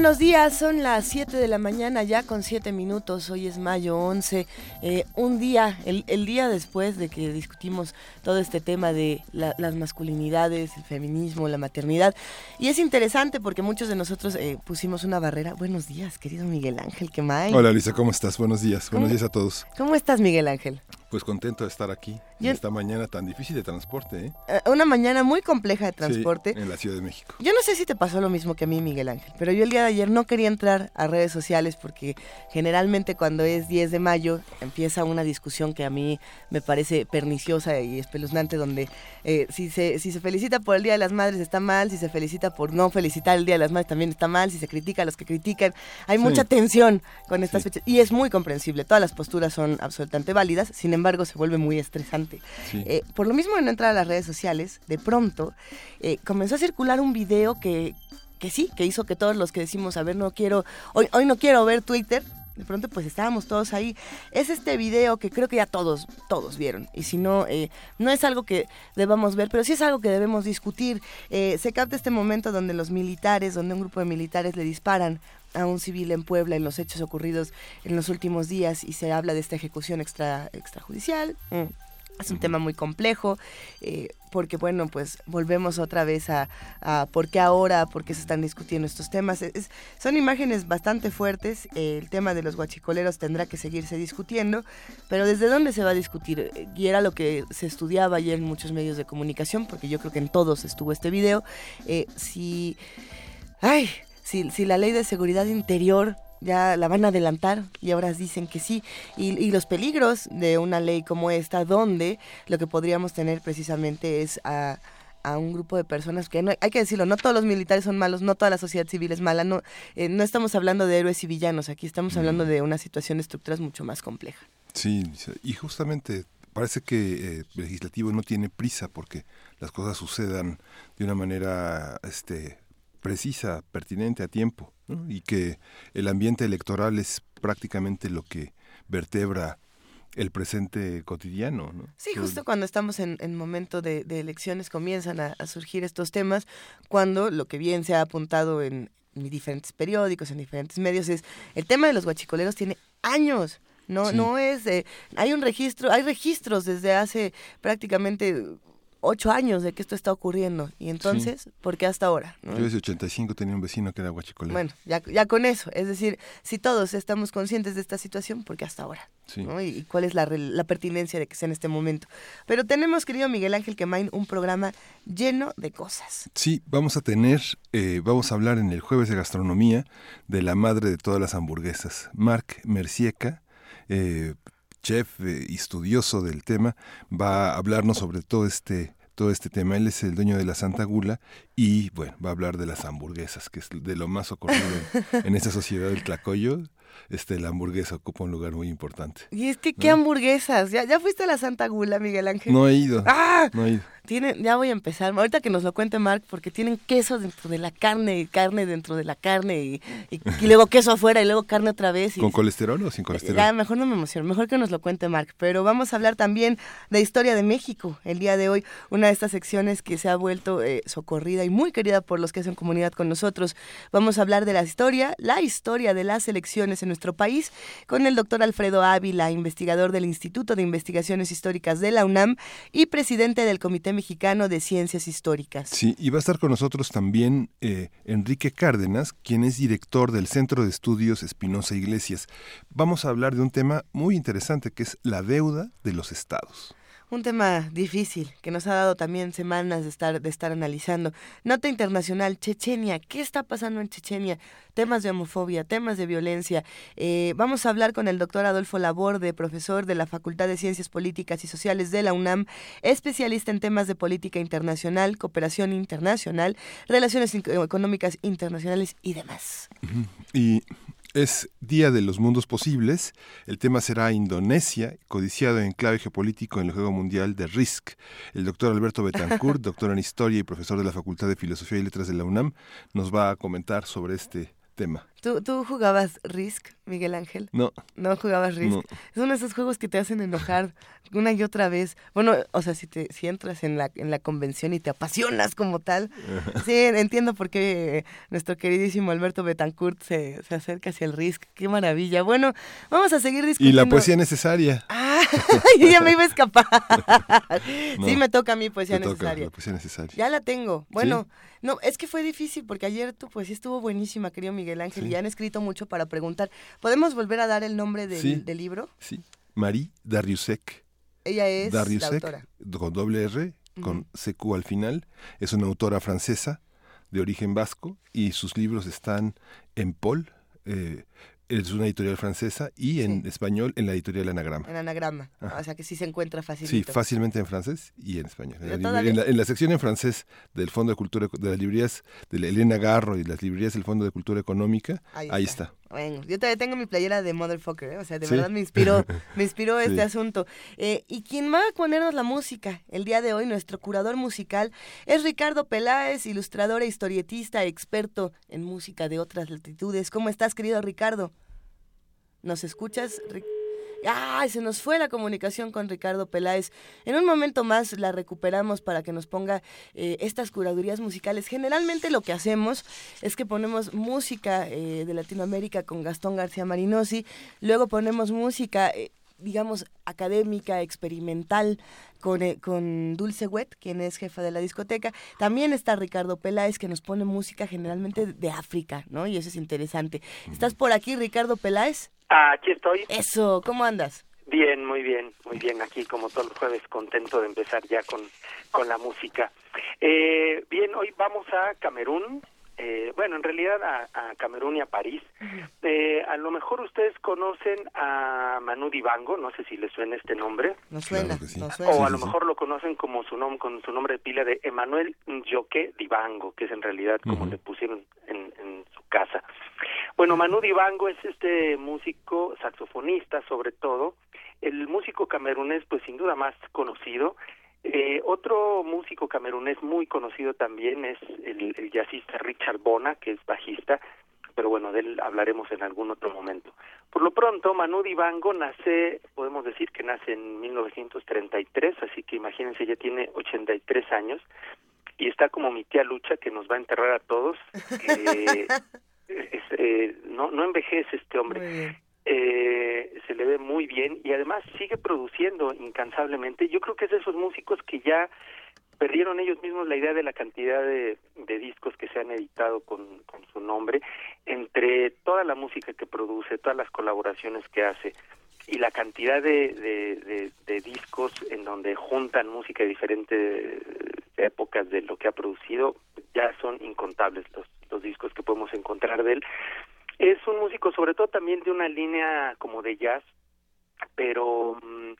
Buenos días, son las 7 de la mañana ya con 7 minutos, hoy es mayo 11, eh, un día, el, el, día después de que discutimos todo este tema de la, las masculinidades, el feminismo, la maternidad, y es interesante porque muchos de nosotros eh, pusimos una barrera. Buenos días, querido Miguel Ángel, ¿qué más? Hola Lisa, ¿cómo estás? Buenos días, buenos días a todos. ¿Cómo estás Miguel Ángel? Pues contento de estar aquí en esta mañana tan difícil de transporte. ¿eh? ¿eh? Una mañana muy compleja de transporte. Sí, en la Ciudad de México. Yo no sé si te pasó lo mismo que a mí, Miguel Ángel, pero yo el día de ayer no quería entrar a redes sociales porque generalmente cuando es 10 de mayo empieza una discusión que a mí me parece perniciosa y espeluznante donde eh, si, se, si se felicita por el Día de las Madres está mal, si se felicita por no felicitar el Día de las Madres también está mal, si se critica a los que critican. Hay sí. mucha tensión con estas sí. fechas y es muy comprensible. Todas las posturas son absolutamente válidas, sin embargo se vuelve muy estresante. Sí. Eh, por lo mismo de no entrar a las redes sociales, de pronto eh, comenzó a circular un video que, que sí, que hizo que todos los que decimos, a ver, no quiero, hoy, hoy no quiero ver Twitter, de pronto pues estábamos todos ahí. Es este video que creo que ya todos, todos vieron. Y si no, eh, no es algo que debamos ver, pero sí es algo que debemos discutir. Eh, se capta este momento donde los militares, donde un grupo de militares le disparan a un civil en Puebla en los hechos ocurridos en los últimos días y se habla de esta ejecución extra, extrajudicial. Mm. Es un uh -huh. tema muy complejo, eh, porque bueno, pues volvemos otra vez a, a, por qué ahora, por qué se están discutiendo estos temas. Es, son imágenes bastante fuertes, eh, el tema de los guachicoleros tendrá que seguirse discutiendo, pero ¿desde dónde se va a discutir? Y era lo que se estudiaba ayer en muchos medios de comunicación, porque yo creo que en todos estuvo este video. Eh, si, ay, si, si la ley de seguridad interior ya la van a adelantar y ahora dicen que sí. Y, y, los peligros de una ley como esta, donde lo que podríamos tener precisamente es a, a un grupo de personas que no, hay que decirlo, no todos los militares son malos, no toda la sociedad civil es mala, no, eh, no estamos hablando de héroes y villanos, aquí estamos hablando de una situación de estructuras mucho más compleja. Sí, y justamente parece que eh, el legislativo no tiene prisa porque las cosas sucedan de una manera este, precisa, pertinente, a tiempo, ¿no? y que el ambiente electoral es prácticamente lo que vertebra el presente cotidiano. ¿no? Sí, justo cuando estamos en, en momento de, de, elecciones comienzan a, a, surgir estos temas, cuando lo que bien se ha apuntado en, en, diferentes periódicos, en diferentes medios, es el tema de los guachicoleros tiene años. No, sí. no es, eh, hay un registro, hay registros desde hace prácticamente ocho años de que esto está ocurriendo. Y entonces, sí. ¿por qué hasta ahora? ¿no? Yo desde 85 tenía un vecino que era guachicolero. Bueno, ya, ya con eso. Es decir, si todos estamos conscientes de esta situación, ¿por qué hasta ahora? Sí. ¿no? ¿Y, ¿Y, cuál es la, la, pertinencia de que sea en este momento? Pero tenemos, querido Miguel Ángel Quemain, un programa lleno de cosas. Sí, vamos a tener, eh, vamos a hablar en el jueves de gastronomía de la madre de todas las hamburguesas, Marc Mercieca. Eh, chef eh, y estudioso del tema, va a hablarnos sobre todo este todo este tema. Él es el dueño de la Santa Gula y, bueno, va a hablar de las hamburguesas, que es de lo más ocurrido en, en esa sociedad del Tlacoyo. Este, la hamburguesa ocupa un lugar muy importante. Y es que, ¿qué hamburguesas? ¿Ya, ¿Ya fuiste a la Santa Gula, Miguel Ángel? No he ido. ¡Ah! No he ido. Tienen, ya voy a empezar, ahorita que nos lo cuente Mark, porque tienen queso dentro de la carne, y carne dentro de la carne, y, y, y luego queso afuera, y luego carne otra vez. Y, ¿Con colesterol o sin colesterol? Ya, mejor no me emociono, mejor que nos lo cuente Mark. Pero vamos a hablar también de historia de México el día de hoy, una de estas secciones que se ha vuelto eh, socorrida y muy querida por los que hacen comunidad con nosotros. Vamos a hablar de la historia, la historia de las elecciones en nuestro país, con el doctor Alfredo Ávila, investigador del Instituto de Investigaciones Históricas de la UNAM y presidente del Comité Mexicano de Ciencias Históricas. Sí, y va a estar con nosotros también eh, Enrique Cárdenas, quien es director del Centro de Estudios Espinosa Iglesias. Vamos a hablar de un tema muy interesante que es la deuda de los estados un tema difícil que nos ha dado también semanas de estar de estar analizando. Nota internacional, Chechenia, ¿qué está pasando en Chechenia? Temas de homofobia, temas de violencia. Eh, vamos a hablar con el doctor Adolfo Laborde, profesor de la Facultad de Ciencias Políticas y Sociales de la UNAM, especialista en temas de política internacional, cooperación internacional, relaciones económicas internacionales y demás. Y es Día de los Mundos Posibles. El tema será Indonesia, codiciado en clave geopolítico en el Juego Mundial de RISC. El doctor Alberto Betancourt, doctor en Historia y profesor de la Facultad de Filosofía y Letras de la UNAM, nos va a comentar sobre este tema. ¿Tú, ¿Tú jugabas Risk, Miguel Ángel? No. No jugabas Risk. Es uno de esos juegos que te hacen enojar una y otra vez. Bueno, o sea, si te si entras en la en la convención y te apasionas como tal. sí, entiendo por qué nuestro queridísimo Alberto Betancourt se, se acerca hacia el Risk. Qué maravilla. Bueno, vamos a seguir discutiendo. Y la poesía necesaria. Ah, ya me iba a escapar. sí, me toca a mí poesía necesaria. la poesía necesaria. Ya la tengo. Bueno, no, es que fue difícil porque ayer tu poesía estuvo buenísima, querido Miguel Ángel y han escrito mucho para preguntar. ¿Podemos volver a dar el nombre del, libro? Sí, Marie Dariusek. Ella es la autora. con doble R, con CQ al final. Es una autora francesa de origen vasco y sus libros están en Paul, eh, es una editorial francesa y en español en la editorial Anagrama. En Anagrama, o sea que sí se encuentra fácilmente. Sí, fácilmente en francés y en español. En la, sección en francés del Fondo de Cultura, de las librerías de Elena Garro y las librerías del Fondo de Cultura Económica, ahí, está. Bueno, yo todavía tengo mi playera de Motherfucker, ¿eh? o sea, de verdad me inspiró, me inspiró este asunto. Eh, y quien va a ponernos la música el día de hoy, nuestro curador musical, es Ricardo Peláez, ilustrador e historietista, experto en música de otras latitudes. ¿Cómo estás, querido Ricardo? ¿Nos escuchas? ¡Ay! Se nos fue la comunicación con Ricardo Peláez. En un momento más la recuperamos para que nos ponga eh, estas curadurías musicales. Generalmente lo que hacemos es que ponemos música eh, de Latinoamérica con Gastón García Marinosi, luego ponemos música eh, digamos, académica, experimental, con, con Dulce Wet, quien es jefa de la discoteca. También está Ricardo Peláez, que nos pone música generalmente de África, ¿no? Y eso es interesante. ¿Estás por aquí, Ricardo Peláez? Aquí estoy. Eso, ¿cómo andas? Bien, muy bien, muy bien. Aquí como todos los jueves, contento de empezar ya con, con la música. Eh, bien, hoy vamos a Camerún. Eh, bueno, en realidad a, Camerún y a París. Eh, a lo mejor ustedes conocen a Manu Dibango, no sé si les suena este nombre. No suena, O a lo mejor lo conocen como su nombre, con su nombre de pila de Emanuel Njoque Dibango, que es en realidad como le pusieron en, en su casa. Bueno, Manu Dibango es este músico, saxofonista sobre todo, el músico camerunés pues sin duda más conocido. Eh, otro músico camerunés muy conocido también es el, jazzista Richard Bona, que es bajista, pero bueno, de él hablaremos en algún otro momento. Por lo pronto, Manu Dibango nace, podemos decir que nace en 1933, así que imagínense, ya tiene 83 años y está como mi tía Lucha que nos va a enterrar a todos. Eh, eh, no, no envejece este hombre. Eh, se le ve muy bien y además sigue produciendo incansablemente. Yo creo que es de esos músicos que ya perdieron ellos mismos la idea de la cantidad de, discos que se han editado con, su nombre, entre toda la música que produce, todas las colaboraciones que hace y la cantidad de, de, de discos en donde juntan música de diferentes épocas de lo que ha producido, ya son incontables los, los discos que podemos encontrar de él. Es un músico sobre todo también de una línea como de jazz, pero mm,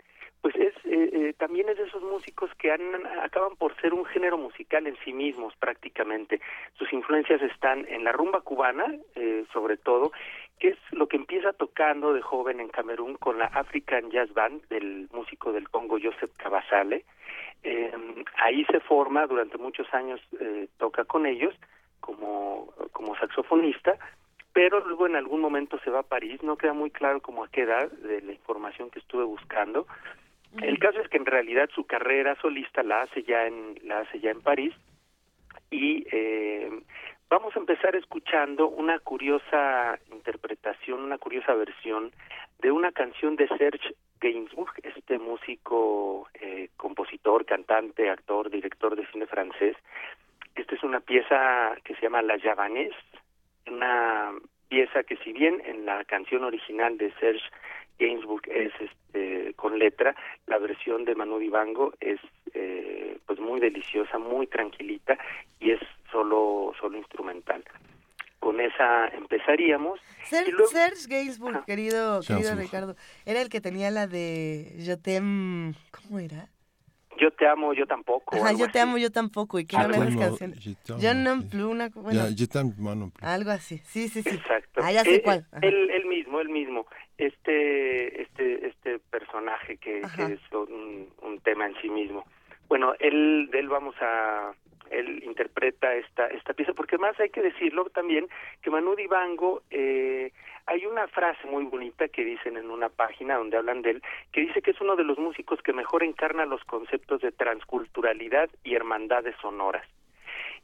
pues es eh, eh, también es de esos músicos que han, acaban por ser un género musical en sí mismos prácticamente. Sus influencias están en la rumba cubana, eh, sobre todo, que es lo que empieza tocando de joven en Camerún con la African Jazz Band del músico del Congo Joseph Cabazale. ahí se forma, durante muchos años toca con ellos como, como saxofonista, pero luego en algún momento se va a París, no queda muy claro cómo a qué edad de la información que estuve buscando. El caso es que en realidad su carrera solista la hace ya en la hace ya en París y eh, vamos a empezar escuchando una curiosa interpretación, una curiosa versión de una canción de Serge Gainsbourg, este músico, eh, compositor, cantante, actor, director de cine francés. Esta es una pieza que se llama La Javanaise, una pieza que si bien en la canción original de Serge Gainsbourg es este, con letra, la versión de Manu Dibango es eh, pues muy deliciosa, muy tranquilita y es solo solo instrumental. Con esa empezaríamos. Serge, Gainsbourg, querido, querido Ricardo, era el que tenía la de Je t'aime, ¿cómo era? Yo te amo, yo tampoco. Ajá, yo te amo, yo tampoco. ¿Y qué eran esas canciones? Yo no una, bueno, Algo así, sí, sí, sí. Exacto. Ah, ya sé eh, cuál. El, mismo, el mismo. Este, este, este personaje que, es un, tema en sí mismo. Bueno, él, de él vamos a él interpreta esta esta pieza porque más hay que decirlo también que Manu Dibango eh, hay una frase muy bonita que dicen en una página donde hablan de él que dice que es uno de los músicos que mejor encarna los conceptos de transculturalidad y hermandades sonoras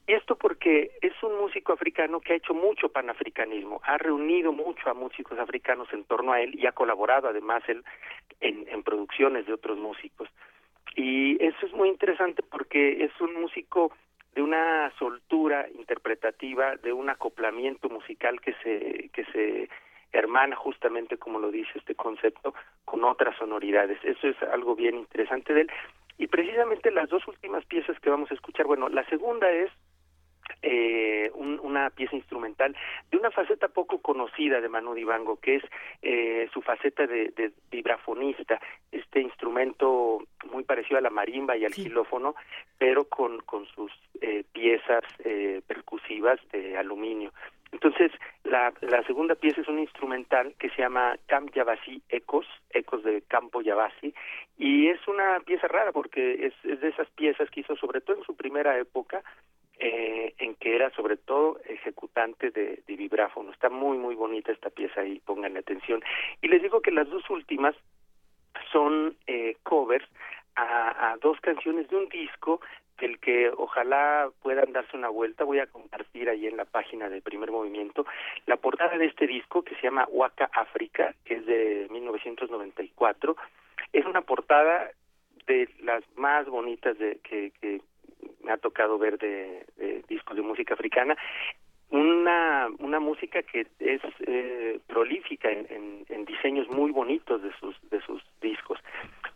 y esto porque es un músico africano que ha hecho mucho panafricanismo, ha reunido mucho a músicos africanos en torno a él y ha colaborado además él en, en producciones de otros músicos. Y eso es muy interesante porque es un músico de una soltura interpretativa, de un acoplamiento musical que se que se hermana justamente como lo dice este concepto con otras sonoridades. Eso es algo bien interesante de él. Y precisamente las dos últimas piezas que vamos a escuchar, bueno, la segunda es eh, una pieza instrumental de una faceta poco conocida de Manu Dibango, que es eh, su faceta de, vibrafonista, este instrumento muy parecido a la marimba y al xilófono, pero con, con sus eh, piezas eh, percusivas de aluminio. Entonces, la, la segunda pieza es un instrumental que se llama Camp Yavasi Ecos, Ecos de Campo Yavasi, y es una pieza rara porque es, es de esas piezas que hizo sobre todo en su primera época, eh, en que era sobre todo ejecutante de, de, vibráfono. Está muy, muy bonita esta pieza y pónganle atención. Y les digo que las dos últimas son eh, covers a, a, dos canciones de un disco del que ojalá puedan darse una vuelta. Voy a compartir ahí en la página de Primer Movimiento la portada de este disco que se llama Waka África, que es de 1994. Es una portada de las más bonitas de que, que me ha tocado ver de, de discos de música africana una una música que es eh, prolífica en, en, en, diseños muy bonitos de sus de sus discos.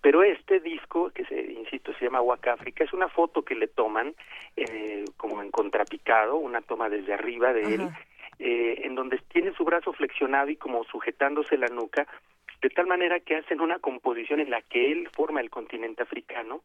Pero este disco que se insisto se llama Waka África es una foto que le toman eh, como en contrapicado una toma desde arriba de él eh, en donde tiene su brazo flexionado y como sujetándose la nuca de tal manera que hacen una composición en la que él forma el continente africano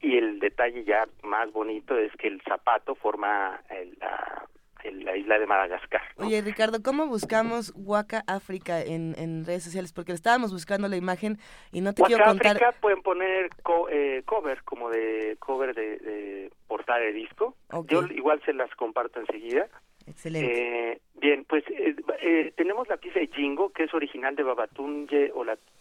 y el detalle ya más bonito es que el zapato forma el, la, el, la isla de Madagascar. ¿no? Oye, Ricardo, ¿cómo buscamos Waka África en, en redes sociales? Porque estábamos buscando la imagen y no te Waka quiero contar... África pueden poner co eh, cover, como de cover de, de portada de disco. Okay. Yo igual se las comparto enseguida. Excelente. Eh, bien, pues eh, eh, tenemos la pieza de Jingo, que es original de Babatunde,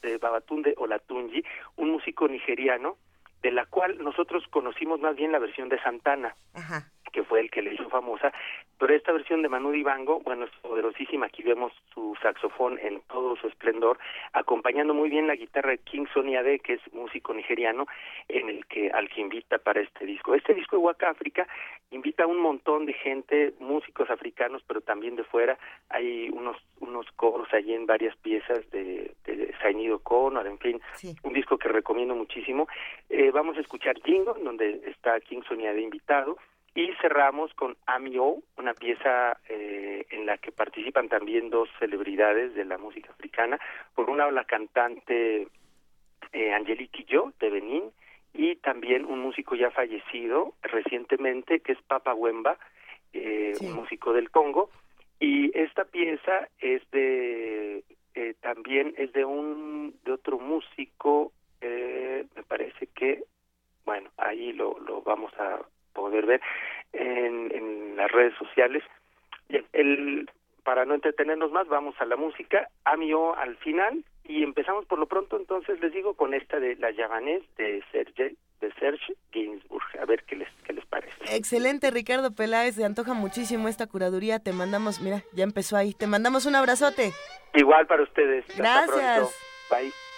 de Babatunde Olatunji, un músico nigeriano, de la cual nosotros conocimos más bien la versión de Santana, Ajá. Que fue el que le hizo famosa, pero esta versión de Manu Dibango, bueno, es poderosísima, aquí vemos su saxofón en todo su esplendor, acompañando muy bien la guitarra de King Sonny Ade, que es músico nigeriano, en el que, al que invita para este disco. Este disco de Waka África invita a un montón de gente, músicos africanos, pero también de fuera, hay unos unos coros allí en varias piezas de, de Sainido Connor, en fin, sí. un disco que recomiendo muchísimo. Eh, vamos a escuchar Jingo, donde está King Sonny Ade invitado, y cerramos con Amio, una pieza eh, en la que participan también dos celebridades de la música africana. Por una la cantante eh, Angelique Yo de Benín y también un músico ya fallecido recientemente que es Papa Wemba, eh, Sí. un músico del Congo. Y esta pieza es de eh, también es de un de otro músico, eh, me parece que bueno ahí lo, lo vamos a poder ver en, en las redes sociales. Bien, El, para no entretenernos más, vamos a la música, Amio al final, y empezamos por lo pronto, entonces les digo, con esta de La Yavanés de Serge, de Serge Gainsbourg, a ver qué les, qué les parece. Excelente, Ricardo Peláez, se antoja muchísimo esta curaduría, te mandamos, mira, ya empezó ahí, te mandamos un abrazote. Igual para ustedes. Hasta Gracias. pronto. Bye.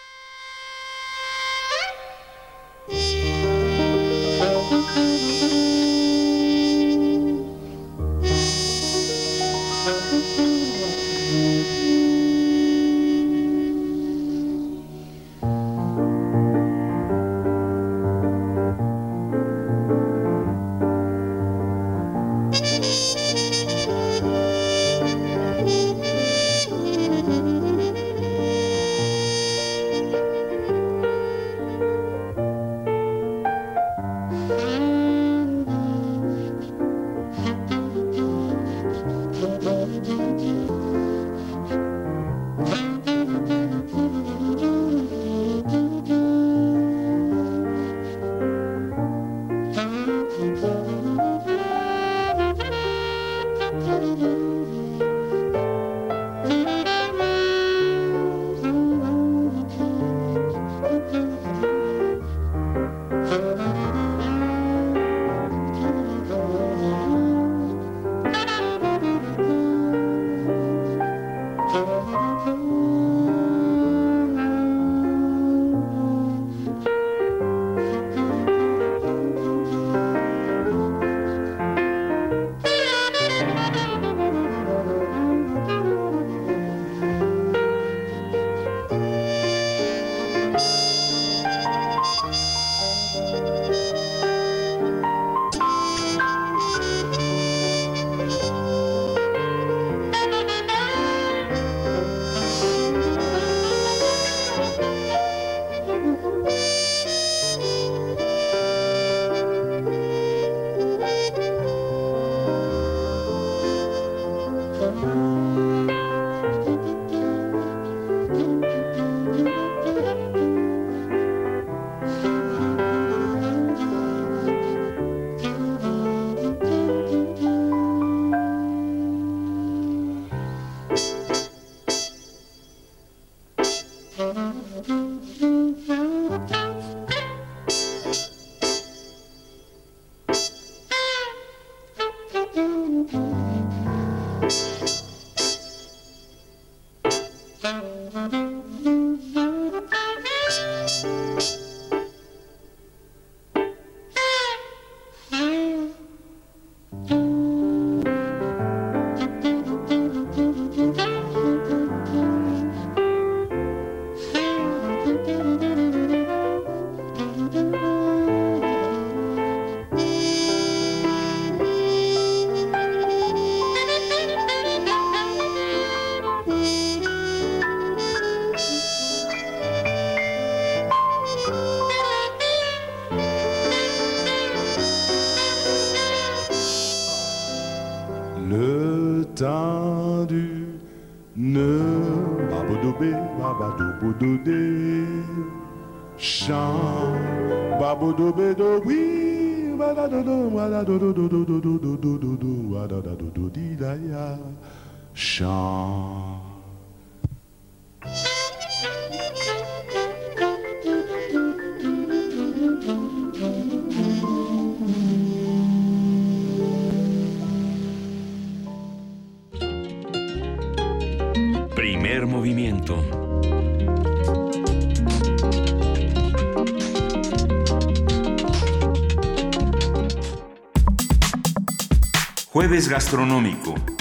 Gastronómico.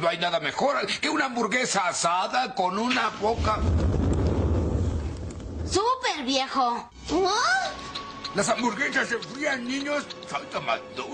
No hay nada mejor que una hamburguesa asada con una boca. ¡Súper viejo! Las hamburguesas se frían, niños. Falta Madonna.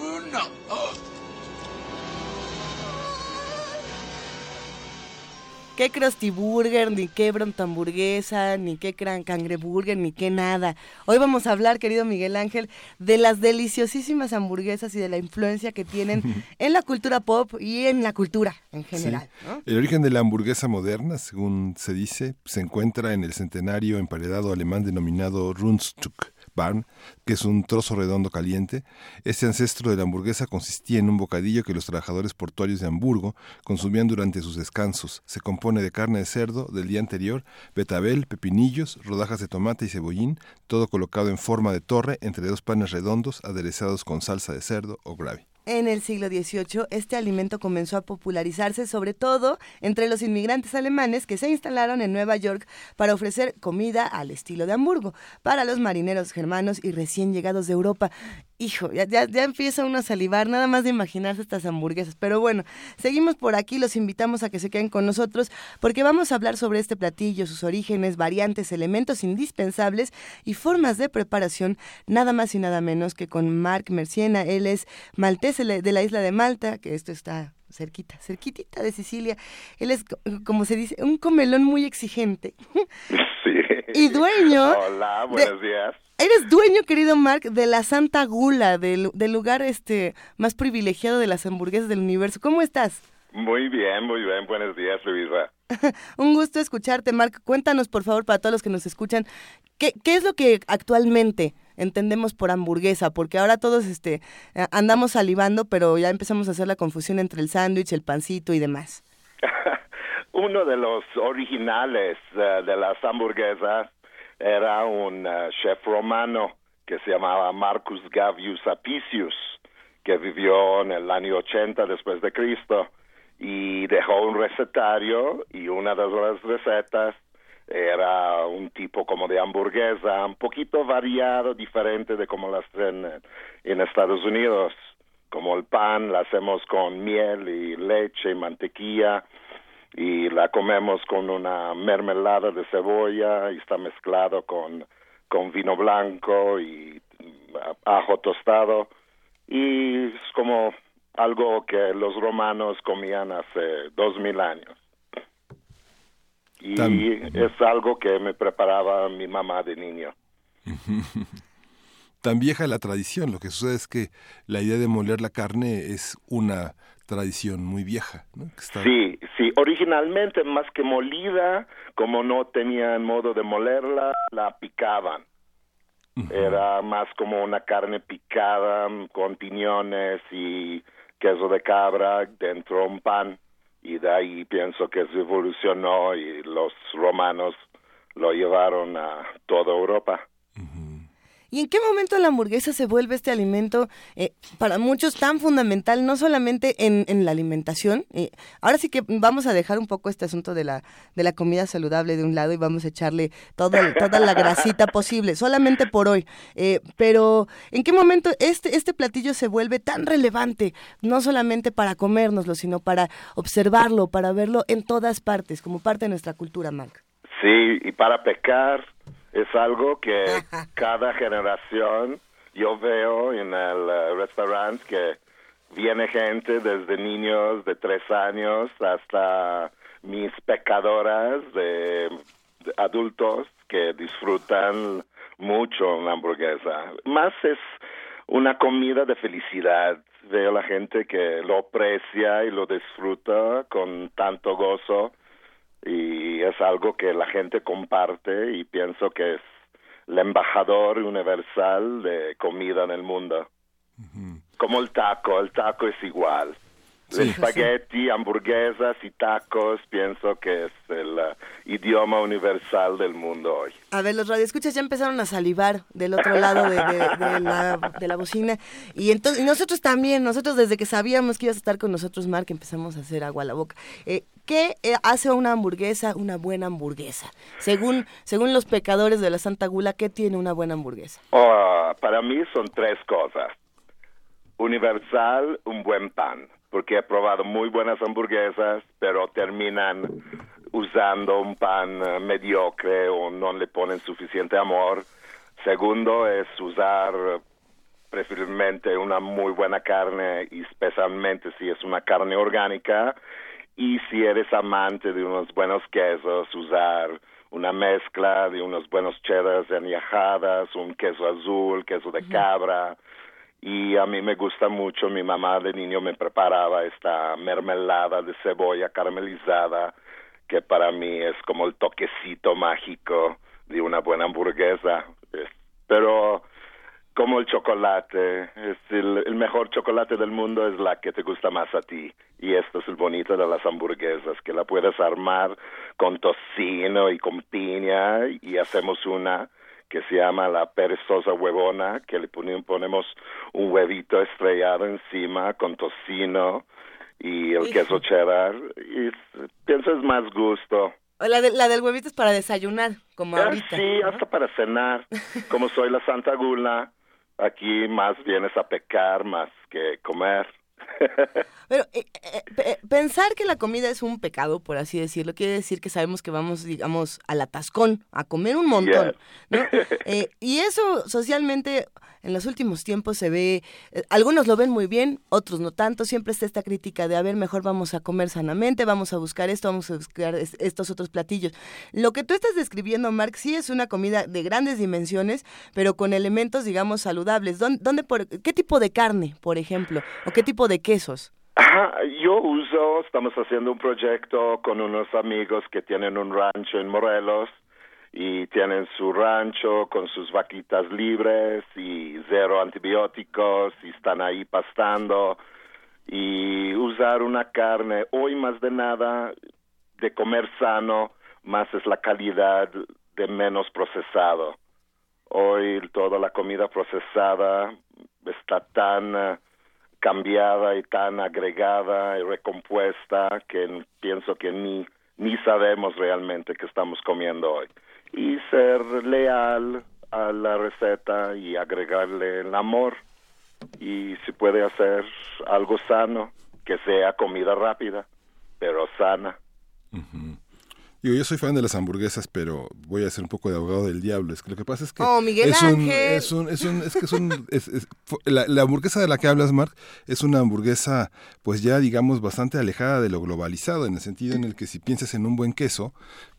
Qué Krusty Burger, ni qué Bronto Hamburguesa, ni qué Cangreburger, ni qué nada. Hoy vamos a hablar, querido Miguel Ángel, de las deliciosísimas hamburguesas y de la influencia que tienen en la cultura pop y en la cultura en general. Sí. ¿no? El origen de la hamburguesa moderna, según se dice, se encuentra en el centenario emparedado alemán denominado Rundstück. Barn, que es un trozo redondo caliente. Este ancestro de la hamburguesa consistía en un bocadillo que los trabajadores portuarios de Hamburgo consumían durante sus descansos. Se compone de carne de cerdo del día anterior, betabel, pepinillos, rodajas de tomate y cebollín, todo colocado en forma de torre entre dos panes redondos aderezados con salsa de cerdo o gravy. En el siglo XVIII, este alimento comenzó a popularizarse sobre todo entre los inmigrantes alemanes que se instalaron en Nueva York para ofrecer comida al estilo de Hamburgo para los marineros germanos y recién llegados de Europa. Hijo, ya, ya, ya empieza uno a salivar nada más de imaginarse estas hamburguesas. Pero bueno, seguimos por aquí, los invitamos a que se queden con nosotros porque vamos a hablar sobre este platillo, sus orígenes, variantes, elementos indispensables y formas de preparación, nada más y nada menos que con Marc Merciena. Él es maltés de la isla de Malta, que esto está cerquita, cerquitita de Sicilia. Él es, como se dice, un comelón muy exigente. Sí. Y dueño. Hola, buenos de, días. Eres dueño, querido Mark, de la Santa Gula, del, del, lugar este más privilegiado de las hamburguesas del universo. ¿Cómo estás? Muy bien, muy bien. Buenos días, Luisa. Un gusto escucharte, Mark. Cuéntanos, por favor, para todos los que nos escuchan, ¿qué, qué es lo que actualmente entendemos por hamburguesa? Porque ahora todos este, andamos salivando, pero ya empezamos a hacer la confusión entre el sándwich, el pancito y demás. Uno de los originales uh, de las hamburguesas era un uh, chef romano que se llamaba Marcus Gavius Apicius, que vivió en el año 80 después de Cristo y dejó un recetario y una de las recetas era un tipo como de hamburguesa, un poquito variado, diferente de como las hacen en Estados Unidos. Como el pan, la hacemos con miel y leche y mantequilla y la comemos con una mermelada de cebolla y está mezclado con, con vino blanco y ajo tostado y es como algo que los romanos comían hace dos mil años. Y es algo que me preparaba mi mamá de niño. Tan vieja la tradición, lo que sucede es que la idea de moler la carne es una tradición muy vieja. ¿no? Que está- Sí, sí, originalmente más que molida, como no tenían modo de molerla, la picaban. Era más como una carne picada mm, con piñones y queso de cabra dentro de un pan. Y de ahí pienso que se evolucionó y los romanos lo llevaron a toda Europa. ¿Y en qué momento la hamburguesa se vuelve este alimento eh, para muchos tan fundamental, no solamente en, la alimentación? eh, ahora sí que vamos a dejar un poco este asunto de la, de la comida saludable de un lado y vamos a echarle todo, el- toda la grasita posible, solamente por hoy. Eh, pero, ¿en qué momento este, este platillo se vuelve tan relevante, no solamente para comérnoslo, sino para observarlo, para verlo en todas partes, como parte de nuestra cultura, Mark? Sí, y para pecar es algo que cada generación yo veo en el eh, restaurante que viene gente desde niños de tres años hasta mis pecadoras de, de adultos que disfrutan mucho la hamburguesa. Más es una comida de felicidad. Veo la gente que lo aprecia y lo disfruta con tanto gozo y es algo que la gente comparte y pienso que es el embajador universal de comida en el mundo. Como el taco, el taco es igual. Sí. Espagueti, hamburguesas y tacos pienso que es el eh, idioma universal del mundo hoy. A ver, los radioescuchas ya empezaron a salivar del otro lado de, de- de la, de la bocina. Y entonces y nosotros también, nosotros desde que sabíamos que ibas a estar con nosotros, Mark, empezamos a hacer agua a la boca. Eh, ¿Qué eh, hace una hamburguesa una buena hamburguesa? Según, según los pecadores de la Santa Gula, ¿qué tiene una buena hamburguesa? Oh, para mí son tres cosas. Universal, un buen pan, porque he probado muy buenas hamburguesas, pero terminan usando un pan eh, mediocre o no le ponen suficiente amor. Segundo es usar preferiblemente una muy buena carne y especialmente si es una carne orgánica y si eres amante de unos buenos quesos, usar una mezcla de unos buenos cheddars añejadas, un queso azul, queso de cabra. Y a mí me gusta mucho, mi mamá de niño me preparaba esta mermelada de cebolla caramelizada, que para mí es como el toquecito mágico de una buena hamburguesa. Es- Pero como el chocolate, es el, el mejor chocolate del mundo es la que te gusta más a ti. Y esto es el bonito de las hamburguesas, que la puedes armar con tocino y con piña y hacemos una que se llama la perezosa huevona, que le pone- ponemos un huevito estrellado encima con tocino y el Hijo. queso cheddar. Y pienso es más gusto. La, de- la del huevito es para desayunar, como Ah, ahorita. sí, hasta para cenar. Como soy la Santa Gula, aquí más vienes a pecar más que comer. Pero eh, eh, pe- pensar que la comida es un pecado, por así decirlo, quiere decir que sabemos que vamos, digamos, al atascón, a comer un montón, ¿no? Eh, y eso socialmente en los últimos tiempos se ve, eh, algunos lo ven muy bien, otros no tanto, siempre está esta crítica de, a ver, mejor vamos a comer sanamente, vamos a buscar esto, vamos a buscar es- estos otros platillos. Lo que tú estás describiendo, Mark, sí es una comida de grandes dimensiones, pero con elementos, digamos, saludables. ¿Dónde, dónde por, ¿Qué tipo de carne, por ejemplo? ¿O qué tipo de quesos? Ajá, yo uso, estamos haciendo un proyecto con unos amigos que tienen un rancho en Morelos y tienen su rancho con sus vaquitas libres y cero antibióticos y están ahí pastando y usar una carne, hoy más de nada de comer sano, más es la calidad de menos procesado. Hoy toda la comida procesada está tan cambiada y tan agregada y recompuesta que pienso que ni ni sabemos realmente qué estamos comiendo hoy. Y ser leal a la receta y agregarle el amor y si puede hacer algo sano, que sea comida rápida, pero sana. Digo, yo soy fan de las hamburguesas, pero voy a ser un poco de abogado del diablo. Es que lo que pasa es que Oh, Miguel es, un, Ángel. es un, es un, es que es un, es- la, la hamburguesa de la que hablas, Mark, es una hamburguesa, pues ya digamos bastante alejada de lo globalizado, en el sentido en el que si piensas en un buen queso,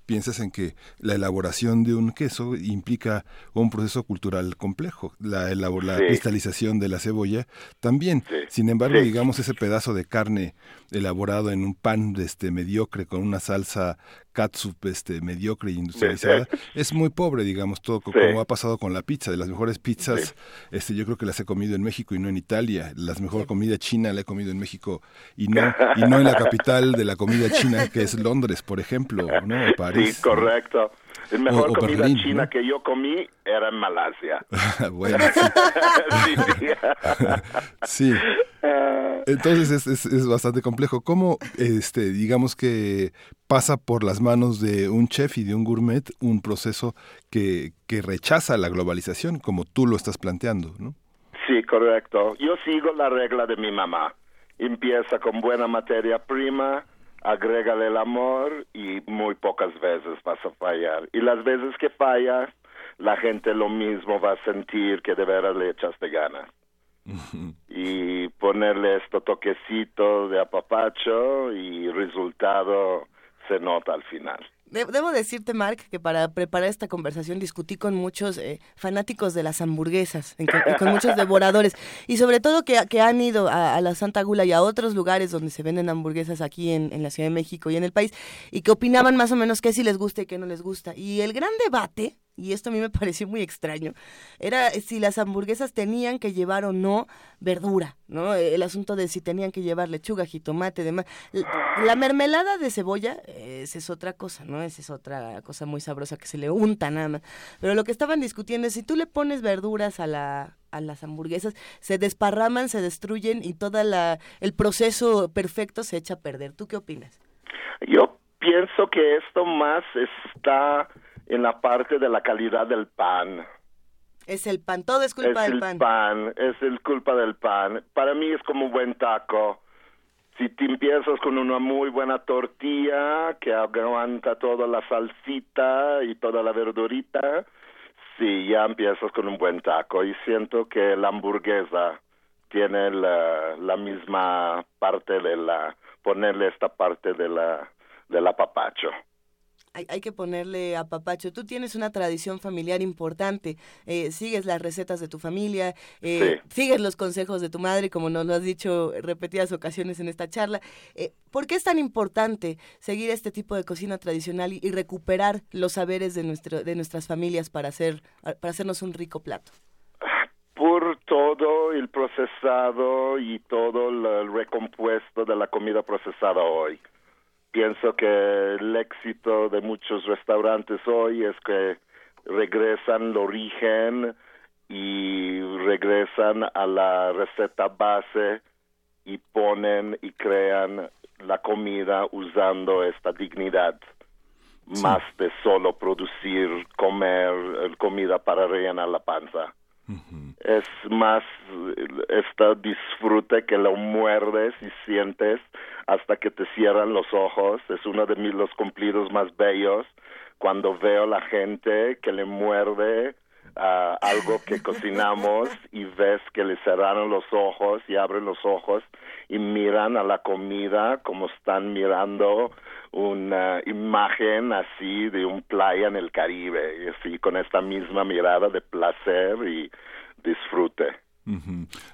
piensas en que la elaboración de un queso implica un proceso cultural complejo, la, la cristalización de la cebolla también. Sin embargo, digamos ese pedazo de carne elaborado en un pan este mediocre con una salsa catsup este mediocre e industrializada es muy pobre digamos todo como ha pasado con la pizza. De las mejores pizzas este yo creo que las he comido en México y no en Italia. Las mejor comida china la he comido en México y no y no en la capital de la comida china que es Londres por ejemplo no París sí correcto la mejor comida china que yo comí era en Malasia. bueno, sí. Entonces es, es, bastante complejo. ¿Cómo, este, digamos que pasa por las manos de un chef y de un gourmet un proceso que, que rechaza la globalización, como tú lo estás planteando, ¿no? Sí, correcto. Yo sigo la regla de mi mamá. Empieza con buena materia prima, agrégale el amor y muy pocas veces vas a fallar. Y las veces que fallas, la gente lo mismo va a sentir que de veras le echaste ganas. y ponerle esto toquecito de apapacho y resultado se nota al final. Debo decirte, Mark, que para preparar esta conversación discutí con muchos eh, fanáticos de las hamburguesas, y con, muchos devoradores, y sobre todo que, que han ido a, la Santa Gula y a otros lugares donde se venden hamburguesas aquí en, en, la Ciudad de México y en el país, y que opinaban más o menos qué sí les gusta y qué no les gusta. Y el gran debate y esto a mí me pareció muy extraño, era si las hamburguesas tenían que llevar o no verdura, ¿no? El asunto de si tenían que llevar lechuga, jitomate, demás. La mermelada de cebolla, esa es otra cosa, ¿no? Esa es otra cosa muy sabrosa que se le unta nada más. Pero lo que estaban discutiendo es si tú le pones verduras a la a las hamburguesas, se desparraman, se destruyen y todo el proceso perfecto se echa a perder. ¿Tú qué opinas? Yo pienso que esto más está en la parte de la calidad del pan. Es el pan, todo es culpa del pan. pan. Es el culpa del pan. Para mí es como un buen taco. Si te empiezas con una muy buena tortilla que aguanta toda la salsita y toda la verdurita, sí, ya empiezas con un buen taco. Y siento que la hamburguesa tiene la, misma parte de la, ponerle esta parte de la, del apapacho hay, hay, que ponerle a papacho. Tú tienes una tradición familiar importante, eh, sigues las recetas de tu familia, eh, sigues los consejos de tu madre, como nos lo has dicho repetidas ocasiones en esta charla. Eh, ¿Por qué es tan importante seguir este tipo de cocina tradicional y, recuperar los saberes de, nuestro, de nuestras familias para, hacer, para hacernos un rico plato? Por todo el procesado y todo el recompuesto de la comida procesada hoy pienso que el éxito de muchos restaurantes hoy es que regresan al origen y regresan a la receta base y ponen y crean la comida usando esta dignidad. Más de solo producir, comer comida para rellenar la panza. Es más esta disfrute que lo muerdes y sientes hasta que te cierran los ojos. Es uno de mis los cumplidos más bellos cuando veo la gente que le muerde a algo que cocinamos y ves que le cerraron los ojos y abren los ojos y miran a la comida como están mirando una imagen así de un playa en el Caribe, y así con esta misma mirada de placer y disfrute.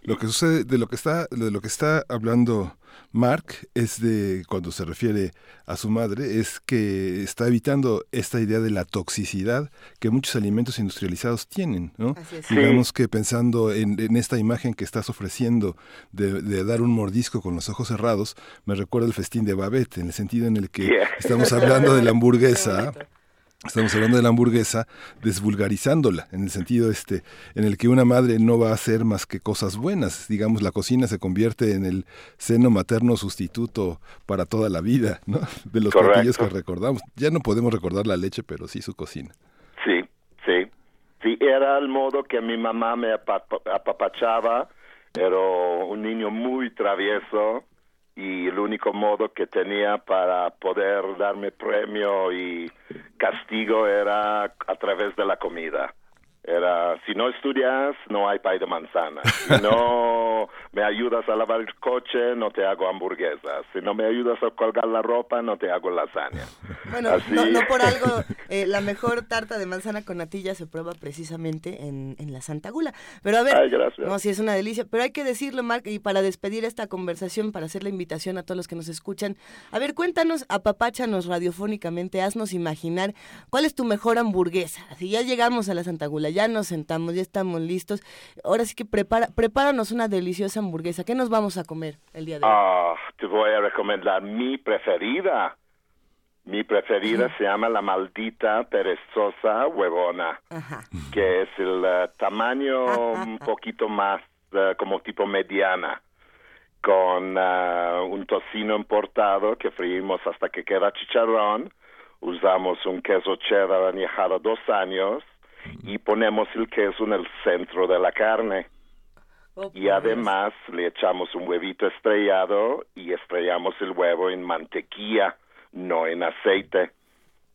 Lo que sucede, de lo que está, de lo que está hablando Mark es de cuando se refiere a su madre, es que está evitando esta idea de la toxicidad que muchos alimentos industrializados tienen, ¿no? Digamos que pensando en, esta imagen que estás ofreciendo de, de, dar un mordisco con los ojos cerrados, me recuerda el festín de Babette, en el sentido en el que estamos hablando de la hamburguesa Estamos hablando de la hamburguesa, desvulgarizándola, en el sentido este, en el que una madre no va a hacer más que cosas buenas. Digamos, la cocina se convierte en el seno materno sustituto para toda la vida, ¿no? De los platillos que recordamos. Ya no podemos recordar la leche, pero sí su cocina. Sí, sí. Sí, era el modo que mi mamá me apapachaba. Era un niño muy travieso y el único modo que tenía para poder darme premio y castigo era a través de la comida. Era, si no estudias, no hay pay de manzana. Si no me ayudas a lavar el coche, no te hago hamburguesas. Si no me ayudas a colgar la ropa, no te hago lasaña. Bueno, no, no, por algo, eh, la mejor tarta de manzana con natilla se prueba precisamente en, en la Santa Gula. Pero a ver, Ay, gracias. no, sí es una delicia, pero hay que decirlo, Marc, y para despedir esta conversación, para hacer la invitación a todos los que nos escuchan, a ver, cuéntanos, apapáchanos radiofónicamente, haznos imaginar cuál es tu mejor hamburguesa. Si ya llegamos a la Santa Gula, ya nos sentamos, ya estamos listos, ahora sí que prepara, prepáranos una deliciosa hamburguesa. ¿Qué nos vamos a comer el día de hoy? Ah, te voy a recomendar mi preferida. Mi preferida se llama la maldita perezosa huevona, Ajá. que es el eh, tamaño un poquito más eh, como tipo mediana, con eh, un tocino importado que freímos hasta que queda chicharrón. Usamos un queso cheddar añejado dos años y ponemos el queso en el centro de la carne. Oh, Y además le echamos un huevito estrellado y estrellamos el huevo en mantequilla, no en aceite,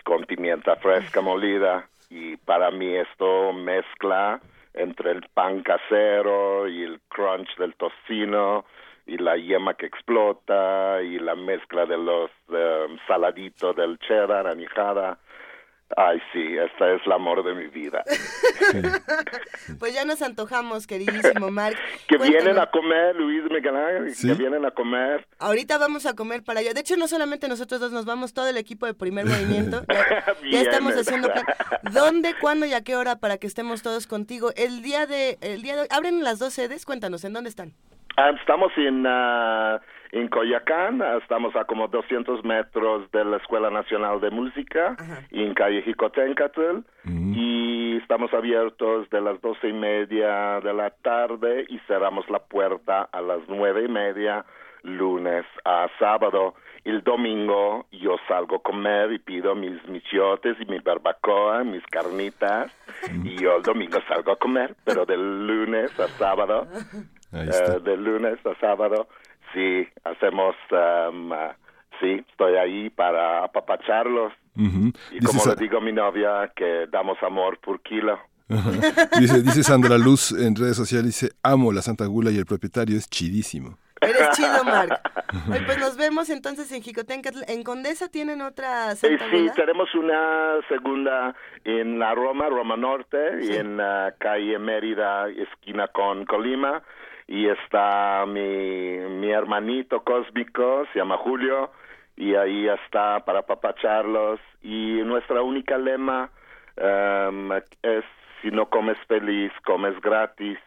con pimienta fresca molida. Y para mí esto mezcla entre el pan casero y el crunch del tocino y la yema que explota y la mezcla de los eh, saladitos del cheddar añejada. Ay, sí, esta es el amor de mi vida. Pues ya nos antojamos, queridísimo Marc. Que vienen a comer, Luis Miguel Ángel, Sí. que vienen a comer. Ahorita vamos a comer para allá. De hecho, no solamente nosotros dos, nos vamos todo el equipo de primer movimiento. Ya, estamos haciendo plan. ¿Dónde, cuándo y a qué hora para que estemos todos contigo? El día de, el día de hoy, abren las dos sedes, cuéntanos, ¿en dónde están? Ah, estamos en, ah, en Coyacán, ah, estamos a como 200 metros de la Escuela Nacional de Música, y en calle Jicotencatl, y estamos abiertos de las doce y media de la tarde y cerramos la puerta a las nueve y media lunes a sábado. El domingo yo salgo a comer y pido mis michiotes y mi barbacoa, mis carnitas, y yo el domingo salgo a comer, pero del lunes a sábado Ahí está. de lunes a sábado, sí, hacemos, um, ah, sí, estoy ahí para apapacharlos. Y Dice como le digo a mi novia, que damos amor por kilo. Dice, dice Sandra Luz en redes sociales, dice, amo la Santa Gula y el propietario es chidísimo. Eres chido. Oye, pues nos vemos entonces en Jicotencatl. ¿En Condesa tienen otra Eh, Santa sí, Gula? tenemos una segunda en la Roma, Roma Norte, y en la calle Mérida, esquina con Colima. Y está mi, mi hermanito cósmico, se llama Julio, y ahí está para papacharlos. Y nuestra única lema em, es, si no comes feliz, comes gratis.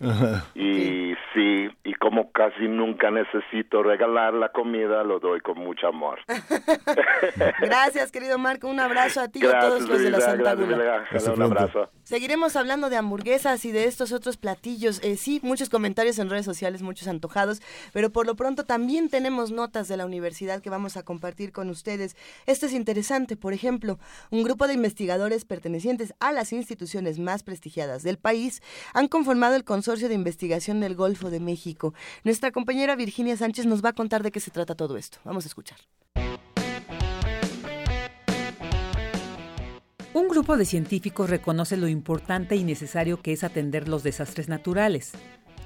Ajá. Y sí, y como casi nunca necesito regalar la comida, lo doy con mucho amor. Gracias, querido Marco. Un abrazo a ti y a todos los de la Santa gracias, Un abrazo. Seguiremos hablando de hamburguesas y de estos otros platillos. Eh, sí, muchos comentarios en redes sociales, muchos antojados, pero por lo pronto también tenemos notas de la universidad que vamos a compartir con ustedes. Esto es interesante, por ejemplo, un grupo de investigadores pertenecientes a las instituciones más prestigiadas del país han conformado el Consorcio de Investigación del Golfo de México. Nuestra compañera Virginia Sánchez nos va a contar de qué se trata todo esto. Vamos a escuchar. Un grupo de científicos reconoce lo importante y necesario que es atender los desastres naturales,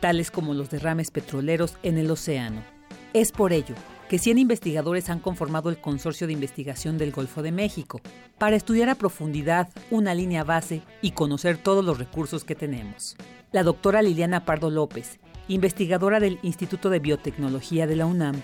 tales como los derrames petroleros en el océano. Es por ello que 100 investigadores han conformado el Consorcio de Investigación del Golfo de México, para estudiar a profundidad una línea base y conocer todos los recursos que tenemos. La doctora Liliana Pardo López, investigadora del Instituto de Biotecnología de la UNAM,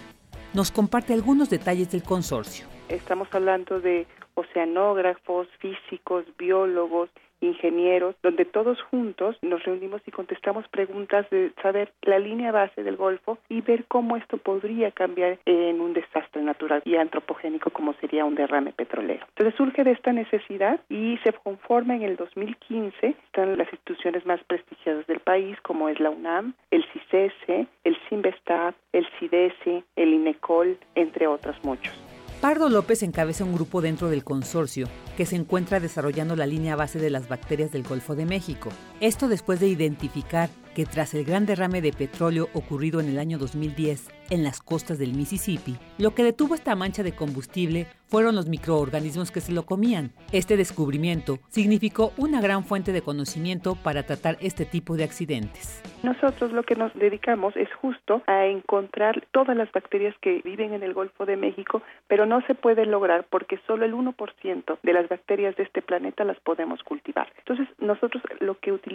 nos comparte algunos detalles del consorcio. Estamos hablando de oceanógrafos, físicos, biólogos, ingenieros, donde todos juntos nos reunimos y contestamos preguntas de saber la línea base del Golfo y ver cómo esto podría cambiar en un desastre natural y antropogénico como sería un derrame petrolero. Entonces surge de esta necesidad y se conforma en el 2015, están las instituciones más prestigiadas del país como es la UNAM, el CICESE, el CIMBESTAB, el CIDESE, el INECOL, entre otros muchos. Pardo López encabeza un grupo dentro del consorcio que se encuentra desarrollando la línea base de las bacterias del Golfo de México. Esto después de identificar que tras el gran derrame de petróleo ocurrido en el año 2010 en las costas del Mississippi, lo que detuvo esta mancha de combustible fueron los microorganismos que se lo comían. Este descubrimiento significó una gran fuente de conocimiento para tratar este tipo de accidentes. Nosotros lo que nos dedicamos es justo a encontrar todas las bacterias que viven en el Golfo de México, pero no se puede lograr porque solo el 1% de las bacterias de este planeta las podemos cultivar. Entonces, nosotros lo que utilizamos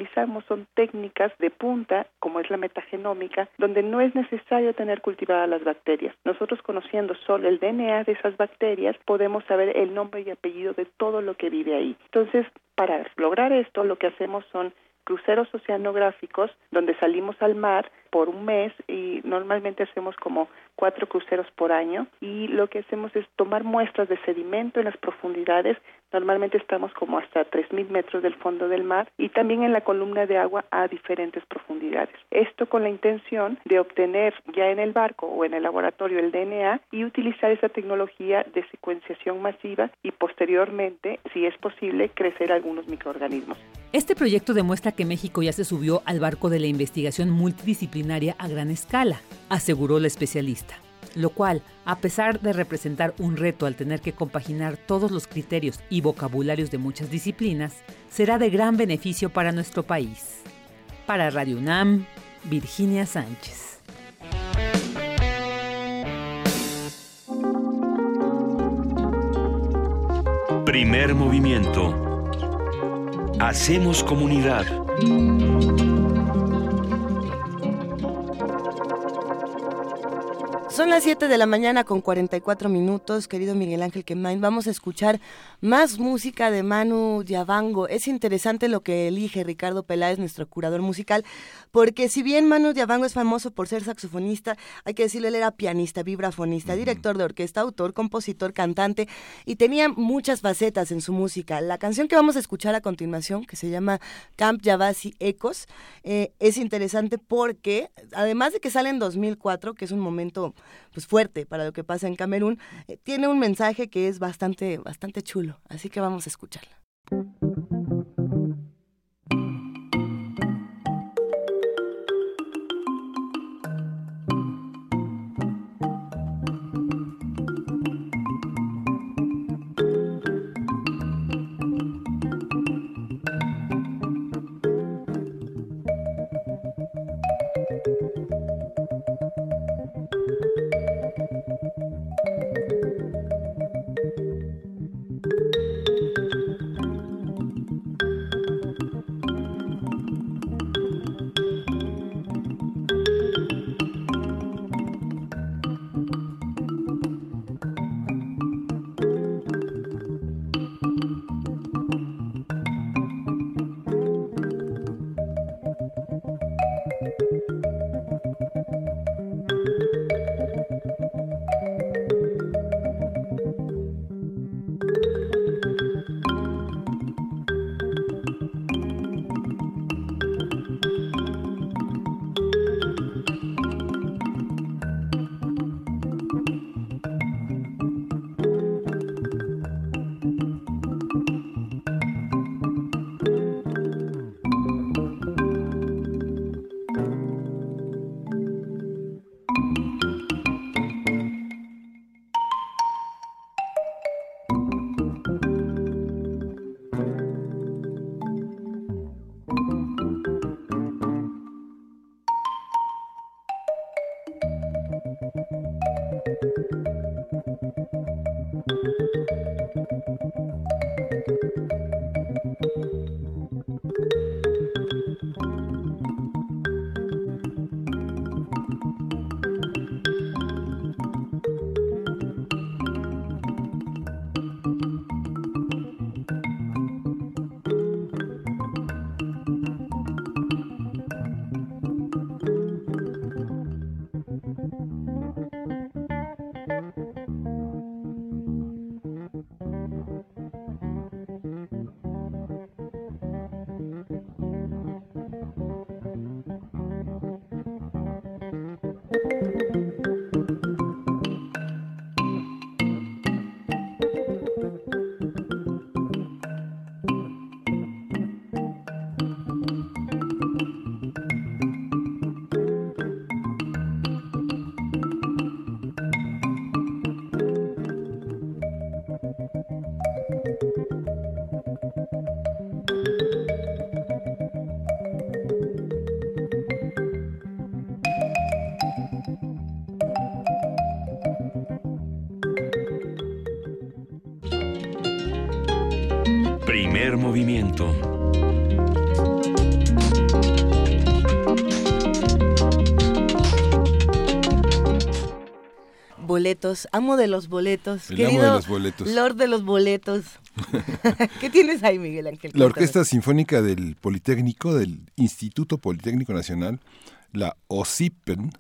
son técnicas de punta, como es la metagenómica, donde no es necesario tener cultivadas las bacterias. Nosotros conociendo solo el DNA de esas bacterias, podemos saber el nombre y apellido de todo lo que vive ahí. Entonces, para lograr esto, lo que hacemos son cruceros oceanográficos donde salimos al mar por un mes y normalmente hacemos como cuatro cruceros por año y lo que hacemos es tomar muestras de sedimento en las profundidades. Normalmente estamos como hasta 3.000 metros del fondo del mar y también en la columna de agua a diferentes profundidades. Esto con la intención de obtener ya en el barco o en el laboratorio el DNA y utilizar esa tecnología de secuenciación masiva y posteriormente, si es posible, crecer algunos microorganismos. Este proyecto demuestra que México ya se subió al barco de la investigación multidisciplinaria a gran escala, aseguró la especialista. Lo cual, a pesar de representar un reto al tener que compaginar todos los criterios y vocabularios de muchas disciplinas, será de gran beneficio para nuestro país. Para Radio UNAM, Virginia Sánchez. Primer movimiento. Hacemos comunidad. Son las 7 de la mañana con 44 minutos, querido Miguel Ángel Quemain. Vamos a escuchar más música de Manu Diabango. Es interesante lo que elige Ricardo Peláez, nuestro curador musical, porque si bien Manu Diabango es famoso por ser saxofonista, hay que decirlo, él era pianista, vibrafonista, director de orquesta, autor, compositor, cantante y tenía muchas facetas en su música. La canción que vamos a escuchar a continuación, que se llama Camp Yavasi Ecos, eh, es interesante porque, además de que sale en 2004, que es un momento pues fuerte para lo que pasa en Camerún, eh, tiene un mensaje que es bastante, bastante chulo. Así que vamos a escucharla. Boletos, amo de los boletos. El amo querido de los boletos. Lord de los boletos. ¿Qué tienes ahí, Miguel Ángel? La. Orquesta Sinfónica del Politécnico, del Instituto Politécnico Nacional, la OSIPEN,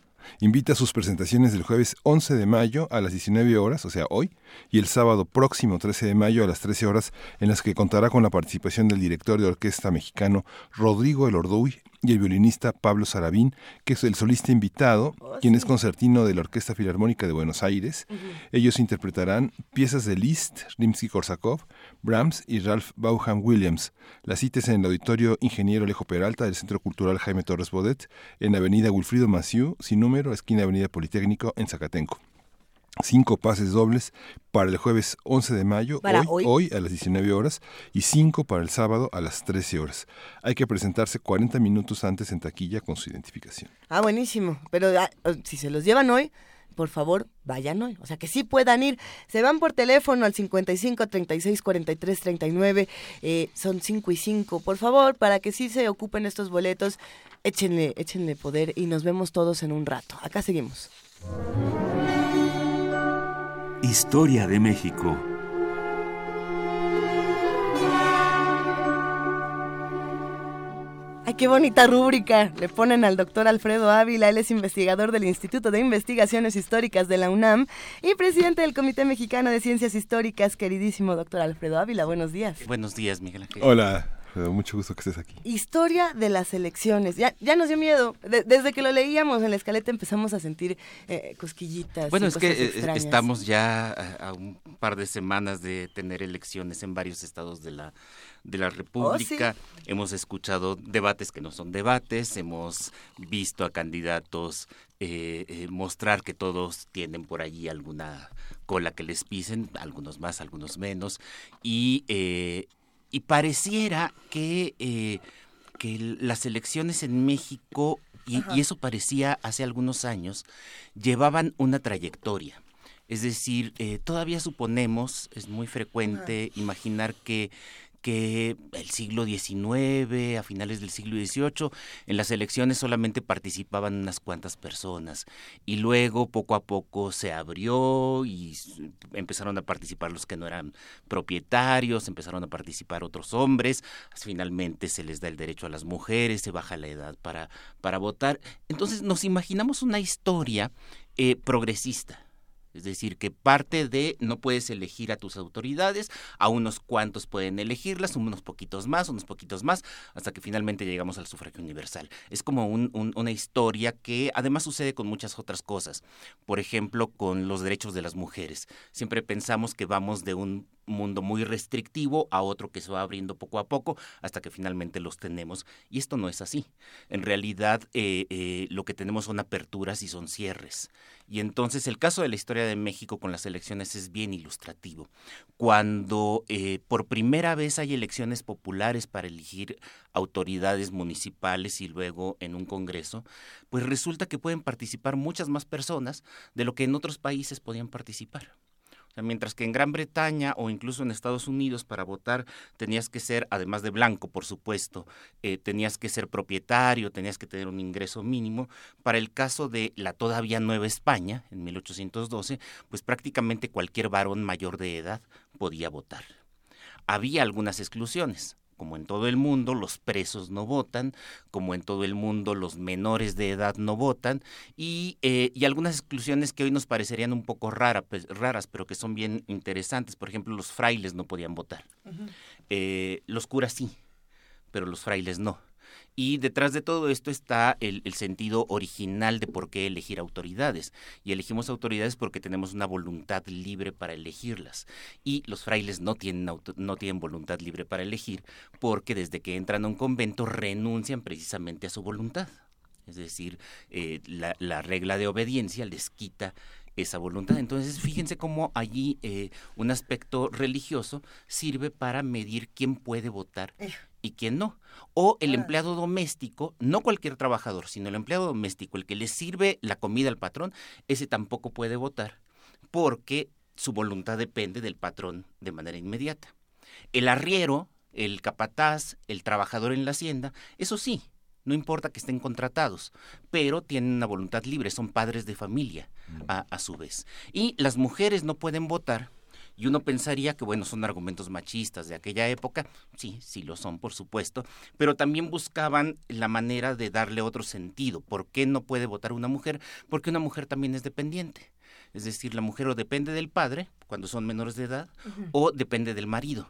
invita a sus presentaciones del jueves 11 de mayo a las 19 horas, o sea, hoy, y el sábado próximo 13 de mayo a las 13 horas, en las que contará con la participación del director de orquesta mexicano Rodrigo Elorduy y el violinista Pablo Sarabín, que es el solista invitado, quien es concertino de la Orquesta Filarmónica de Buenos Aires. Ellos interpretarán piezas de Liszt, Rimsky-Korsakov, Brahms y Ralph Vaughan Williams. La cita es en el Auditorio Ingeniero Alejo Peralta del Centro Cultural Jaime Torres Bodet, en Avenida Wilfrido Maciú, sin número, esquina Avenida Politécnico, en Zacatenco. Cinco pases dobles para el jueves 11 de mayo, hoy, hoy. hoy a las 19 horas, y cinco para el sábado a las 13 horas. Hay que presentarse 40 minutos antes en taquilla con su identificación. Ah, buenísimo. Pero ah, si se los llevan hoy, por favor, vayan hoy. O sea, que sí puedan ir. Se van por teléfono al 55 36 43 39. eh, son 5 y 5. Por favor, para que sí se ocupen estos boletos, échenle, échenle poder y nos vemos todos en un rato. Acá seguimos. Historia de México. Ay, qué bonita rúbrica. Le ponen al doctor Alfredo Ávila. Él es investigador del Instituto de Investigaciones Históricas de la UNAM y presidente del Comité Mexicano de Ciencias Históricas. Queridísimo doctor Alfredo Ávila, buenos días. Buenos días, Miguel Ángel. Hola, Alfredo, mucho gusto que estés aquí. Historia de las elecciones. Ya, ya nos dio miedo. De- desde que lo leíamos en la escaleta empezamos a sentir eh, cosquillitas. Bueno, es que eh, extrañas. estamos ya a, a un par de semanas de tener elecciones en varios estados de la de la República. Hemos escuchado debates que no son debates, hemos visto a candidatos eh, eh, mostrar que todos tienen por allí alguna cola que les pisen, algunos más, algunos menos, y, eh, y pareciera que, eh, que las elecciones en México, y eso parecía hace algunos años, llevaban una trayectoria. Es decir, eh, todavía suponemos, es muy frecuente imaginar que, que el siglo XIX, a finales del siglo XVIII, en las elecciones solamente participaban unas cuantas personas y luego poco a poco se abrió y empezaron a participar los que no eran propietarios, empezaron a participar otros hombres, finalmente se les da el derecho a las mujeres, se baja la edad para, para votar. Entonces nos imaginamos una historia eh, progresista. Es decir, que parte de no puedes elegir a tus autoridades, a unos cuantos pueden elegirlas, unos poquitos más, unos poquitos más, hasta que finalmente llegamos al sufragio universal. Es como un- un- una historia que además sucede con muchas otras cosas. Por ejemplo, con los derechos de las mujeres. Siempre pensamos que vamos de un mundo muy restrictivo a otro que se va abriendo poco a poco hasta que finalmente los tenemos. Y esto no es así. En realidad eh, eh, lo que tenemos son aperturas y son cierres. Y entonces el caso de la historia de México con las elecciones es bien ilustrativo. Cuando eh, por primera vez hay elecciones populares para elegir autoridades municipales y luego en un Congreso, pues resulta que pueden participar muchas más personas de lo que en otros países podían participar. Mientras que en Gran Bretaña o incluso en Estados Unidos para votar tenías que ser, además de blanco, por supuesto, eh, tenías que ser propietario, tenías que tener un ingreso mínimo. Para el caso de la todavía Nueva España, en 1812, pues prácticamente cualquier varón mayor de edad podía votar. Había algunas exclusiones. Como en todo el mundo, los presos no votan, como en todo el mundo, los menores de edad no votan, y, eh, y algunas exclusiones que hoy nos parecerían un poco rara, pues, raras, pero que son bien interesantes. Por ejemplo, los frailes no podían votar. Eh, los curas sí, pero los frailes no. Y detrás de todo esto está el, sentido original de por qué elegir autoridades. Y elegimos autoridades porque tenemos una voluntad libre para elegirlas. Y los frailes no tienen, auto- no tienen voluntad libre para elegir porque desde que entran a un convento renuncian precisamente a su voluntad. Es decir, eh, la, la regla de obediencia les quita esa voluntad. Entonces, fíjense cómo allí eh, un aspecto religioso sirve para medir quién puede votar y quién no. O el empleado doméstico, no cualquier trabajador, sino el empleado doméstico, el que le sirve la comida al patrón, ese tampoco puede votar porque su voluntad depende del patrón de manera inmediata. El arriero el capataz, el trabajador en la hacienda, eso sí, no importa que estén contratados, pero tienen una voluntad libre, son padres de familia a, a su vez. Y las mujeres no pueden votar y uno pensaría que, bueno, son argumentos machistas de aquella época, sí, sí lo son, por supuesto, pero también buscaban la manera de darle otro sentido. ¿Por qué no puede votar una mujer? Porque una mujer también es dependiente. Es decir, la mujer o depende del padre, cuando son menores de edad, o depende del marido.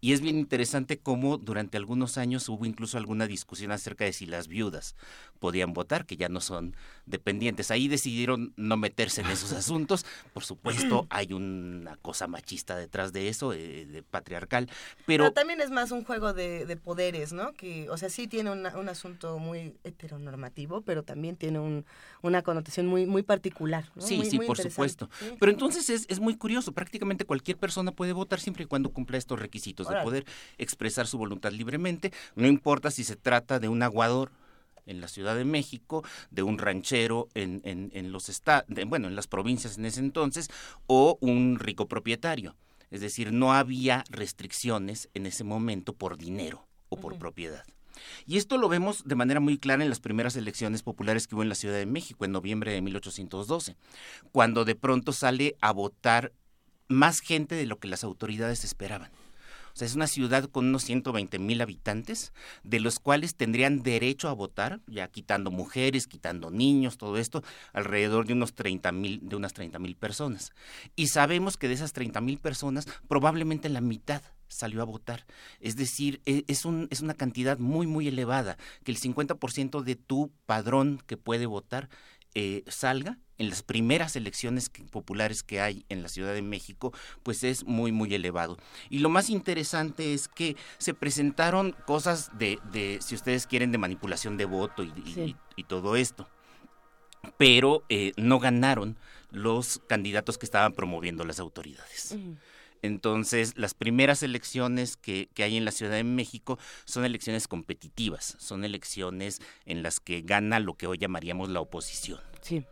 Y es bien interesante cómo durante algunos años hubo incluso alguna discusión acerca de si las viudas podían votar, que ya no son dependientes. Ahí decidieron no meterse en esos asuntos. Por supuesto, hay una cosa machista detrás de eso, eh, de patriarcal. Pero, también es más un juego de, poderes, ¿no? Que, o sea, sí tiene un asunto muy heteronormativo, pero también tiene un, una connotación muy, muy particular. Sí, sí, por supuesto. Pero entonces es, es muy curioso. Prácticamente cualquier persona puede votar siempre y cuando cumpla estos requisitos de poder expresar su voluntad libremente, no importa si se trata de un aguador en la Ciudad de México, de un ranchero en, en, los bueno, en las provincias en ese entonces, o un rico propietario. Es decir, no había restricciones en ese momento por dinero o por propiedad. Y esto lo vemos de manera muy clara en las primeras elecciones populares que hubo en la Ciudad de México en noviembre de 1812, cuando de pronto sale a votar más gente de lo que las autoridades esperaban. Sea, es una ciudad con unos 120 mil habitantes, de los cuales tendrían derecho a votar, ya quitando mujeres, quitando niños, todo esto, alrededor de unos 30 mil, de unas 30 mil personas. Y sabemos que de esas 30 mil personas, probablemente la mitad salió a votar. Es decir, e, es una cantidad muy, muy elevada, que el 50% de tu padrón que puede votar eh, salga en las primeras elecciones populares que hay en la Ciudad de México, pues es muy, muy elevado. Y lo más interesante es que se presentaron cosas de, de si ustedes quieren, de manipulación de voto y, todo esto. Pero eh, no ganaron los candidatos que estaban promoviendo las autoridades. Entonces, las primeras elecciones que, que, hay en la Ciudad de México son elecciones competitivas, son elecciones en las que gana lo que hoy llamaríamos la oposición. Sí.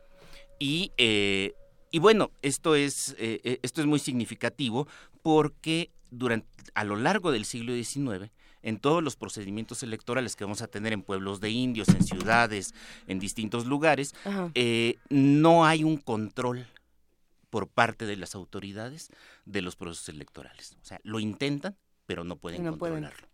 Y, eh, y bueno, esto es, eh, eh, esto es muy significativo porque durante, a lo largo del siglo XIX, en todos los procedimientos electorales que vamos a tener en pueblos de indios, en ciudades, en distintos lugares, no hay un control por parte de las autoridades de los procesos electorales. O sea, lo intentan, pero no pueden controlarlo.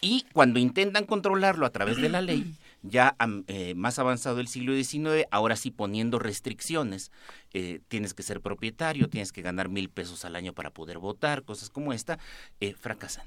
Y cuando intentan controlarlo a través de la ley, ya eh, más avanzado el siglo XIX, ahora sí poniendo restricciones, eh, tienes que ser propietario, tienes que ganar mil pesos al año para poder votar, cosas como esta, eh, fracasan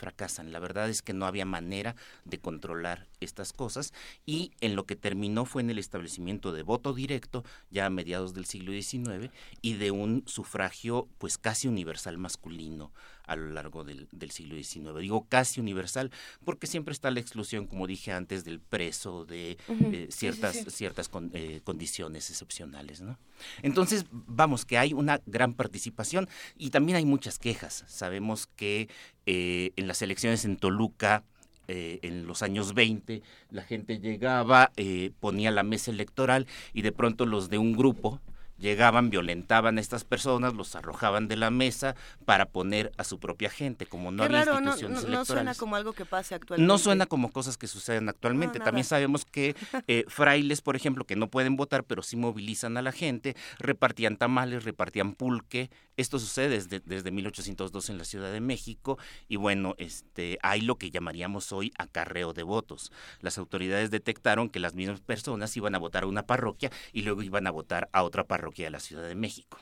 fracasan. La verdad es que no había manera de controlar estas cosas y en lo que terminó fue en el establecimiento de voto directo ya a mediados del siglo XIX y de un sufragio pues casi universal masculino a lo largo del, siglo XIX. Digo casi universal porque siempre está la exclusión, como dije antes, del preso, de eh, ciertas, ciertas eh, condiciones excepcionales. ¿no? Entonces, vamos, que hay una gran participación y también hay muchas quejas. Sabemos que eh, en las elecciones en Toluca, en los años 20, la gente llegaba, ponía la mesa electoral y de pronto los de un grupo llegaban, violentaban a estas personas, los arrojaban de la mesa para poner a su propia gente, como no había instituciones no, no, suena como algo que pase actualmente. No suena como cosas que suceden actualmente. También sabemos que eh, frailes, por ejemplo, que no pueden votar, pero sí movilizan a la gente, repartían tamales, repartían pulque. Esto sucede desde, desde 1802 en la Ciudad de México y bueno, este, hay lo que llamaríamos hoy acarreo de votos. Las autoridades detectaron que las mismas personas iban a votar a una parroquia y luego iban a votar a otra parroquia de la Ciudad de México.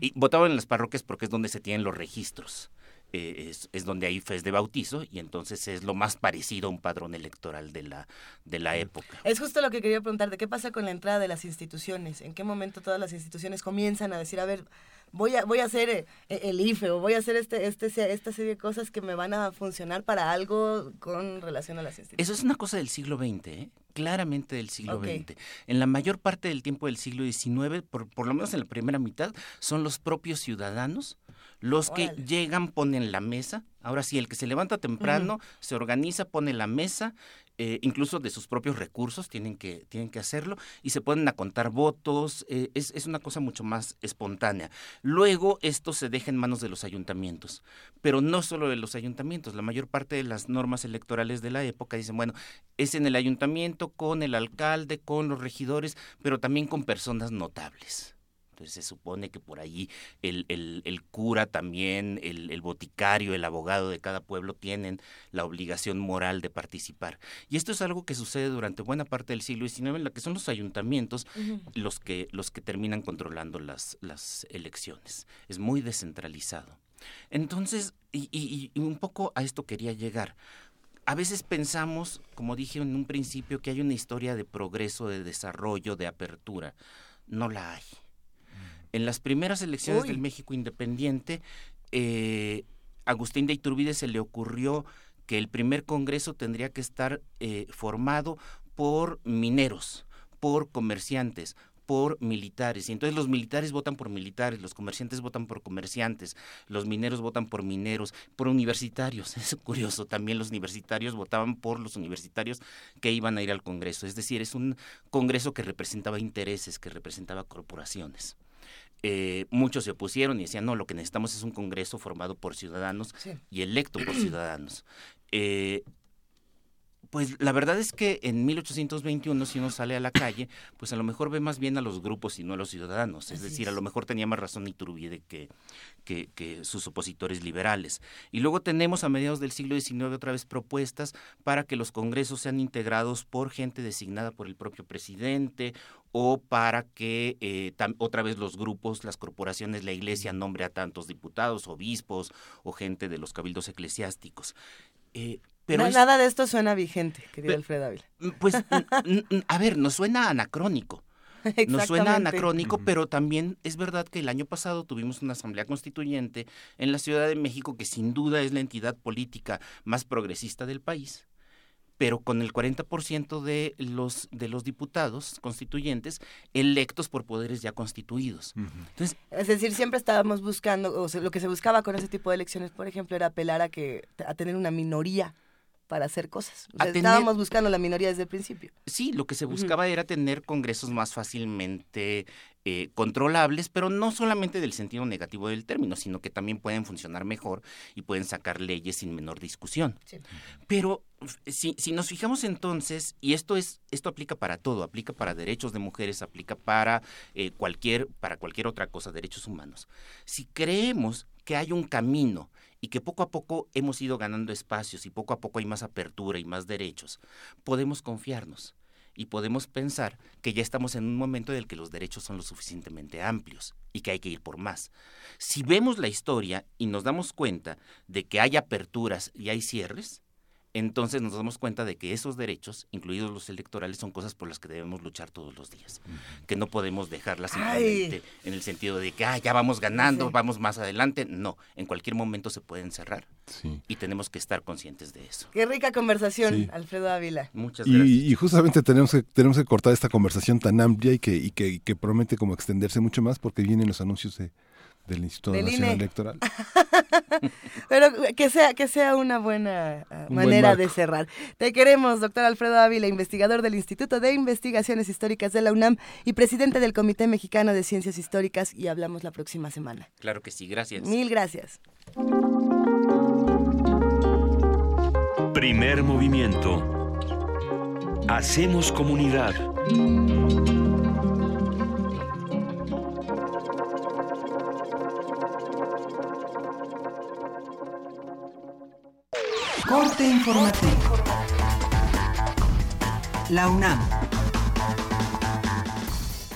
Y votaban en las parroquias porque es donde se tienen los registros. Eh, es, donde hay fe de bautizo y entonces es lo más parecido a un padrón electoral de la, de la época. Es justo lo que quería preguntar, ¿de qué pasa con la entrada de las instituciones? ¿En qué momento todas las instituciones comienzan a decir, a ver, voy a, voy a hacer eh, el IFE o voy a hacer este, este, esta serie de cosas que me van a funcionar para algo con relación a las instituciones? Eso es una cosa del siglo XX, ¿eh? Claramente del siglo XX. En la mayor parte del tiempo del siglo XIX, por, por lo menos en la primera mitad, son los propios ciudadanos Los que llegan ponen la mesa. Ahora sí, el que se levanta temprano, se organiza, pone la mesa, eh, incluso de sus propios recursos, tienen que, tienen que hacerlo, y se ponen a contar votos, eh, es, es, una cosa mucho más espontánea. Luego esto se deja en manos de los ayuntamientos, pero no solo de los ayuntamientos, la mayor parte de las normas electorales de la época dicen, bueno, es en el ayuntamiento, con el alcalde, con los regidores, pero también con personas notables. Entonces se supone que por allí el, el, cura también, el, el, boticario, el abogado de cada pueblo tienen la obligación moral de participar. Y esto es algo que sucede durante buena parte del siglo XIX, en la que son los ayuntamientos los, que, los que terminan controlando las, las elecciones. Es muy descentralizado. Entonces, y, y, y un poco a esto quería llegar a veces pensamos, como dije en un principio, que hay una historia de progreso, de desarrollo, de apertura. No la hay. En las primeras elecciones del México independiente, eh, Agustín de Iturbide se le ocurrió que el primer Congreso tendría que estar eh, formado por mineros, por comerciantes, por militares. Y entonces los militares votan por militares, los comerciantes votan por comerciantes, los mineros votan por mineros, por universitarios. Es curioso, también los universitarios votaban por los universitarios que iban a ir al Congreso. Es decir, es un Congreso que representaba intereses, que representaba corporaciones. Eh, muchos se opusieron y decían, no, lo que necesitamos es un Congreso formado por ciudadanos y electo por ciudadanos. Eh, pues la verdad es que en 1821 si uno sale a la calle, pues a lo mejor ve más bien a los grupos y no a los ciudadanos. Es decir, a lo mejor tenía más razón Iturbide que, que, que sus opositores liberales. Y luego tenemos a mediados del siglo XIX otra vez propuestas para que los congresos sean integrados por gente designada por el propio presidente o para que eh, otra vez los grupos, las corporaciones, la iglesia nombre a tantos diputados, obispos o gente de los cabildos eclesiásticos. Eh, pero nada de esto suena vigente, querido Alfredo Ávila. Mm, pues, a ver, nos suena anacrónico. Nos suena anacrónico, pero también es verdad que el año pasado tuvimos una asamblea constituyente en la Ciudad de México que sin duda es la entidad política más progresista del país pero con el 40% de los, de los diputados constituyentes electos por poderes ya constituidos. Entonces, es decir, siempre estábamos buscando, o sea, lo que se buscaba con ese tipo de elecciones, por ejemplo, era apelar a, que, a tener una minoría para hacer cosas. estábamos buscando la minoría desde el principio. Sí, lo que se buscaba era tener congresos más fácilmente eh, controlables, pero no solamente del sentido negativo del término, sino que también pueden funcionar mejor y pueden sacar leyes sin menor discusión. Pero si, si, nos fijamos entonces, y esto es, esto aplica para todo, aplica para derechos de mujeres, aplica para eh, cualquier, para cualquier otra cosa, derechos humanos. Si creemos que hay un camino y que poco a poco hemos ido ganando espacios y poco a poco hay más apertura y más derechos, podemos confiarnos y podemos pensar que ya estamos en un momento en el que los derechos son lo suficientemente amplios y que hay que ir por más. Si vemos la historia y nos damos cuenta de que hay aperturas y hay cierres, entonces nos damos cuenta de que esos derechos, incluidos los electorales, son cosas por las que debemos luchar todos los días, que no podemos dejarlas simplemente en el sentido de que ah, ya vamos ganando, vamos más adelante. No, en cualquier momento se pueden cerrar y tenemos que estar conscientes de eso. Qué rica conversación, Alfredo Ávila. Muchas gracias. Y, justamente tenemos que, tenemos que cortar esta conversación tan amplia y que, y que, que promete como extenderse mucho más porque vienen los anuncios de del Instituto Nacional Electoral. Pero que sea, que sea una buena ah, manera de cerrar. Te queremos, doctor Alfredo Ávila, investigador del Instituto de Investigaciones Históricas de la UNAM y presidente del Comité Mexicano de Ciencias Históricas, y hablamos la próxima semana. Claro que sí, gracias. Mil gracias. Primer movimiento. Hacemos comunidad. Corte informativo. La UNAM.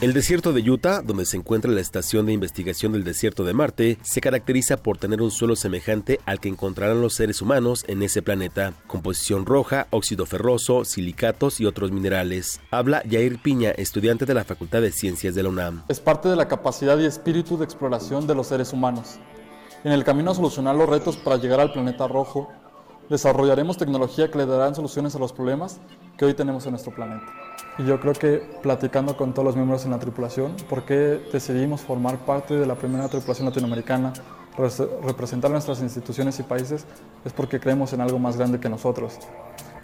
El desierto de Utah, donde se encuentra la estación de investigación del desierto de Marte, se caracteriza por tener un suelo semejante al que encontrarán los seres humanos en ese planeta, composición roja, óxido ferroso, silicatos y otros minerales. Habla Jair Piña, estudiante de la Facultad de Ciencias de la UNAM. Es parte de la capacidad y espíritu de exploración de los seres humanos. En el camino a solucionar los retos para llegar al planeta rojo, desarrollaremos tecnología que le darán soluciones a los problemas que hoy tenemos en nuestro planeta. Y yo creo que platicando con todos los miembros en la tripulación, por qué decidimos formar parte de la primera tripulación latinoamericana representar nuestras instituciones y países es porque creemos en algo más grande que nosotros.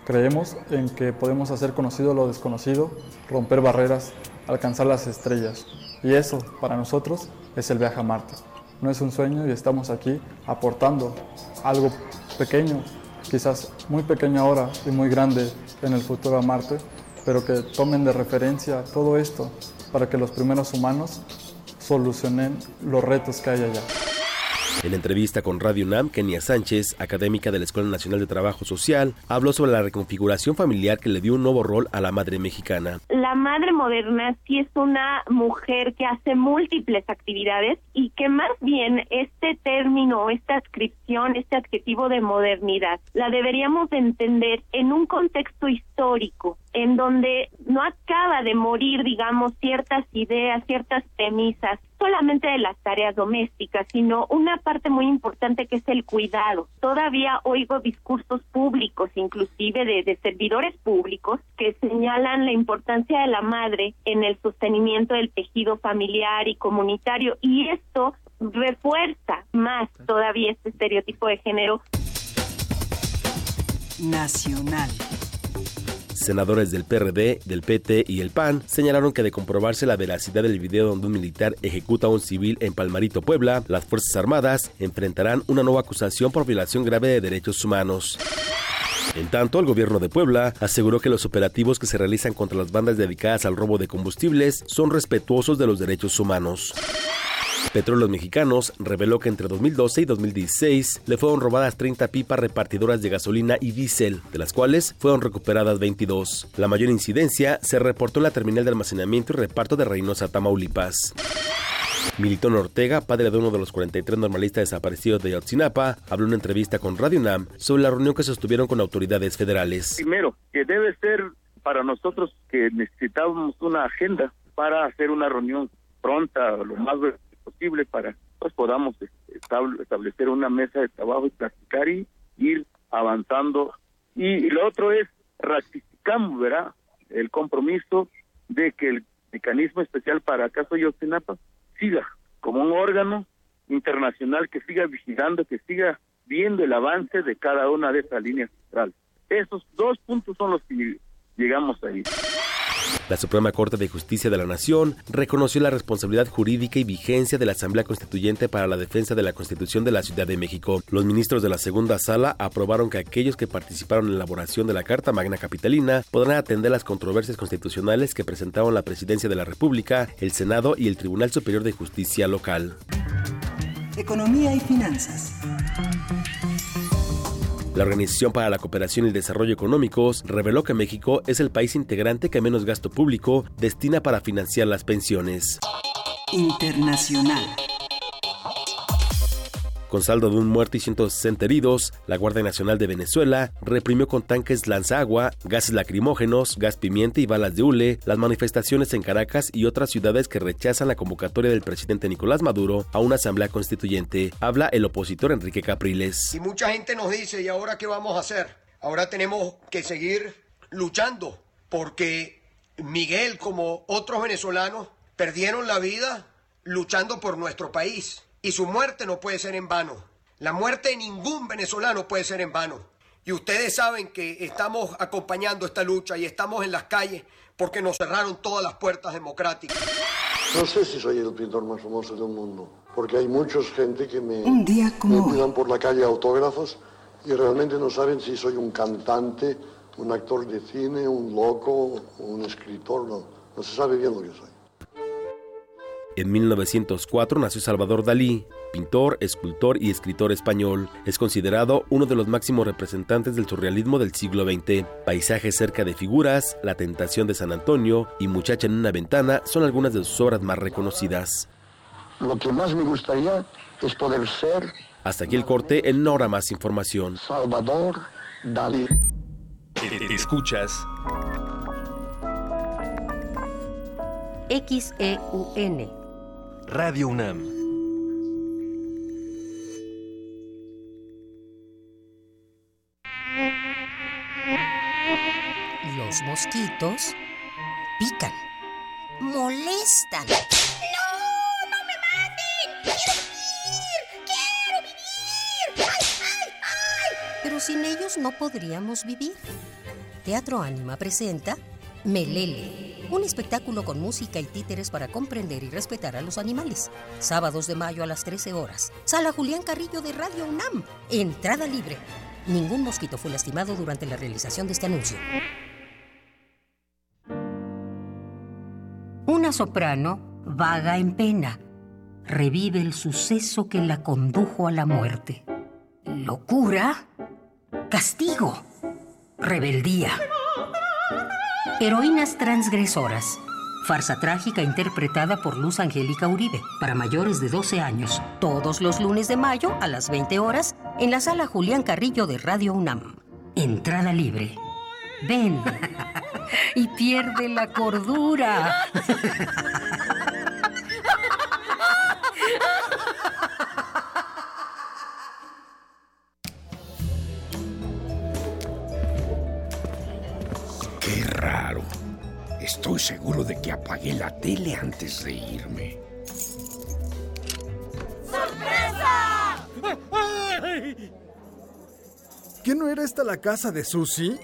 Creemos en que podemos hacer conocido lo desconocido, romper barreras, alcanzar las estrellas. Y eso, para nosotros, es el viaje a Marte. No es un sueño y estamos aquí aportando algo pequeño, quizás muy pequeño ahora y muy grande en el futuro a Marte, pero que tomen de referencia todo esto para que los primeros humanos solucionen los retos que hay allá. En entrevista con Radio UNAM, Kenia Sánchez, académica de la Escuela Nacional de Trabajo Social, habló sobre la reconfiguración familiar que le dio un nuevo rol a la madre mexicana. La madre moderna sí es una mujer que hace múltiples actividades y que más bien este término, esta adscripción, este adjetivo de modernidad, la deberíamos entender en un contexto histórico en donde no acaba de morir, digamos, ciertas ideas, ciertas premisas, solamente de las tareas domésticas, sino una parte muy importante que es el cuidado. Todavía oigo discursos públicos, inclusive de, de servidores públicos, que señalan la importancia de la madre en el sostenimiento del tejido familiar y comunitario, y esto refuerza más todavía este estereotipo de género. Nacional. Senadores del PRD, del PT y el PAN señalaron que de comprobarse la veracidad del video donde un militar ejecuta a un civil en Palmarito, Puebla, las Fuerzas Armadas enfrentarán una nueva acusación por violación grave de derechos humanos. En tanto, el gobierno de Puebla aseguró que los operativos que se realizan contra las bandas dedicadas al robo de combustibles son respetuosos de los derechos humanos. Petróleos Mexicanos reveló que entre 2012 y 2016 le fueron robadas 30 pipas repartidoras de gasolina y diésel, de las cuales fueron recuperadas 22. La mayor incidencia se reportó en la terminal de almacenamiento y reparto de Reynosa, Tamaulipas. Militón Ortega, padre de uno de los 43 normalistas desaparecidos de Yotzinapa, habló en una entrevista con Radio UNAM sobre la reunión que sostuvieron con autoridades federales. Primero, que debe ser para nosotros que necesitábamos una agenda para hacer una reunión pronta, lo más posible para pues podamos establecer una mesa de trabajo y platicar y ir avanzando. Y, lo otro es ratificamos, ¿verdad? El compromiso de que el mecanismo especial para caso Yotzinapa siga como un órgano internacional que siga vigilando, que siga viendo el avance de cada una de esas líneas centrales. Esos dos puntos son los que llegamos ahí. La Suprema Corte de Justicia de la Nación reconoció la responsabilidad jurídica y vigencia de la Asamblea Constituyente para la defensa de la Constitución de la Ciudad de México. Los ministros de la segunda sala aprobaron que aquellos que participaron en la elaboración de la Carta Magna Capitalina podrán atender las controversias constitucionales que presentaron la Presidencia de la República, el Senado y el Tribunal Superior de Justicia local. Economía y finanzas. La Organización para la Cooperación y el Desarrollo Económicos reveló que México es el país integrante que menos gasto público destina para financiar las pensiones. Internacional. Con saldo de un muerto y 160 heridos, la Guardia Nacional de Venezuela reprimió con tanques lanzagua, gases lacrimógenos, gas pimienta y balas de hule las manifestaciones en Caracas y otras ciudades que rechazan la convocatoria del presidente Nicolás Maduro a una asamblea constituyente. Habla el opositor Enrique Capriles. Y mucha gente nos dice, ¿y ahora qué vamos a hacer? Ahora tenemos que seguir luchando porque Miguel, como otros venezolanos, perdieron la vida luchando por nuestro país y su muerte no puede ser en vano. La muerte de ningún venezolano puede ser en vano. Y ustedes saben que estamos acompañando esta lucha y estamos en las calles porque nos cerraron todas las puertas democráticas. No sé si soy el pintor más famoso del mundo, porque hay mucha gente que me, un día como me pidan por la calle autógrafos y realmente no saben si soy un cantante, un actor de cine, un loco, un escritor, no, no se sabe bien lo que soy. En 1904 nació Salvador Dalí, pintor, escultor y escritor español. Es considerado uno de los máximos representantes del surrealismo del siglo XX. Paisajes cerca de figuras, La tentación de San Antonio y Muchacha en una ventana son algunas de sus obras más reconocidas. Lo que más me gustaría es poder ser... Hasta aquí el corte, en Nora más información. Salvador Dalí. Escuchas XEUN Radio UNAM. Los mosquitos pican, molestan. ¡No! ¡No me maten! ¡Quiero vivir! ¡Quiero vivir! ¡Ay, ay, ay! Pero sin ellos no podríamos vivir. Teatro Ánima presenta Melele, un espectáculo con música y títeres para comprender y respetar a los animales. Sábados de mayo a las 13 horas. Sala Julián Carrillo de Radio UNAM. Entrada libre. Ningún mosquito fue lastimado durante la realización de este anuncio. Una soprano vaga en pena. Revive el suceso que la condujo a la muerte. Locura, castigo, rebeldía. Heroínas transgresoras. Farsa trágica interpretada por Luz Angélica Uribe para mayores de 12 años. Todos los lunes de mayo a las 20 horas en la sala Julián Carrillo de Radio UNAM. Entrada libre. Ven y pierde la cordura. Estoy seguro de que apagué la tele antes de irme. ¡Sorpresa! ¿Qué no era esta la casa de Susie?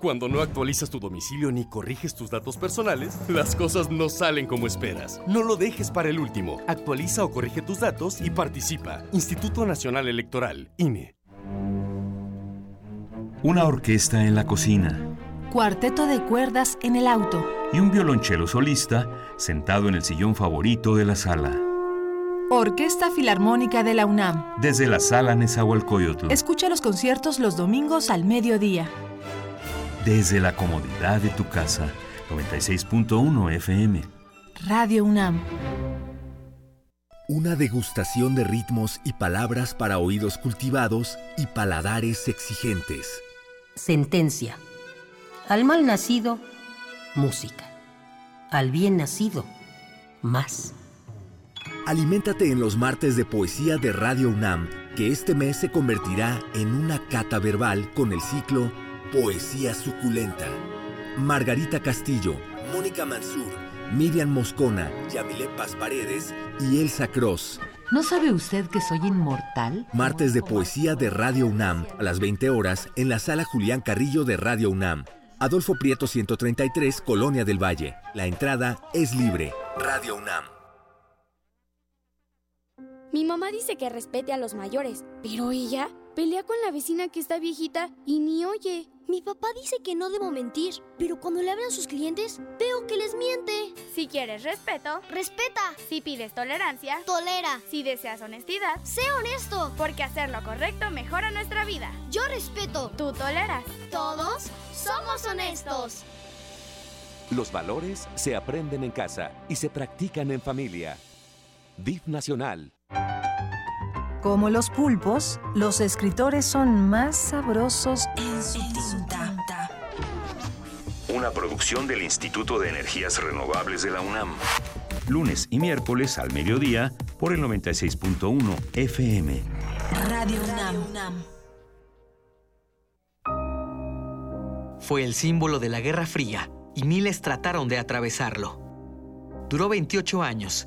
Cuando no actualizas tu domicilio ni corriges tus datos personales, las cosas no salen como esperas. No lo dejes para el último. Actualiza o corrige tus datos y participa. Instituto Nacional Electoral, INE. Una orquesta en la cocina cuarteto de cuerdas en el auto y un violonchelo solista sentado en el sillón favorito de la sala. Orquesta Filarmónica de la UNAM. Desde la sala Nezahualcóyotl. Escucha los conciertos los domingos al mediodía. Desde la comodidad de tu casa. 96.1 FM. Radio UNAM. Una degustación de ritmos y palabras para oídos cultivados y paladares exigentes. Sentencia. Al mal nacido, música. Al bien nacido, más. Aliméntate en los martes de poesía de Radio UNAM, que este mes se convertirá en una cata verbal con el ciclo Poesía Suculenta. Margarita Castillo, Mónica Mansur, Miriam Moscona, Yamile Paz Paredes y Elsa Cross. ¿No sabe usted que soy inmortal? Martes de poesía de Radio UNAM, a las 20 horas, en la sala Julián Carrillo de Radio UNAM. Adolfo Prieto 133, Colonia del Valle. La entrada es libre. Radio UNAM. Mi mamá dice que respete a los mayores, pero ella pelea con la vecina que está viejita y ni oye. Mi papá dice que no debo mentir, pero cuando le hablan a sus clientes, veo que les miente. Si quieres respeto, respeta. Si pides tolerancia, tolera. Si deseas honestidad, sé honesto. Porque hacer lo correcto mejora nuestra vida. Yo respeto. Tú toleras. Todos somos honestos. Los valores se aprenden en casa y se practican en familia. DIF Nacional. Como los pulpos, los escritores son más sabrosos en su tinta. Una producción del Instituto de Energías Renovables de la UNAM. Lunes y miércoles al mediodía por el 96.1 FM. Radio UNAM. Fue el símbolo de la Guerra Fría y miles trataron de atravesarlo. Duró 28 años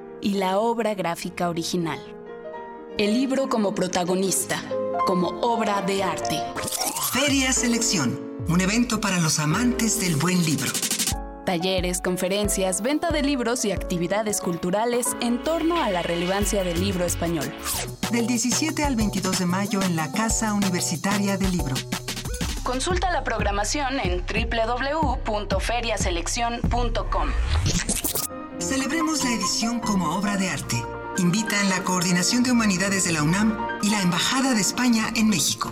y la obra gráfica original. El libro como protagonista, como obra de arte. Feria Selección, un evento para los amantes del buen libro. Talleres, conferencias, venta de libros y actividades culturales en torno a la relevancia del libro español. Del 17 al 22 de mayo en la Casa Universitaria del Libro. Consulta la programación en www.feriaselección.com. Celebremos la edición como obra de arte. Invitan la Coordinación de Humanidades de la UNAM y la Embajada de España en México.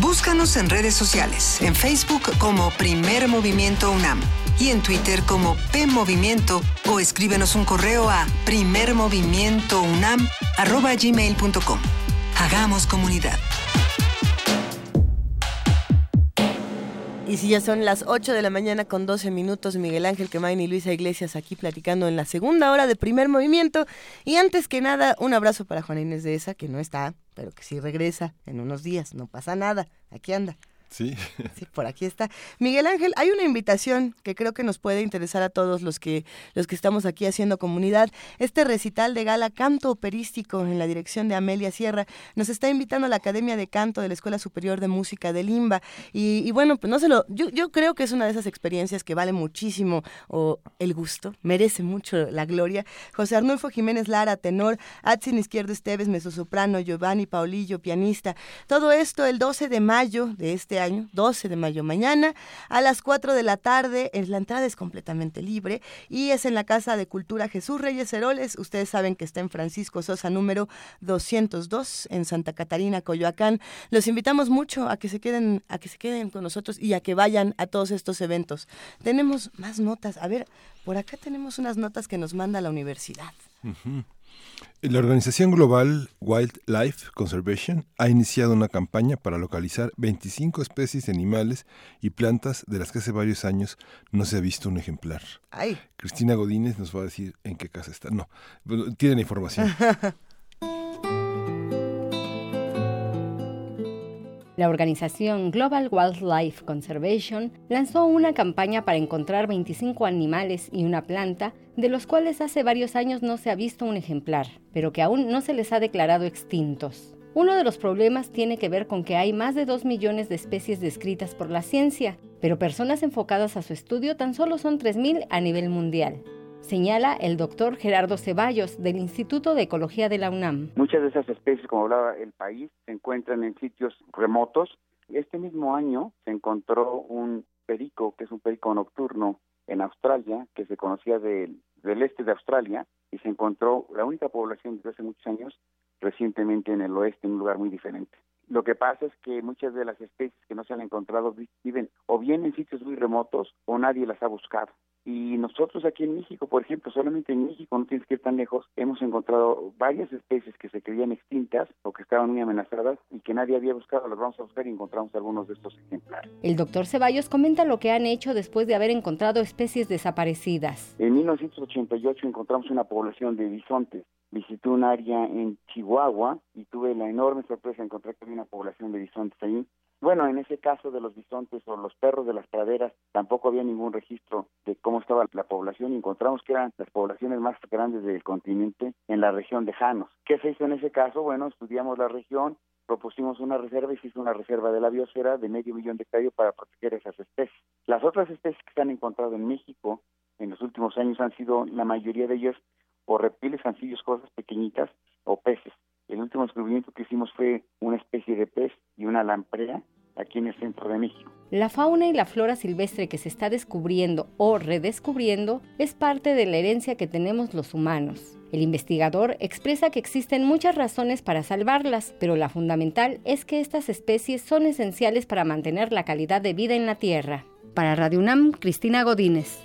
Búscanos en redes sociales, en Facebook como Primer Movimiento UNAM y en Twitter como P Movimiento o escríbenos un correo a primermovimientounam@gmail.com. Hagamos comunidad. Y si ya son las 8 de la mañana con 12 minutos, Miguel Ángel Quemain y Luisa Iglesias aquí platicando en la segunda hora de primer movimiento. Y antes que nada, un abrazo para Juana Inés de esa, que no está, pero que sí regresa en unos días. No pasa nada, aquí anda. Sí. sí. por aquí está. Miguel Ángel, hay una invitación que creo que nos puede interesar a todos los que, los que estamos aquí haciendo comunidad. Este recital de gala canto operístico en la dirección de Amelia Sierra nos está invitando a la Academia de Canto de la Escuela Superior de Música de Limba. Y, bueno, pues no se lo, yo, yo creo que es una de esas experiencias que vale muchísimo o el gusto, merece mucho la gloria. José Arnulfo Jiménez Lara, tenor, Atsin Izquierdo Esteves, mezzosoprano, Giovanni Paulillo, pianista. Todo esto el 12 de mayo de este año año, 12 de mayo mañana, a las 4 de la tarde. La entrada es completamente libre y es en la Casa de Cultura Jesús Reyes Heroles. Ustedes saben que está en Francisco Sosa número 202 en Santa Catarina, Coyoacán. Los invitamos mucho a que se queden, a que se queden con nosotros y a que vayan a todos estos eventos. Tenemos más notas. A ver, por acá tenemos unas notas que nos manda la universidad. La organización global Wildlife Conservation ha iniciado una campaña para localizar 25 especies de animales y plantas de las que hace varios años no se ha visto un ejemplar. Ay. Cristina Godínez nos va a decir en qué casa está. No, tienen información. La organización Global Wildlife Conservation lanzó una campaña para encontrar 25 animales y una planta de los cuales hace varios años no se ha visto un ejemplar, pero que aún no se les ha declarado extintos. Uno de los problemas tiene que ver con que hay más de 2 millones de especies descritas por la ciencia, pero personas enfocadas a su estudio tan solo son 3.000 a nivel mundial señala el doctor Gerardo Ceballos del Instituto de Ecología de la UNAM. Muchas de esas especies, como hablaba el país, se encuentran en sitios remotos. Este mismo año se encontró un perico, que es un perico nocturno en Australia, que se conocía del, del este de Australia, y se encontró la única población desde hace muchos años recientemente en el oeste, en un lugar muy diferente. Lo que pasa es que muchas de las especies que no se han encontrado viven o bien en sitios muy remotos o nadie las ha buscado. Y nosotros aquí en México, por ejemplo, solamente en México, no tienes que ir tan lejos, hemos encontrado varias especies que se creían extintas o que estaban muy amenazadas y que nadie había buscado. Las vamos a buscar y encontramos algunos de estos ejemplares. El doctor Ceballos comenta lo que han hecho después de haber encontrado especies desaparecidas. En 1988 encontramos una población de bisontes. Visité un área en Chihuahua y tuve la enorme sorpresa de encontrar que había una población de bisontes ahí. Bueno, en ese caso de los bisontes o los perros de las praderas, tampoco había ningún registro de cómo estaba la población y encontramos que eran las poblaciones más grandes del continente en la región de Janos. ¿Qué se hizo en ese caso? Bueno, estudiamos la región, propusimos una reserva y se hizo una reserva de la biosfera de medio millón de hectáreas para proteger esas especies. Las otras especies que se han encontrado en México en los últimos años han sido, la mayoría de ellas, o reptiles, anfibios, cosas pequeñitas o peces. El último descubrimiento que hicimos fue una especie de pez y una lamprea aquí en el centro de México. La fauna y la flora silvestre que se está descubriendo o redescubriendo es parte de la herencia que tenemos los humanos. El investigador expresa que existen muchas razones para salvarlas, pero la fundamental es que estas especies son esenciales para mantener la calidad de vida en la Tierra. Para Radio UNAM, Cristina Godínez.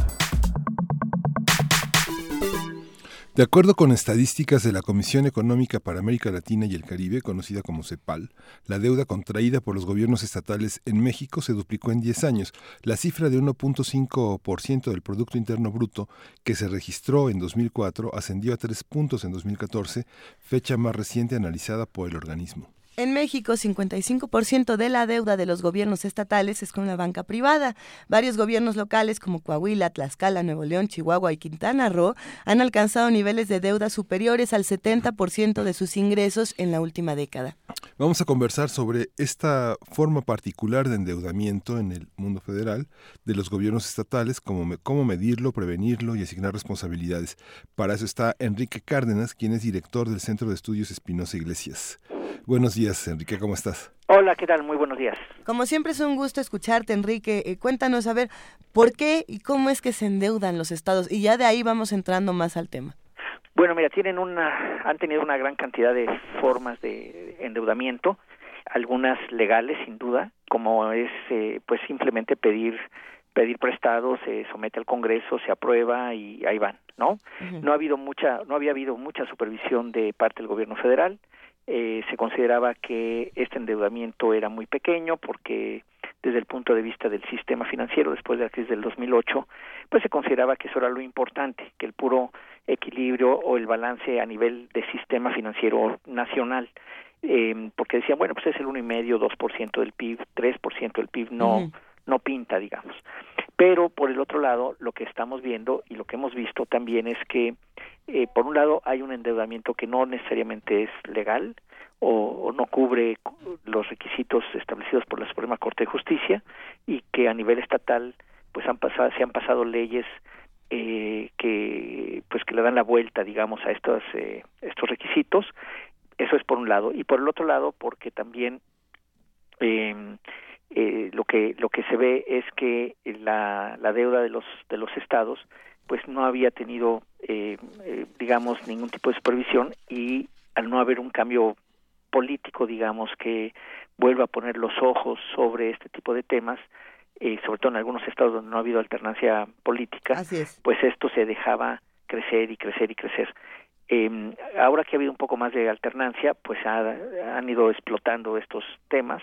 De acuerdo con estadísticas de la Comisión Económica para América Latina y el Caribe, conocida como CEPAL, la deuda contraída por los gobiernos estatales en México se duplicó en 10 años. La cifra de 1.5% del Producto Interno Bruto que se registró en 2004 ascendió a 3 puntos en 2014, fecha más reciente analizada por el organismo. En México, 55% de la deuda de los gobiernos estatales es con la banca privada. Varios gobiernos locales como Coahuila, Tlaxcala, Nuevo León, Chihuahua y Quintana Roo han alcanzado niveles de deuda superiores al 70% de sus ingresos en la última década. Vamos a conversar sobre esta forma particular de endeudamiento en el mundo federal de los gobiernos estatales, cómo, cómo medirlo, prevenirlo y asignar responsabilidades. Para eso está Enrique Cárdenas, quien es director del Centro de Estudios Espinosa Iglesias. Buenos días, Enrique, ¿cómo estás? Hola, ¿qué tal? Muy buenos días. Como siempre es un gusto escucharte, Enrique. Eh, cuéntanos a ver por qué y cómo es que se endeudan los estados y ya de ahí vamos entrando más al tema. Bueno, mira, tienen una, han tenido una gran cantidad de formas de endeudamiento, algunas legales sin duda, como es eh, pues simplemente pedir pedir prestado, se somete al Congreso, se aprueba y ahí van, ¿no? No ha habido mucha, no había habido mucha supervisión de parte del Gobierno Federal. Eh, se consideraba que este endeudamiento era muy pequeño porque desde el punto de vista del sistema financiero después de la crisis del 2008, pues se consideraba que eso era lo importante, que el puro equilibrio o el balance a nivel de sistema financiero nacional eh, porque decían, bueno, pues es el uno y medio, dos por ciento del PIB, tres por ciento del PIB, no, no pinta, digamos. Pero por el otro lado, lo que estamos viendo y lo que hemos visto también es que, eh, por un lado, hay un endeudamiento que no necesariamente es legal o, no cubre los requisitos establecidos por la Suprema Corte de Justicia y que a nivel estatal, pues han pasado, se han pasado leyes eh, que, pues que le dan la vuelta, digamos, a estos eh, estos requisitos. Eso es por un lado y por el otro lado, porque también eh, eh, lo que lo que se ve es que la, la deuda de los de los estados pues no había tenido eh, eh, digamos ningún tipo de supervisión y al no haber un cambio político digamos que vuelva a poner los ojos sobre este tipo de temas eh, sobre todo en algunos estados donde no ha habido alternancia política pues esto se dejaba crecer y crecer y crecer. Eh, ahora que ha habido un poco más de alternancia pues ha, han ido explotando estos temas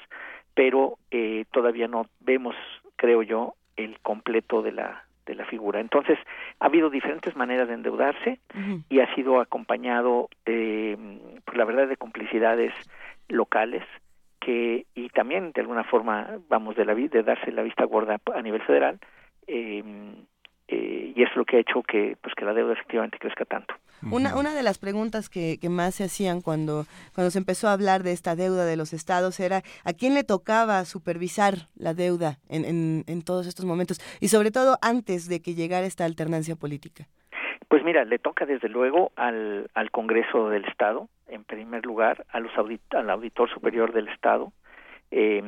pero eh, todavía no vemos, creo yo, el completo de la de la figura. Entonces, ha habido diferentes maneras de endeudarse y ha sido acompañado, eh, por la verdad, de complicidades locales que y también de alguna forma, vamos, de la de darse la vista gorda a nivel federal. Eh, eh, y es lo que ha hecho que pues que la deuda efectivamente crezca tanto. Una, una de las preguntas que, que, más se hacían cuando, cuando se empezó a hablar de esta deuda de los estados era a quién le tocaba supervisar la deuda en, en, en todos estos momentos y sobre todo antes de que llegara esta alternancia política. Pues mira, le toca desde luego al, al Congreso del Estado, en primer lugar, a los audit al Auditor Superior del Estado, eh,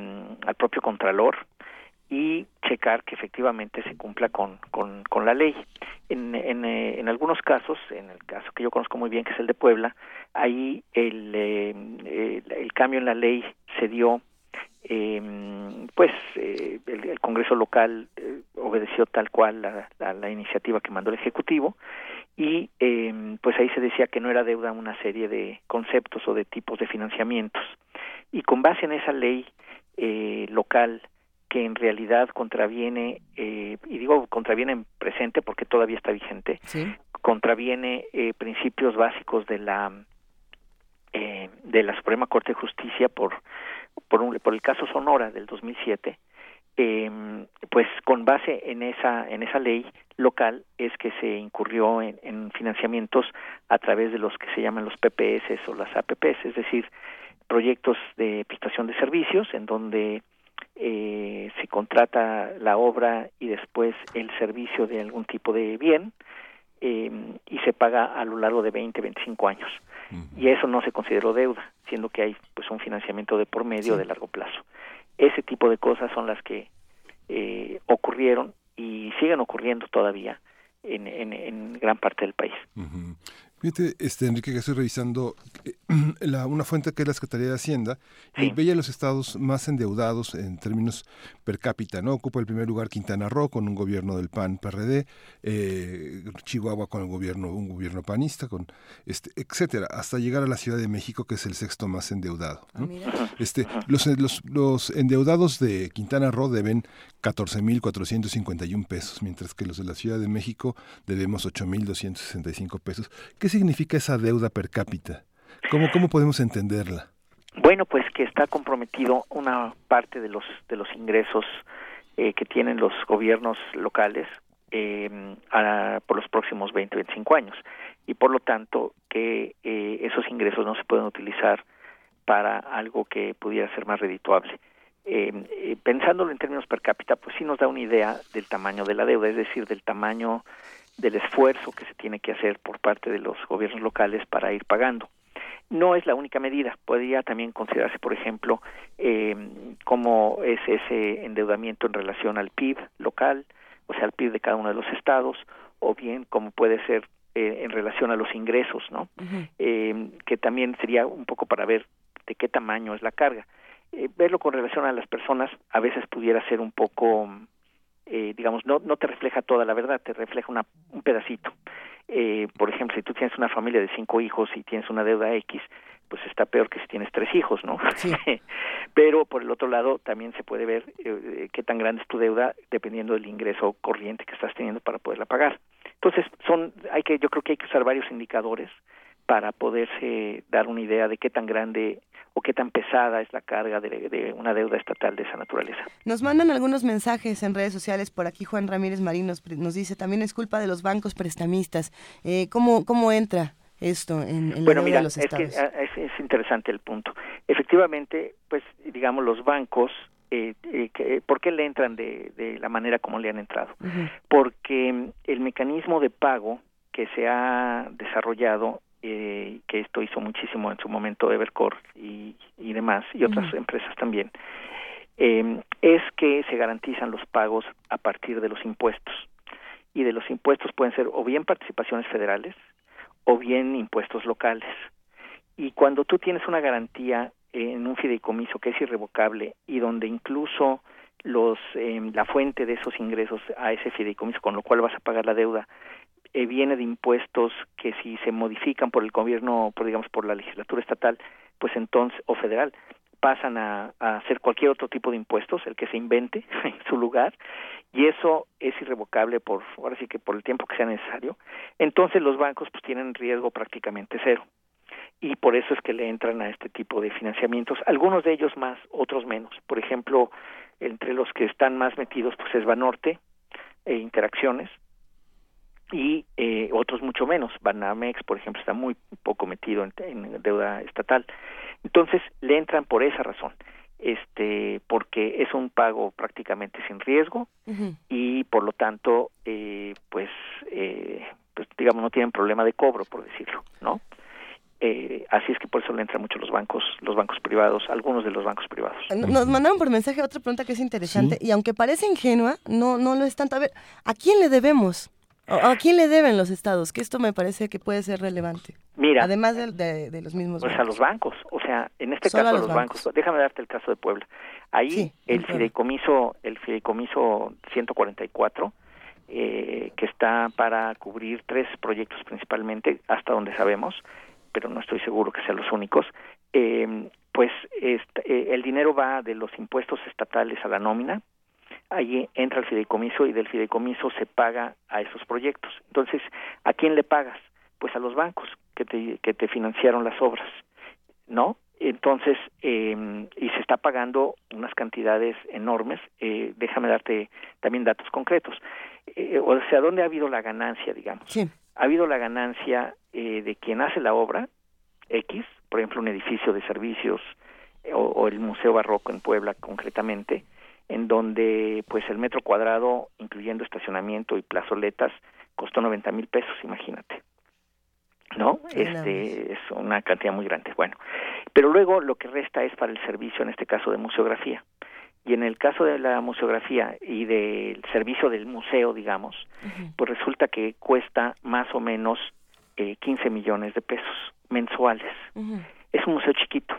al propio Contralor, y checar que efectivamente se cumpla con, con, con la ley. En, en, eh, en, algunos casos, en el caso que yo conozco muy bien, que es el de Puebla, ahí el, eh, el, cambio en la ley se dio, eh, pues el, el, Congreso local obedeció tal cual la, la, la, iniciativa que mandó el Ejecutivo y pues ahí se decía que no era deuda una serie de conceptos o de tipos de financiamientos. Y con base en esa ley local, que en realidad contraviene, eh, y digo contraviene en presente porque todavía está vigente, ¿Sí? contraviene eh, principios básicos de la eh, de la Suprema Corte de Justicia por por, un, por el caso Sonora del 2007, eh, pues con base en esa en esa ley local es que se incurrió en, en financiamientos a través de los que se llaman los PPS o las APPs, es decir, proyectos de prestación de servicios en donde eh, se contrata la obra y después el servicio de algún tipo de bien eh, y se paga a lo largo de 20, 25 años. Uh -huh. Y eso no se consideró deuda, siendo que hay pues un financiamiento de por medio sí. de largo plazo. Ese tipo de cosas son las que eh, ocurrieron y siguen ocurriendo todavía en, en, en gran parte del país. Uh -huh. Fíjate, este, Enrique, que estoy revisando eh, la, una fuente que es la Secretaría de Hacienda sí. y veía los estados más endeudados en términos per cápita, ¿no? Ocupa el primer lugar Quintana Roo con un gobierno del PAN PRD, eh, Chihuahua con el gobierno, un gobierno panista, con este, etcétera, hasta llegar a la Ciudad de México, que es el sexto más endeudado. ¿no? Ah, este, los, los, los endeudados de Quintana Roo deben 14.451 pesos, mientras que los de la Ciudad de México debemos 8.265 pesos. ¿Qué significa esa deuda per cápita? ¿Cómo, podemos entenderla? Bueno, pues que está comprometido una parte de los de los ingresos eh, que tienen los gobiernos locales eh, por los próximos 20, 25 años y por lo tanto que eh, esos ingresos no se pueden utilizar para algo que pudiera ser más redituable. Eh, pensándolo en términos per cápita, pues sí nos da una idea del tamaño de la deuda, es decir, del tamaño del esfuerzo que se tiene que hacer por parte de los gobiernos locales para ir pagando. No es la única medida, podría también considerarse, por ejemplo, eh, cómo es ese endeudamiento en relación al PIB local, o sea, al PIB de cada uno de los estados, o bien cómo puede ser eh, en relación a los ingresos, ¿no? Eh, que también sería un poco para ver de qué tamaño es la carga. Eh, verlo con relación a las personas a veces pudiera ser un poco, eh, digamos, no, no te refleja toda la verdad, te refleja una, un pedacito. Eh, por ejemplo, si tú tienes una familia de cinco hijos y tienes una deuda X, pues está peor que si tienes tres hijos, ¿no? Pero por el otro lado también se puede ver eh, qué tan grande es tu deuda dependiendo del ingreso corriente que estás teniendo para poderla pagar. Entonces, son, hay que, yo creo que hay que usar varios indicadores para poderse dar una idea de qué tan grande o qué tan pesada es la carga de, de, una deuda estatal de esa naturaleza. Nos mandan algunos mensajes en redes sociales. Por aquí Juan Ramírez Marín nos, nos dice, también es culpa de los bancos prestamistas. Eh, ¿cómo, ¿Cómo entra esto en, en bueno, la mira, de los es, que, estados? es, es interesante el punto. Efectivamente, pues digamos los bancos, eh, eh, que, ¿por qué le entran de, de, la manera como le han entrado? Uh -huh. Porque el mecanismo de pago que se ha desarrollado eh, que esto hizo muchísimo en su momento Evercore y, y demás, y otras uh -huh. empresas también, eh, es que se garantizan los pagos a partir de los impuestos. Y de los impuestos pueden ser o bien participaciones federales o bien impuestos locales. Y cuando tú tienes una garantía en un fideicomiso que es irrevocable y donde incluso los eh, la fuente de esos ingresos a ese fideicomiso con lo cual vas a pagar la deuda eh, viene de impuestos que si se modifican por el gobierno, por digamos por la legislatura estatal, pues entonces o federal pasan a, a hacer cualquier otro tipo de impuestos, el que se invente en su lugar, y eso es irrevocable por ahora sí que por el tiempo que sea necesario. Entonces los bancos pues tienen riesgo prácticamente cero y por eso es que le entran a este tipo de financiamientos, algunos de ellos más, otros menos. Por ejemplo, entre los que están más metidos pues es Banorte e Interacciones y eh, otros mucho menos. Banamex, por ejemplo, está muy poco metido en, en deuda estatal. Entonces le entran por esa razón este porque es un pago prácticamente sin riesgo uh -huh. y por lo tanto eh, pues, eh, pues digamos no tienen problema de cobro por decirlo no eh, así es que por eso le entran mucho los bancos los bancos privados algunos de los bancos privados nos mandaron por mensaje otra pregunta que es interesante ¿Sí? y aunque parece ingenua no no lo es tanto a ver a quién le debemos ¿A quién le deben los estados? Que esto me parece que puede ser relevante. Mira. Además de, de, de los mismos pues bancos. a los bancos. O sea, en este Solo caso a los los bancos. bancos. Déjame darte el caso de Puebla. Ahí sí, el fideicomiso, el fideicomiso 144, eh, que está para cubrir tres proyectos principalmente, hasta donde sabemos, pero no estoy seguro que sean los únicos. Eh, pues este, eh, el dinero va de los impuestos estatales a la nómina, allí entra el fideicomiso y del fideicomiso se paga a esos proyectos. Entonces, ¿a quién le pagas? Pues a los bancos que te, que te financiaron las obras, ¿no? Entonces, eh, y se está pagando unas cantidades enormes. Eh, déjame darte también datos concretos. Eh, o sea, ¿dónde ha habido la ganancia, digamos? Sí. Ha habido la ganancia eh, de quien hace la obra, X, por ejemplo, un edificio de servicios o, o el Museo Barroco en Puebla concretamente, en donde pues el metro cuadrado, incluyendo estacionamiento y plazoletas, costó 90 mil pesos, imagínate. ¿No? Este es una cantidad muy grande. Bueno, pero luego lo que resta es para el servicio, en este caso de museografía. Y en el caso de la museografía y del servicio del museo, digamos, uh -huh. pues resulta que cuesta más o menos eh, 15 millones de pesos mensuales. Uh -huh. Es un museo chiquito.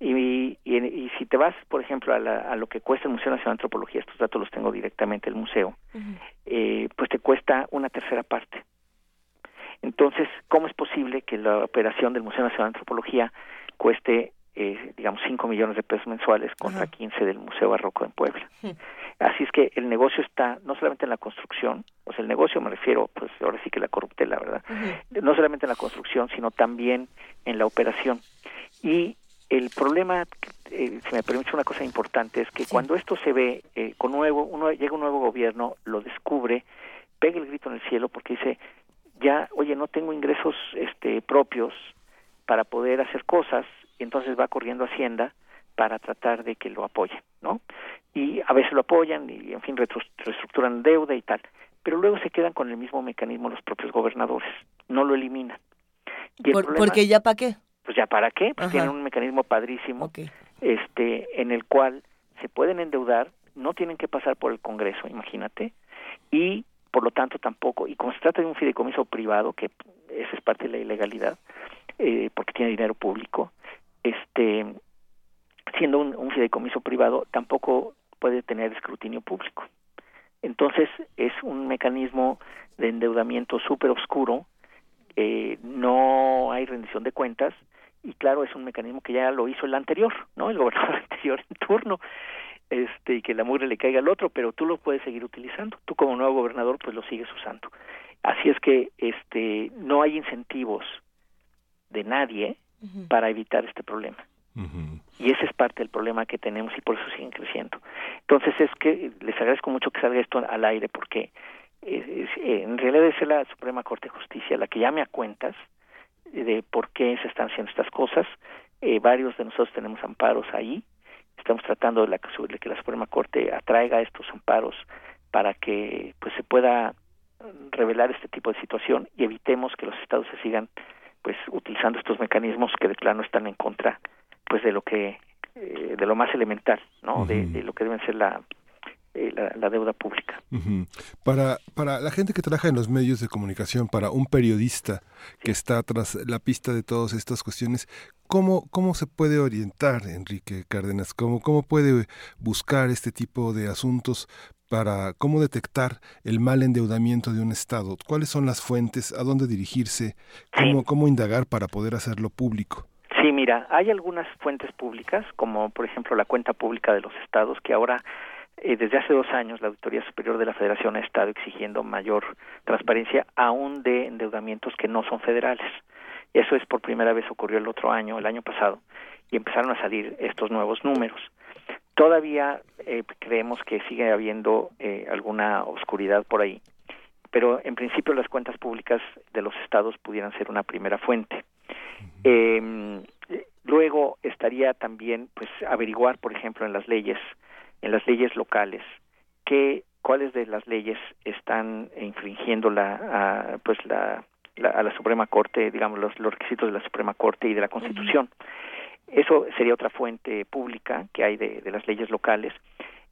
Y, y, y, si te vas, por ejemplo, a, la, a, lo que cuesta el Museo Nacional de Antropología, estos datos los tengo directamente del museo, uh -huh. eh, pues te cuesta una tercera parte. Entonces, ¿cómo es posible que la operación del Museo Nacional de Antropología cueste, eh, digamos, 5 millones de pesos mensuales contra uh -huh. 15 del Museo Barroco en Puebla? Uh -huh. Así es que el negocio está no solamente en la construcción, o sea, el negocio me refiero, pues ahora sí que la corruptela, ¿verdad? No solamente en la construcción, sino también en la operación. Y el problema, eh, si me permite una cosa importante, es que sí. cuando esto se ve eh, con nuevo, uno llega un nuevo gobierno, lo descubre, pega el grito en el cielo porque dice, ya, oye, no tengo ingresos este, propios para poder hacer cosas, y entonces va corriendo a Hacienda para tratar de que lo apoye, ¿no? Y a veces lo apoyan y, en fin, reestructuran deuda y tal, pero luego se quedan con el mismo mecanismo los propios gobernadores, no lo eliminan. Y Por, problema, porque ya para qué? Pues ya para qué, pues Ajá. tienen un mecanismo padrísimo, okay. este, en el cual se pueden endeudar, no tienen que pasar por el Congreso, imagínate, y por lo tanto tampoco, y como se trata de un fideicomiso privado, que esa es parte de la ilegalidad, eh, porque tiene dinero público, este, siendo un, un fideicomiso privado, tampoco puede tener escrutinio público. Entonces es un mecanismo de endeudamiento súper oscuro, eh, no hay rendición de cuentas y claro es un mecanismo que ya lo hizo el anterior, ¿no? El gobernador anterior en turno, este y que la mugre le caiga al otro, pero tú lo puedes seguir utilizando. Tú como nuevo gobernador pues lo sigues usando. Así es que este no hay incentivos de nadie para evitar este problema. Y ese es parte del problema que tenemos y por eso siguen creciendo. Entonces es que les agradezco mucho que salga esto al aire porque eh, en realidad es la Suprema Corte de Justicia la que llame a cuentas de por qué se están haciendo estas cosas. Eh, varios de nosotros tenemos amparos ahí. Estamos tratando de, la, de que la Suprema Corte atraiga estos amparos para que pues se pueda revelar este tipo de situación y evitemos que los estados se sigan pues utilizando estos mecanismos que de plano están en contra pues de lo que eh, de lo más elemental no de, lo que deben ser la eh, la, deuda pública. Para, para la gente que trabaja en los medios de comunicación, para un periodista que está tras la pista de todas estas cuestiones, ¿cómo, cómo se puede orientar, Enrique Cárdenas? ¿Cómo, ¿Cómo puede buscar este tipo de asuntos para cómo detectar el mal endeudamiento de un Estado? ¿Cuáles son las fuentes? ¿A dónde dirigirse? ¿Cómo, cómo indagar para poder hacerlo público? Sí, mira, hay algunas fuentes públicas, como por ejemplo la cuenta pública de los estados, que ahora, eh, desde hace dos años, la Auditoría Superior de la Federación ha estado exigiendo mayor transparencia, aún de endeudamientos que no son federales. Eso es por primera vez ocurrió el otro año, el año pasado, y empezaron a salir estos nuevos números. Todavía eh, creemos que sigue habiendo eh, alguna oscuridad por ahí, pero en principio las cuentas públicas de los estados pudieran ser una primera fuente. Eh, luego estaría también, pues, averiguar, por ejemplo, en las leyes, en las leyes locales, qué, cuáles de las leyes están infringiendo la, a, pues, la, a la Suprema Corte, digamos, los, los requisitos de la Suprema Corte y de la Constitución. Eso sería otra fuente pública que hay de, de las leyes locales.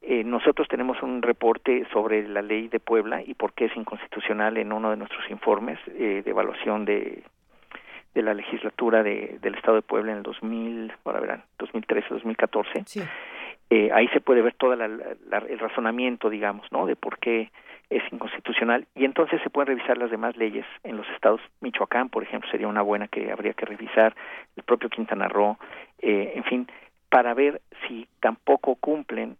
Eh, nosotros tenemos un reporte sobre la ley de Puebla y por qué es inconstitucional en uno de nuestros informes eh, de evaluación de de la legislatura de, del Estado de Puebla en el 2000, ahora verán, 2013, 2014. Sí. Eh, ahí se puede ver todo el razonamiento, digamos, ¿no? De por qué es inconstitucional y entonces se pueden revisar las demás leyes en los estados Michoacán, por ejemplo, sería una buena que habría que revisar, el propio Quintana Roo, eh, en fin, para ver si tampoco cumplen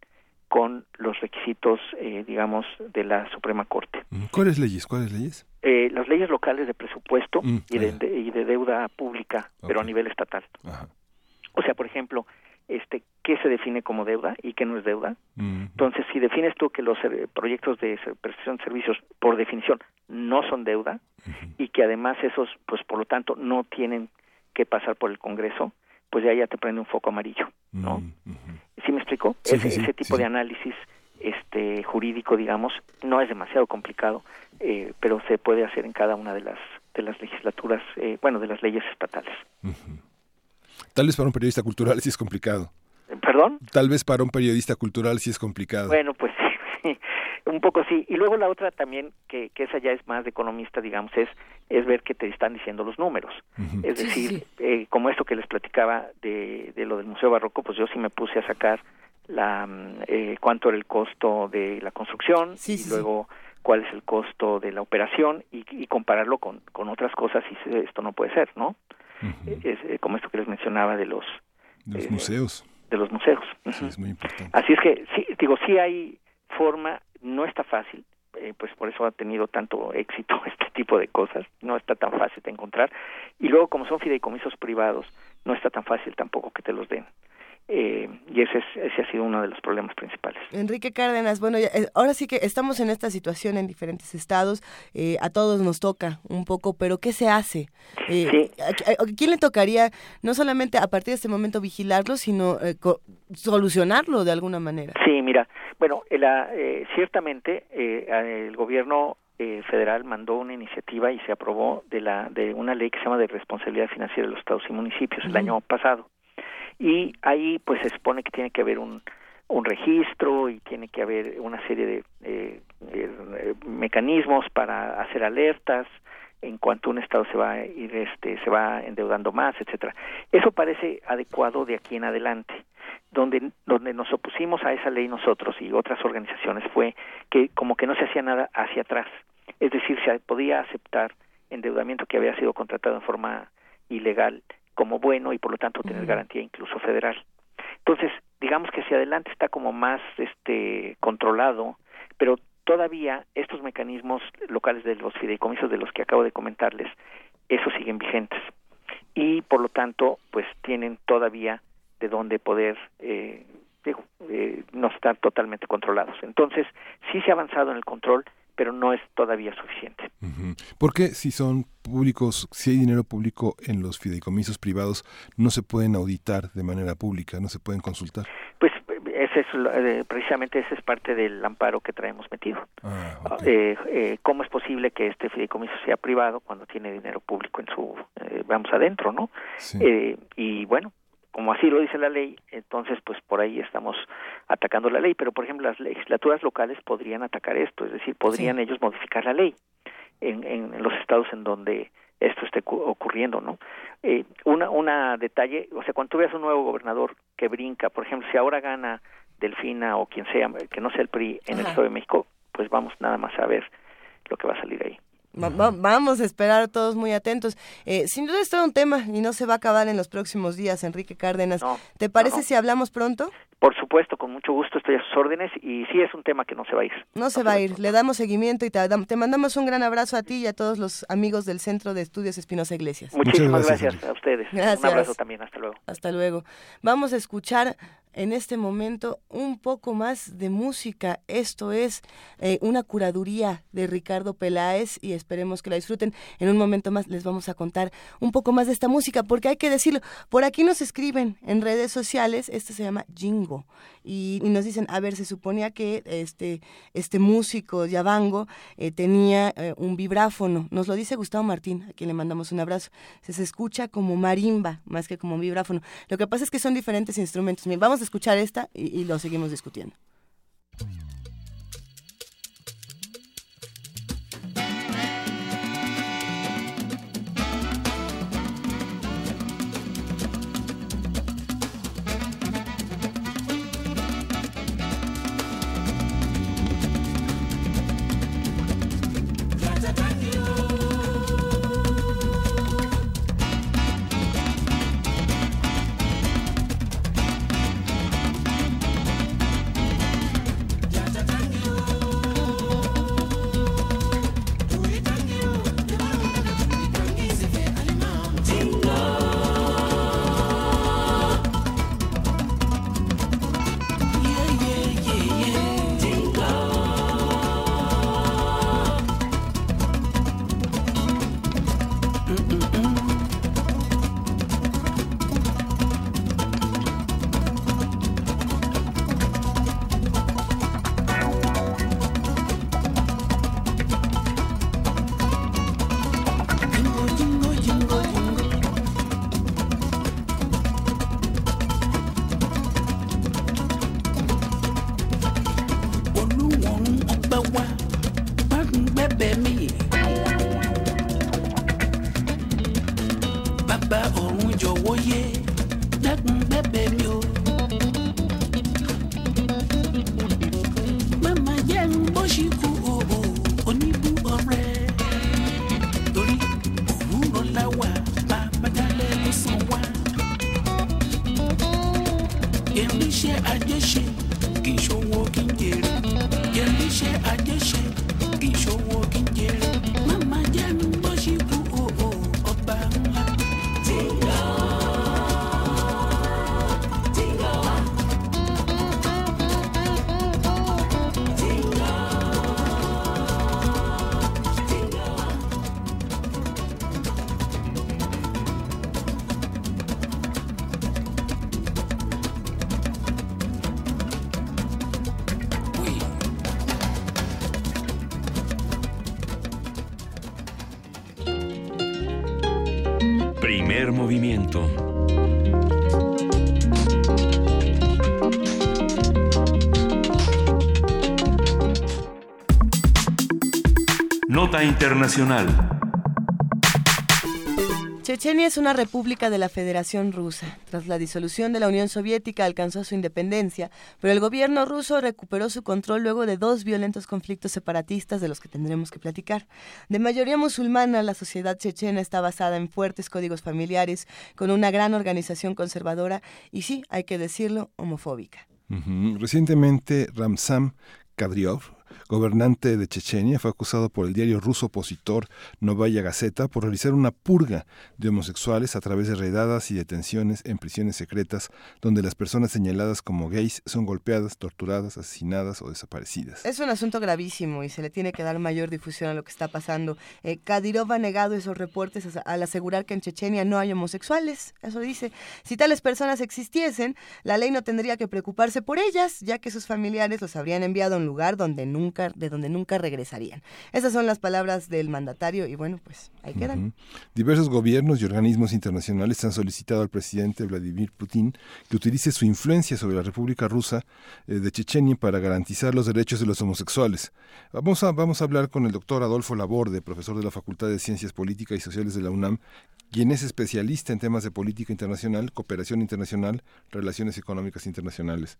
con los requisitos, eh, digamos, de la Suprema Corte. ¿Cuáles leyes? ¿Cuáles leyes? Eh, las leyes locales de presupuesto mm, y, de, y, de, deuda pública, pero a nivel estatal. O sea, por ejemplo, este, ¿qué se define como deuda y qué no es deuda? Entonces, si defines tú que los proyectos de prestación de servicios, por definición, no son deuda y que además esos, pues por lo tanto, no tienen que pasar por el Congreso, pues ya ya te prende un foco amarillo, ¿no? Mm, ¿Sí me explico? ese, ese tipo de análisis este jurídico, digamos, no es demasiado complicado, eh, pero se puede hacer en cada una de las de las legislaturas, eh, bueno, de las leyes estatales. Tal vez para un periodista cultural sí es complicado. ¿Perdón? Tal vez para un periodista cultural sí es complicado. Bueno, pues sí, un poco sí. Y luego la otra también, que, que esa ya es más de economista, digamos, es, es ver qué te están diciendo los números. Es decir, Eh, como esto que les platicaba de, de lo del Museo Barroco, pues yo sí me puse a sacar la mm, eh, cuánto era el costo de la construcción y luego cuál es el costo de la operación y, y compararlo con, con otras cosas y esto no puede ser, ¿no? Es, eh, como esto que les mencionaba de los, de los museos. De los museos. es muy importante. Así es que, sí, digo, sí hay forma, no está fácil, eh, pues por eso ha tenido tanto éxito este tipo de cosas, no está tan fácil de encontrar. Y luego, como son fideicomisos privados, no está tan fácil tampoco que te los den. Eh, y ese, es, ese ha sido uno de los problemas principales. Enrique Cárdenas, bueno, eh, ahora sí que estamos en esta situación en diferentes estados, eh, a todos nos toca un poco, pero ¿qué se hace? Eh, ¿a, quién le tocaría no solamente a partir de este momento vigilarlo, sino solucionarlo de alguna manera? Sí, mira, bueno, la, ciertamente el gobierno federal mandó una iniciativa y se aprobó de la de una ley que se llama de responsabilidad financiera de los estados y municipios el año pasado y ahí pues se supone que tiene que haber un un registro y tiene que haber una serie de eh, eh, mecanismos para hacer alertas en cuanto un estado se va a ir este se va endeudando más etcétera. Eso parece adecuado de aquí en adelante donde donde nos opusimos a esa ley nosotros y otras organizaciones fue que como que no se hacía nada hacia atrás. Es decir se podía aceptar endeudamiento que había sido contratado en forma ilegal como bueno y por lo tanto tener garantía incluso federal. Entonces digamos que hacia adelante está como más este controlado pero todavía estos mecanismos locales de los fideicomisos de los que acabo de comentarles, esos siguen vigentes. Y por lo tanto pues tienen todavía de dónde poder eh, eh, no estar totalmente controlados. Entonces sí se ha avanzado en el control, pero no es todavía suficiente. ¿Por qué si son públicos, si hay dinero público en los fideicomisos privados, no se pueden auditar de manera pública, no se pueden consultar? Pues ese es eh, precisamente ese es parte del amparo que traemos metido. Ah, eh, eh, ¿Cómo es posible que este fideicomiso sea privado cuando tiene dinero público en su, vamos adentro, no? y bueno, como así lo dice la ley, entonces pues por ahí estamos atacando la ley, pero por ejemplo las legislaturas locales podrían atacar esto, es decir, podrían ellos modificar la ley en, en, los estados en donde esto esté ocurriendo, ¿no? Eh, una, una detalle, o sea, cuando tú veas un nuevo gobernador que brinca, por ejemplo, si ahora gana Delfina o quien sea, que no sea el PRI en el Estado de México, pues vamos nada más a ver lo que va a salir ahí vamos a esperar todos muy atentos. Eh, sin duda es todo un tema y no se va a acabar en los próximos días, Enrique Cárdenas. ¿Te parece si hablamos pronto? Por supuesto, con mucho gusto estoy a sus órdenes y sí es un tema que no se va a ir. No, se va a ir, le damos seguimiento y te, te, mandamos un gran abrazo a ti y a todos los amigos del Centro de Estudios Espinosa Iglesias. Muchísimas gracias, a ustedes. Un abrazo también, hasta luego. Hasta luego. Vamos a escuchar en este momento un poco más de música. Esto es eh, una curaduría de Ricardo Peláez y esperemos que la disfruten. En un momento más les vamos a contar un poco más de esta música porque hay que decirlo, por aquí nos escriben en redes sociales, este se llama Jingo y, nos dicen, a ver, se suponía que este, este músico Yabango eh, tenía eh, un vibráfono. Nos lo dice Gustavo Martín, a quien le mandamos un abrazo. Se, se escucha como marimba más que como un vibráfono. Lo que pasa es que son diferentes instrumentos. vamos escuchar esta y lo seguimos discutiendo. Internacional. Chechenia es una república de la Federación Rusa. Tras la disolución de la Unión Soviética alcanzó su independencia, pero el gobierno ruso recuperó su control luego de dos violentos conflictos separatistas de los que tendremos que platicar. De mayoría musulmana, la sociedad chechena está basada en fuertes códigos familiares, con una gran organización conservadora y sí, hay que decirlo, homofóbica. Recientemente, Ramzan Kadyrov, gobernante de Chechenia, fue acusado por el diario ruso opositor Novaya Gazeta por realizar una purga de homosexuales a través de redadas y detenciones en prisiones secretas donde las personas señaladas como gays son golpeadas, torturadas, asesinadas o desaparecidas. Es un asunto gravísimo y se le tiene que dar mayor difusión a lo que está pasando. Eh, Kadyrov ha negado esos reportes al asegurar que en Chechenia no hay homosexuales. Eso dice. Si tales personas existiesen, la ley no tendría que preocuparse por ellas, ya que sus familiares los habrían enviado a un lugar donde nunca de donde nunca regresarían. Esas son las palabras del mandatario y bueno, pues ahí quedan. Diversos gobiernos y organismos internacionales han solicitado al presidente Vladimir Putin que utilice su influencia sobre la República Rusa eh, de Chechenia para garantizar los derechos de los homosexuales. Vamos a, vamos a hablar con el doctor Adolfo Laborde, profesor de la Facultad de Ciencias Políticas y Sociales de la UNAM, quien es especialista en temas de política internacional, cooperación internacional, relaciones económicas internacionales.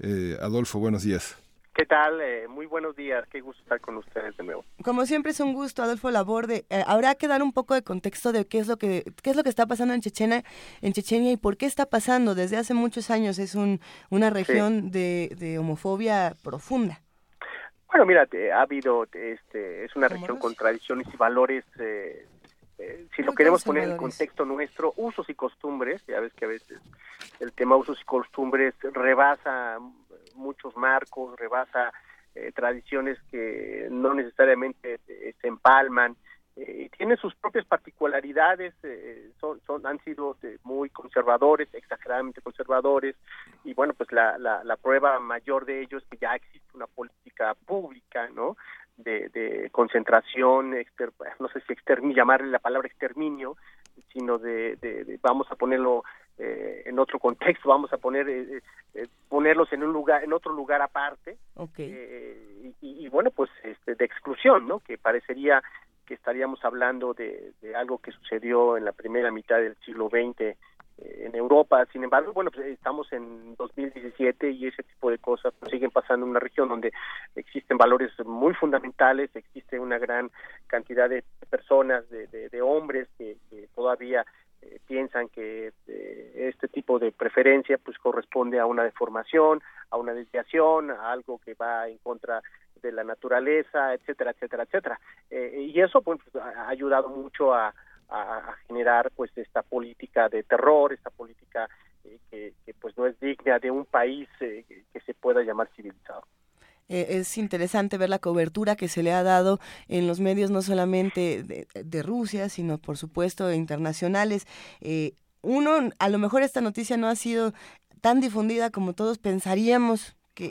Eh, Adolfo, buenos días. ¿Qué tal? Eh, muy buenos días. Qué gusto estar con ustedes de nuevo. Como siempre es un gusto, Adolfo Laborde. Eh, habrá que dar un poco de contexto de qué es lo que qué es lo que está pasando en Chechenia, en Chechenia y por qué está pasando. Desde hace muchos años es un, una región de, homofobia profunda. Bueno, mira, ha habido, este, es una región con tradiciones y valores. Eh, si lo queremos poner en contexto nuestro, usos y costumbres, ya ves que a veces el tema usos y costumbres rebasa muchos marcos, rebasa eh, tradiciones que no necesariamente eh, se empalman, eh, tiene sus propias particularidades, eh, son, son, han sido muy conservadores, exageradamente conservadores, y bueno, pues la, la, prueba mayor de ello es que ya existe una política pública, ¿no? De, concentración, no sé si exterminio, llamarle la palabra exterminio, sino de, de vamos a ponerlo eh, en otro contexto, vamos a poner eh, eh, ponerlos en un lugar, en otro lugar aparte, y, bueno, pues este, de exclusión, ¿no? Que parecería que estaríamos hablando de, algo que sucedió en la primera mitad del siglo XX en Europa. Sin embargo, bueno, pues estamos en 2017 y ese tipo de cosas pues, siguen pasando en una región donde existen valores muy fundamentales, existe una gran cantidad de personas, de, de, hombres que todavía eh, piensan que eh, este tipo de preferencia pues corresponde a una deformación, a una desviación, a algo que va en contra de la naturaleza, etcétera, etcétera, etcétera. Eh, y eso pues ha ayudado mucho a, generar pues esta política de terror, esta política que, que, pues no es digna de un país que se pueda llamar civilizado. Eh, es interesante ver la cobertura que se le ha dado en los medios no solamente de, Rusia, sino por supuesto internacionales. Eh, uno, a lo mejor esta noticia no ha sido tan difundida como todos pensaríamos que,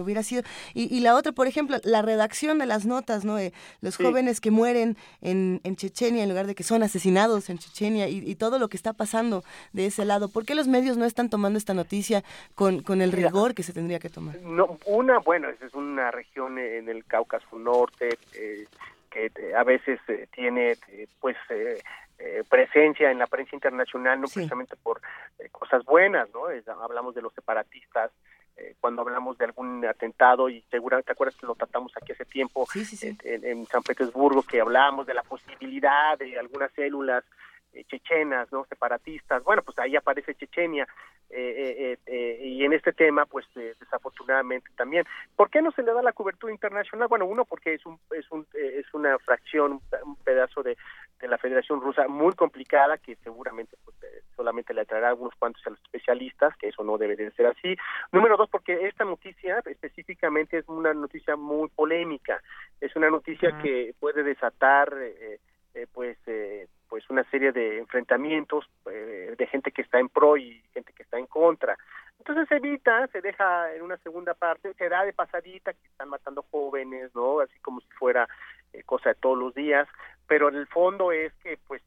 hubiera sido. Y, la otra, por ejemplo, la redacción de las notas, ¿no? De los jóvenes que mueren en, en, Chechenia en lugar de que son asesinados en Chechenia y, todo lo que está pasando de ese lado. ¿Por qué los medios no están tomando esta noticia con, con el rigor que se tendría que tomar? No, una, bueno, esa es una región en el Cáucaso Norte eh, que a veces eh, tiene, eh, pues, presencia en la prensa internacional, no precisamente por cosas buenas, ¿no? hablamos de los separatistas eh, cuando hablamos de algún atentado y segura te acuerdas que lo tratamos aquí hace tiempo En, San Petersburgo que hablábamos de la posibilidad de algunas células chechenas, ¿no? Separatistas. Bueno, pues ahí aparece Chechenia. Eh, y en este tema, pues desafortunadamente también. ¿Por qué no se le da la cobertura internacional? Bueno, uno, porque es, un, es, un, es una fracción, un pedazo de, de la Federación Rusa muy complicada que seguramente pues, solamente le atraerá algunos cuantos a los especialistas, que eso no debe de ser así. Número dos, porque esta noticia específicamente es una noticia muy polémica. Es una noticia que puede desatar eh, eh, pues eh, pues una serie de enfrentamientos eh, de gente que está en pro y gente que está en contra. Entonces se evita, se deja en una segunda parte, se da de pasadita que están matando jóvenes, ¿no? Así como si fuera eh, cosa de todos los días, pero en el fondo es que pues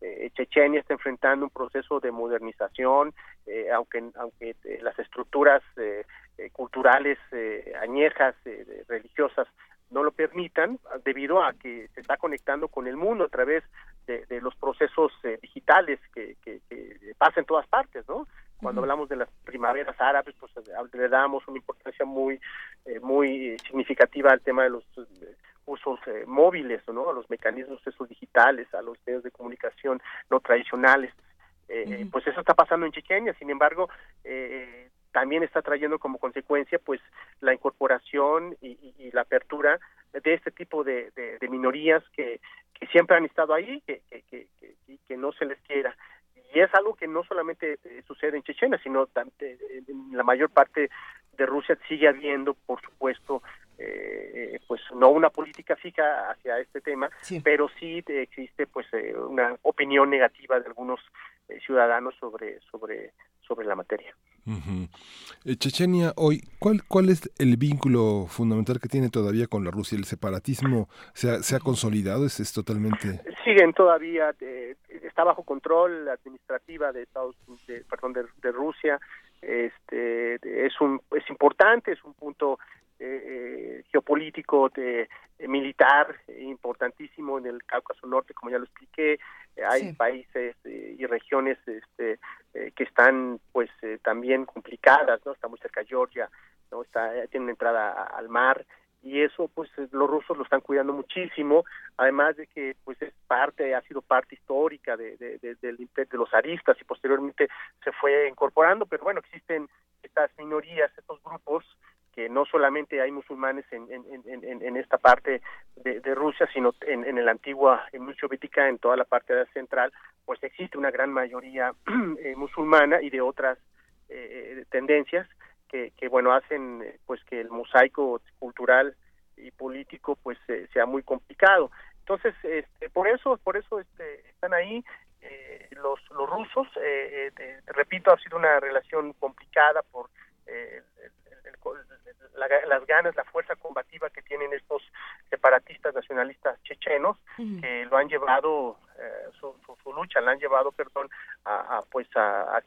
eh, Chechenia está enfrentando un proceso de modernización, eh, aunque aunque las estructuras culturales añejas religiosas no lo permitan debido a que se está conectando con el mundo a través de, los procesos eh, digitales que, que, pasan en todas partes, ¿no? Cuando hablamos de las primaveras árabes, pues le damos una importancia muy muy significativa al tema de los usos móviles, ¿no? A los mecanismos esos digitales, a los medios de comunicación no tradicionales. Pues eso está pasando en Chechenia, sin embargo, eh, también está trayendo como consecuencia pues la incorporación y, la apertura de este tipo de, minorías que, que, siempre han estado ahí que, que, que, no se les quiera. Y es algo que no solamente eh, sucede en Chechenia sino eh, en la mayor parte de Rusia sigue habiendo por supuesto eh, pues no una política fija hacia este tema pero sí existe pues una opinión negativa de algunos ciudadanos sobre sobre sobre la materia eh, Chechenia hoy, ¿cuál, ¿cuál es el vínculo fundamental que tiene todavía con la Rusia? ¿El separatismo se ha, se ha consolidado? ¿Es, ¿Es, totalmente...? Siguen todavía, eh, está bajo control administrativa de Estados de, perdón, de, Rusia. Este, es, un, es importante, es un punto eh, geopolítico de, militar importantísimo en el Cáucaso Norte, como ya lo expliqué. hay países y regiones este, eh, que están pues eh, también complicadas, ¿no? Está muy cerca Georgia, ¿no? Está, eh, tiene una entrada al mar y eso pues los rusos lo están cuidando muchísimo, además de que pues es parte, ha sido parte histórica de, de, de, los aristas y posteriormente se fue incorporando, pero bueno, existen estas minorías, estos grupos que no solamente hay musulmanes en, en, en, esta parte de, Rusia, sino en, en la antigua Unión Soviética, en toda la parte de central, pues existe una gran mayoría eh, musulmana y de otras eh, tendencias que, que, bueno, hacen pues que el mosaico cultural y político pues sea muy complicado. Entonces, este, por eso, por eso este, están ahí eh, los, los rusos. repito, ha sido una relación complicada por el, las ganas, la fuerza combativa que tienen estos separatistas nacionalistas chechenos, que lo han llevado, eh, su, lucha la han llevado, perdón, a, pues a,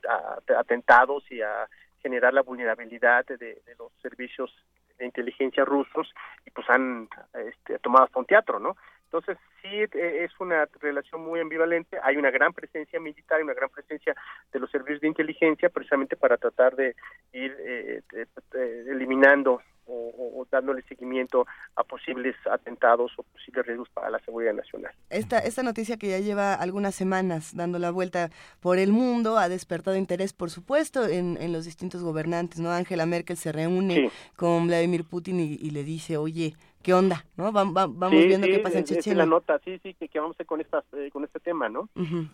atentados y a generar la vulnerabilidad de, los servicios de inteligencia rusos y pues han este, tomado hasta un teatro, ¿no? Entonces, sí eh, es una relación muy ambivalente. Hay una gran presencia militar y una gran presencia de los servicios de inteligencia precisamente para tratar de ir eh, eliminando o, dándole seguimiento a posibles atentados o posibles riesgos para la seguridad nacional. Esta, esta noticia que ya lleva algunas semanas dando la vuelta por el mundo ha despertado interés, por supuesto, en, en los distintos gobernantes. ¿no? Angela Merkel se reúne con Vladimir Putin y le dice, oye, qué onda, ¿no? vamos viendo qué pasa en Chechenia. la nota, sí, sí, que, vamos a con, estas, eh, con este tema, ¿no?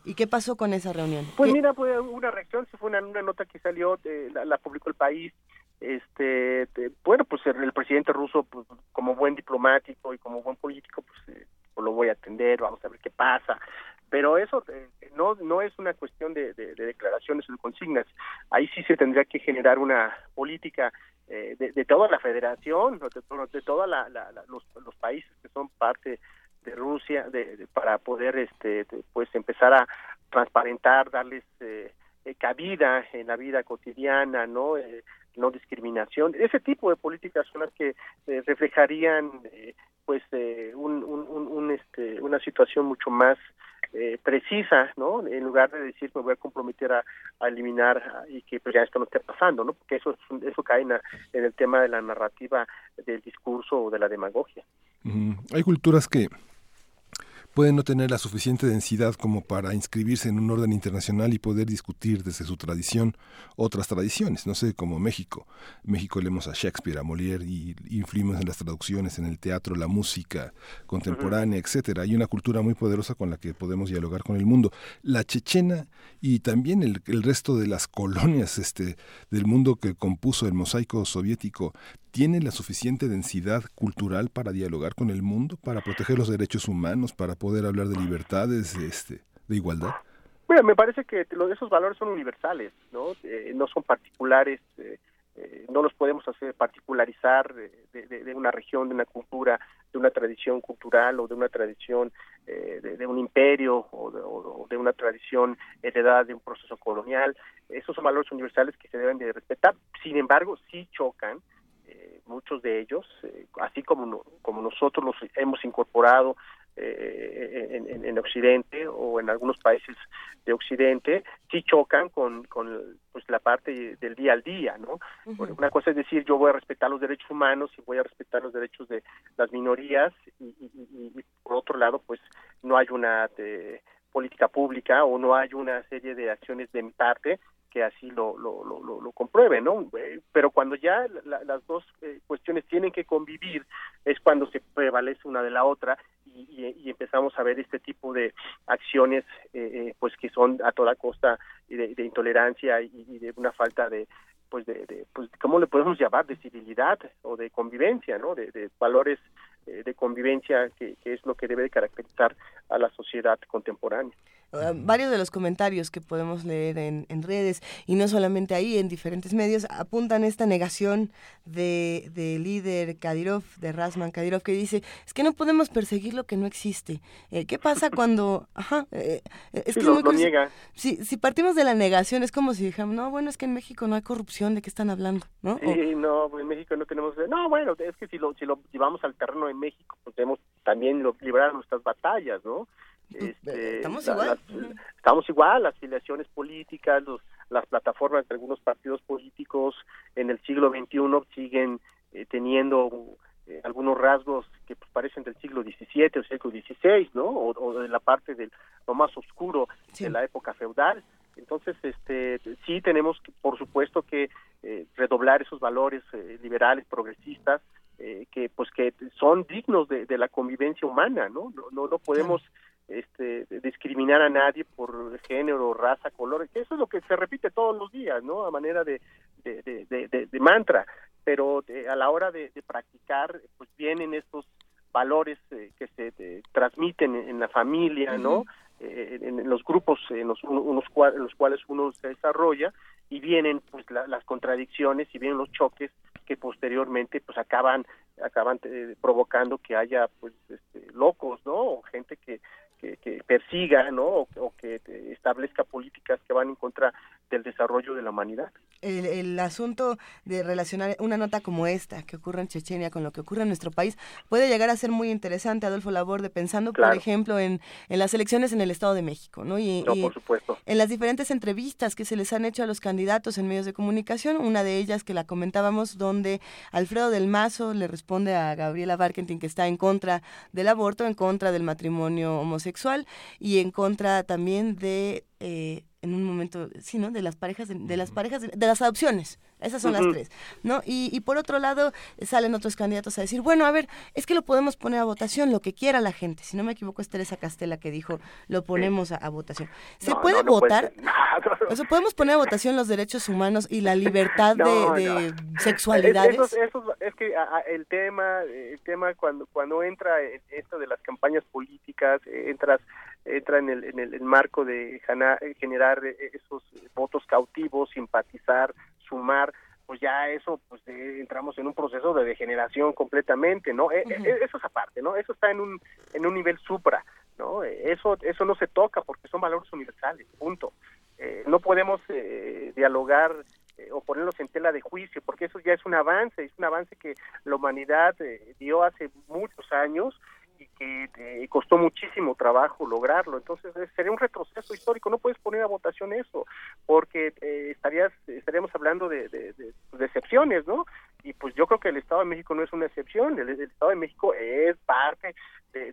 ¿Y qué pasó con esa reunión? Pues mira, fue una reacción, fue una, una nota que salió, de, la, publicó el país, este, bueno, pues el, presidente ruso, pues, como buen diplomático y como buen político, pues, eh, pues, lo voy a atender, vamos a ver qué pasa. Pero eso eh, no no es una cuestión de, de declaraciones o de consignas. Ahí sí se tendría que generar una política eh, de, toda la federación, de, de todos los, los, países que son parte de Rusia, de, para poder este pues empezar a transparentar, darles eh, eh, cabida en la vida cotidiana, no no discriminación, ese tipo de políticas son las que reflejarían pues un, un, un, este, una situación mucho más eh, precisa, ¿no? En lugar de decir me voy a comprometer a, eliminar y que pues ya esto no esté pasando, ¿no? Porque eso eso cae en, el tema de la narrativa del discurso o de la demagogia. Hay culturas que pueden no tener la suficiente densidad como para inscribirse en un orden internacional y poder discutir desde su tradición otras tradiciones, no sé, como México. México leemos a Shakespeare, a Molière y influimos en las traducciones, en el teatro, la música contemporánea, etcétera. Hay una cultura muy poderosa con la que podemos dialogar con el mundo. La chechena y también el, el resto de las colonias este, del mundo que compuso el mosaico soviético tiene la suficiente densidad cultural para dialogar con el mundo, para proteger los derechos humanos, para poder hablar de libertades, este, de igualdad? Bueno, me parece que esos valores son universales, no, eh, no son particulares, eh, eh, no los podemos hacer particularizar de, una región, de una cultura, de una tradición cultural o de una tradición de, un imperio o de, o de, una tradición heredada de un proceso colonial. Esos son valores universales que se deben de respetar. Sin embargo, sí chocan muchos de ellos, eh, así como, como nosotros los hemos incorporado eh, en, en, Occidente o en algunos países de Occidente, sí chocan con, con pues, la parte del día al día, ¿no? Una cosa es decir, yo voy a respetar los derechos humanos y voy a respetar los derechos de las minorías y, y, por otro lado, pues no hay una eh, política pública o no hay una serie de acciones de mi parte así lo, lo, lo, lo, compruebe, ¿no? Eh, pero cuando ya las dos eh, cuestiones tienen que convivir es cuando se prevalece una de la otra y, y, empezamos a ver este tipo de acciones eh, pues que son a toda costa de, de intolerancia y, de una falta de pues de, de, pues cómo le podemos llamar de civilidad o de convivencia no de, de valores de convivencia que, que, es lo que debe de caracterizar a la sociedad contemporánea Ah, varios de los comentarios que podemos leer en, redes y no solamente ahí, en diferentes medios, apuntan esta negación de, líder Kadyrov, de Rasman Kadyrov, que dice, es que no podemos perseguir lo que no existe. Eh, ¿Qué pasa cuando... Ajá, eh, eh, es que lo, niega. Si, si partimos de la negación, es como si dijéramos, no, bueno, es que en México no hay corrupción, ¿de qué están hablando? ¿no? Sí, no, en México no tenemos... No, bueno, es que si lo, si lo llevamos al terreno de México, pues debemos también librar nuestras batallas, ¿no? Este, estamos igual. Las, estamos igual, las filiaciones políticas, los, las plataformas de algunos partidos políticos en el siglo XXI siguen eh, teniendo eh, algunos rasgos que pues, parecen del siglo XVII o siglo XVI, ¿no? O, de la parte del lo más oscuro de la época feudal. Entonces, este, sí tenemos, que, por supuesto, que eh, redoblar esos valores liberales, progresistas, que pues que son dignos de, de, la convivencia humana, ¿no? No, no, no podemos este, discriminar a nadie por género, raza, color, que eso es lo que se repite todos los días, ¿no? A manera de, de, mantra, pero a la hora de, practicar, pues vienen estos valores eh, que se transmiten en, la familia, ¿no? Eh, en, los grupos en los, unos, en los cuales uno se desarrolla y vienen pues las contradicciones y vienen los choques que posteriormente pues acaban acaban eh, provocando que haya pues este, locos no o gente que que, persiga ¿no? O, que establezca políticas que van en contra del desarrollo de la humanidad. El, asunto de relacionar una nota como esta que ocurre en Chechenia con lo que ocurre en nuestro país puede llegar a ser muy interesante, Adolfo Laborde, pensando, por ejemplo, en, en, las elecciones en el Estado de México, ¿no? Y, por supuesto. En las diferentes entrevistas que se les han hecho a los candidatos en medios de comunicación, una de ellas que la comentábamos, donde Alfredo del Mazo le responde a Gabriela Barkentin que está en contra del aborto, en contra del matrimonio homosexual y en contra también de eh, en un momento, sí, ¿no? De las parejas, de, las parejas, de, las adopciones. Esas son las tres, ¿no? Y, y, por otro lado, salen otros candidatos a decir, bueno, a ver, es que lo podemos poner a votación, lo que quiera la gente. Si no me equivoco, es Teresa Castela que dijo, lo ponemos a, votación. ¿Se puede votar? o sea, ¿podemos poner a votación los derechos humanos y la libertad de, sexualidades? es que el tema, el tema cuando, cuando entra esto de las campañas políticas, entras entra en el, en el, marco de generar esos votos cautivos, simpatizar, sumar, pues ya eso, pues entramos en un proceso de degeneración completamente, ¿no? E, e, eso es aparte, ¿no? Eso está en un, en un nivel supra, ¿no? Eso, eso no se toca porque son valores universales, punto. Eh, no podemos eh, dialogar eh, o ponerlos en tela de juicio, porque eso ya es un avance, es un avance que la humanidad dio hace muchos años y que eh, costó muchísimo trabajo lograrlo. Entonces sería un retroceso histórico. No puedes poner a votación eso, porque eh, estarías estaríamos hablando de, de, excepciones, ¿no? Y pues yo creo que el Estado de México no es una excepción. El, Estado de México es parte de,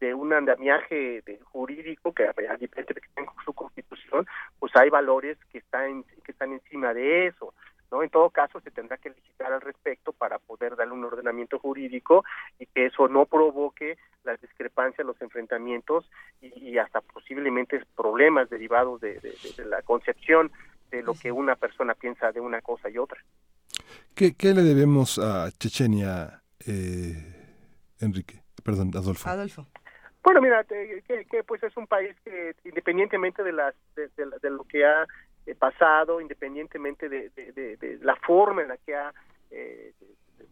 de, un andamiaje jurídico que, a diferencia de que tenga su constitución, pues hay valores que están que están encima de eso. En todo caso, se tendrá que legislar al respecto para poder darle un ordenamiento jurídico y que eso no provoque las discrepancias, los enfrentamientos y, hasta posiblemente problemas derivados de, la concepción de lo que una persona piensa de una cosa y otra. ¿Qué, le debemos a Chechenia, eh, Enrique? Perdón, Adolfo. Adolfo. Bueno, mira, que, pues es un país que independientemente de, las, de lo que ha eh, pasado, independientemente de, la forma en la que ha eh,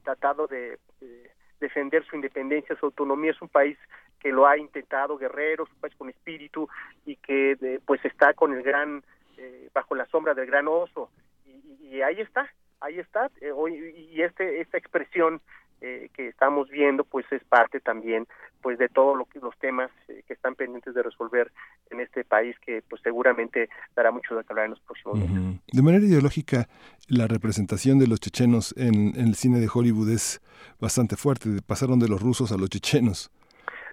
tratado de defender su independencia, su autonomía. Es un país que lo ha intentado, guerrero, un país con espíritu y que pues está con el gran, eh, bajo la sombra del gran oso. Y, ahí está, ahí está, hoy, y este, esta expresión eh, que estamos viendo pues es parte también pues de todos lo los temas eh, que están pendientes de resolver en este país que pues seguramente dará mucho de hablar en los próximos meses. De manera ideológica la representación de los chechenos en, el cine de Hollywood es bastante fuerte, pasaron de los rusos a los chechenos.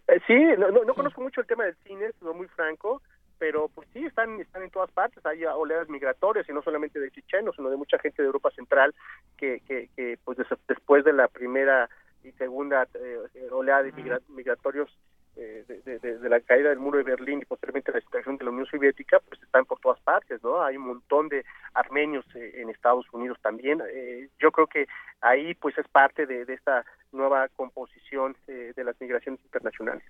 Eh, sí, no, no, conozco mucho el tema del cine, soy muy franco, pero pues sí, están, están en todas partes, hay oleadas migratorias y no solamente de chichenos, sino de mucha gente de Europa Central que, que, que pues después de la primera y segunda eh, oleada de migratorios eh, de, la caída del muro de Berlín y posteriormente la situación de la Unión Soviética, pues están por todas partes, ¿no? Hay un montón de armenios eh, en Estados Unidos también. yo creo que ahí pues es parte de, esta nueva composición de las migraciones internacionales.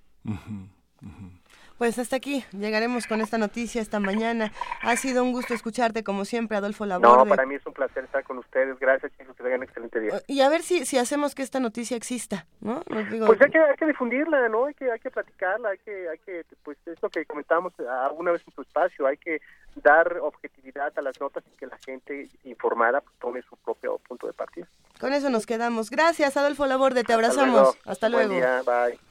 Pues hasta aquí llegaremos con esta noticia esta mañana. Ha sido un gusto escucharte como siempre, Adolfo Laborde. No, para mí es un placer estar con ustedes. Gracias, chicos, que tengan un excelente día. Y a ver si, si hacemos que esta noticia exista, ¿no? Pues hay que, hay que difundirla, ¿no? Hay que, hay que platicarla, hay que, hay que, pues es lo que comentábamos alguna vez en tu espacio, hay que dar objetividad a las notas y que la gente informada pues, tome su propio punto de partida. Con eso nos quedamos. Gracias, Adolfo Laborde, te abrazamos. Hasta luego. Hasta luego. bye.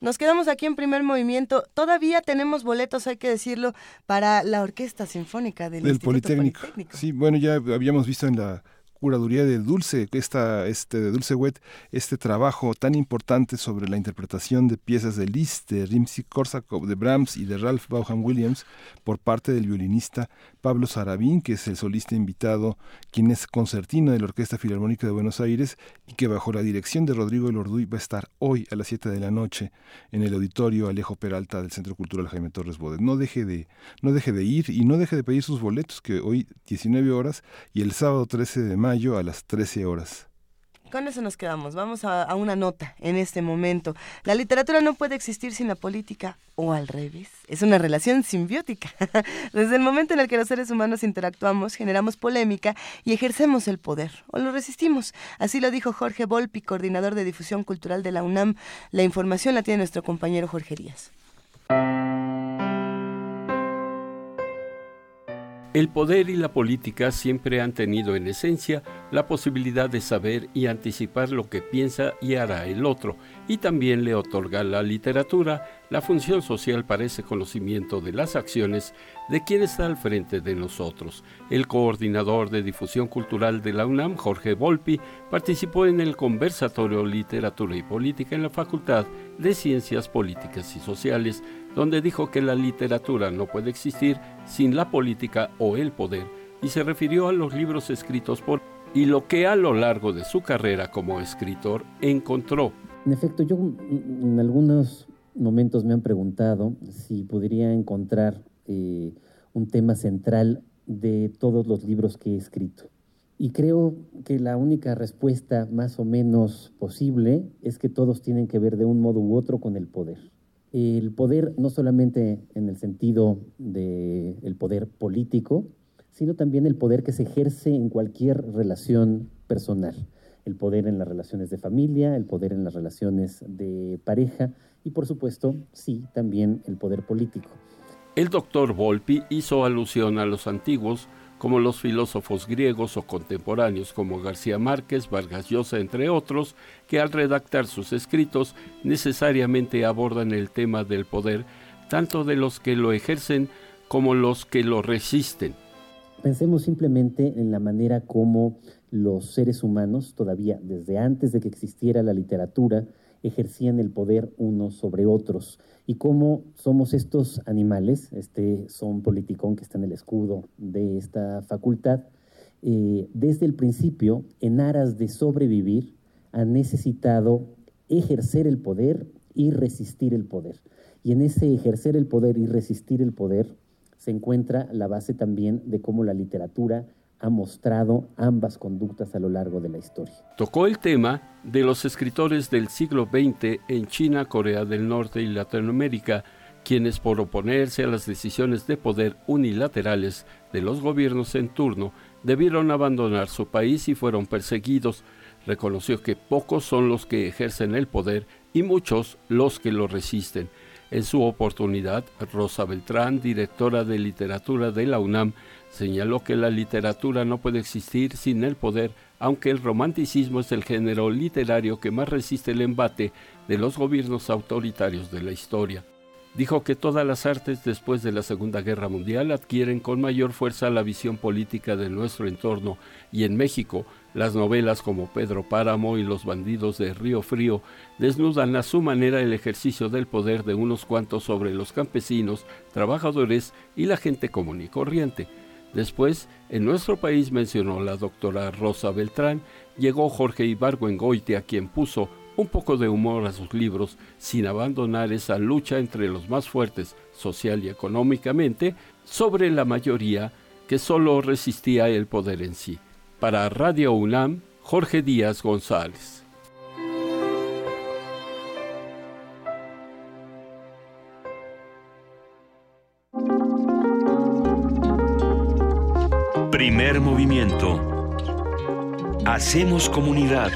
Nos quedamos aquí en primer movimiento. Todavía tenemos boletos, hay que decirlo, para la Orquesta Sinfónica del, Politécnico. Sí, bueno, ya habíamos visto en la curaduría de Dulce, esta, este, de Dulce Wet, este trabajo tan importante sobre la interpretación de piezas de Liszt, de Rimsky-Korsakov, de Brahms y de Ralph Vaughan Williams por parte del violinista Pablo Sarabín, que es el solista invitado, quien es concertino de la Orquesta Filarmónica de Buenos Aires y que bajo la dirección de Rodrigo Elorduy va a estar hoy a las 7 de la noche en el auditorio Alejo Peralta del Centro Cultural Jaime Torres Bodet. No deje de, no deje de ir y no deje de pedir sus boletos, que hoy 19 horas y el sábado 13 de mayo a las 13 horas. Con eso nos quedamos. Vamos a, una nota en este momento. La literatura no puede existir sin la política o al revés. Es una relación simbiótica. Desde el momento en el que los seres humanos interactuamos, generamos polémica y ejercemos el poder o lo resistimos. Así lo dijo Jorge Volpi, coordinador de difusión cultural de la UNAM. La información la tiene nuestro compañero Jorge Díaz. El poder y la política siempre han tenido en esencia la posibilidad de saber y anticipar lo que piensa y hará el otro, y también le otorga la literatura la función social para ese conocimiento de las acciones de quien está al frente de nosotros. El coordinador de difusión cultural de la UNAM, Jorge Volpi, participó en el conversatorio Literatura y Política en la Facultad de Ciencias Políticas y Sociales donde dijo que la literatura no puede existir sin la política o el poder, y se refirió a los libros escritos por y lo que a lo largo de su carrera como escritor encontró. En efecto, yo en algunos momentos me han preguntado si podría encontrar eh, un tema central de todos los libros que he escrito. Y creo que la única respuesta más o menos posible es que todos tienen que ver de un modo u otro con el poder el poder no solamente en el sentido del poder político, sino también el poder que se ejerce en cualquier relación personal. El poder en las relaciones de familia, el poder en las relaciones de pareja y por supuesto, sí, también el poder político. El doctor Volpi hizo alusión a los antiguos como los filósofos griegos o contemporáneos como García Márquez, Vargas Llosa, entre otros, que al redactar sus escritos necesariamente abordan el tema del poder, tanto de los que lo ejercen como los que lo resisten. Pensemos simplemente en la manera como los seres humanos, todavía desde antes de que existiera la literatura, ejercían el poder unos sobre otros y cómo somos estos animales, este son politicón que está en el escudo de esta facultad, eh, desde el principio, en aras de sobrevivir, han necesitado ejercer el poder y resistir el poder. Y en ese ejercer el poder y resistir el poder se encuentra la base también de cómo la literatura ha mostrado ambas conductas a lo largo de la historia. Tocó el tema de los escritores del siglo XX en China, Corea del Norte y Latinoamérica, quienes por oponerse a las decisiones de poder unilaterales de los gobiernos en turno debieron abandonar su país y fueron perseguidos. Reconoció que pocos son los que ejercen el poder y muchos los que lo resisten En su oportunidad, Rosa Beltrán, directora de literatura de la UNAM, señaló que la literatura no puede existir sin el poder, aunque el romanticismo es el género literario que más resiste el embate de los gobiernos autoritarios de la historia. Dijo que todas las artes después de la Segunda Guerra Mundial adquieren con mayor fuerza la visión política de nuestro entorno y en México las novelas como Pedro Páramo y Los bandidos de Río Frío desnudan a su manera el ejercicio del poder de unos cuantos sobre los campesinos, trabajadores y la gente común y corriente. Después, en nuestro país mencionó la doctora Rosa Beltrán, llegó Jorge Ibargüengoitia quien puso un poco de humor a sus libros sin abandonar esa lucha entre los más fuertes social y económicamente sobre la mayoría que solo resistía el poder en sí. Para Radio UNAM, Jorge Díaz González. Primer movimiento. Hacemos comunidad.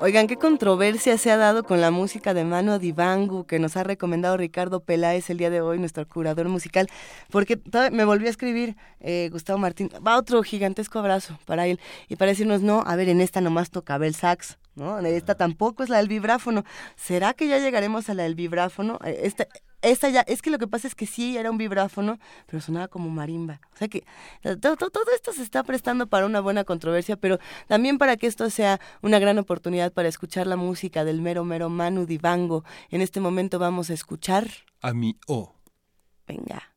Oigan, qué controversia se ha dado con la música de Mano Dibangu que nos ha recomendado Ricardo Peláez el día de hoy, nuestro curador musical, porque me volvió a escribir eh, Gustavo Martín, va otro gigantesco abrazo para él y para decirnos, no, a ver, en esta nomás tocaba el sax, ¿no? Esta tampoco es la del vibráfono. ¿Será que ya llegaremos a la del vibráfono? Eh, esta ya, es que lo que pasa es que sí era un vibráfono, pero sonaba como marimba. O sea que eh, todo, todo, esto se está prestando para una buena controversia, pero también para que esto sea una gran oportunidad para escuchar la música del mero mero Manu Divango. En este momento vamos a escuchar. A mi O. Venga.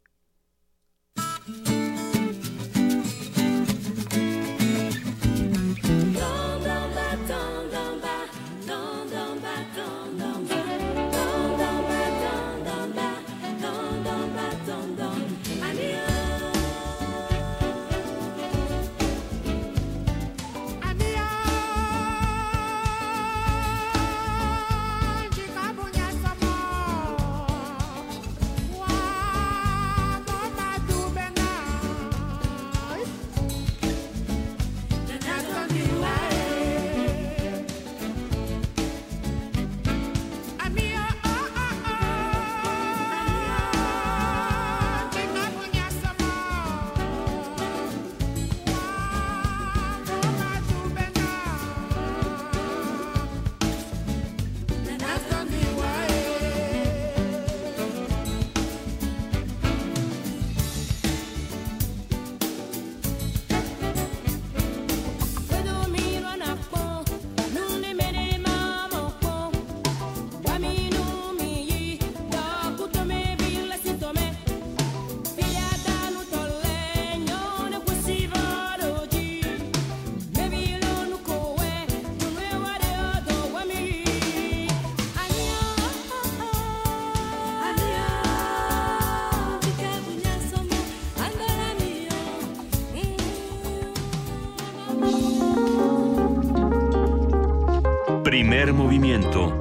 Movimiento.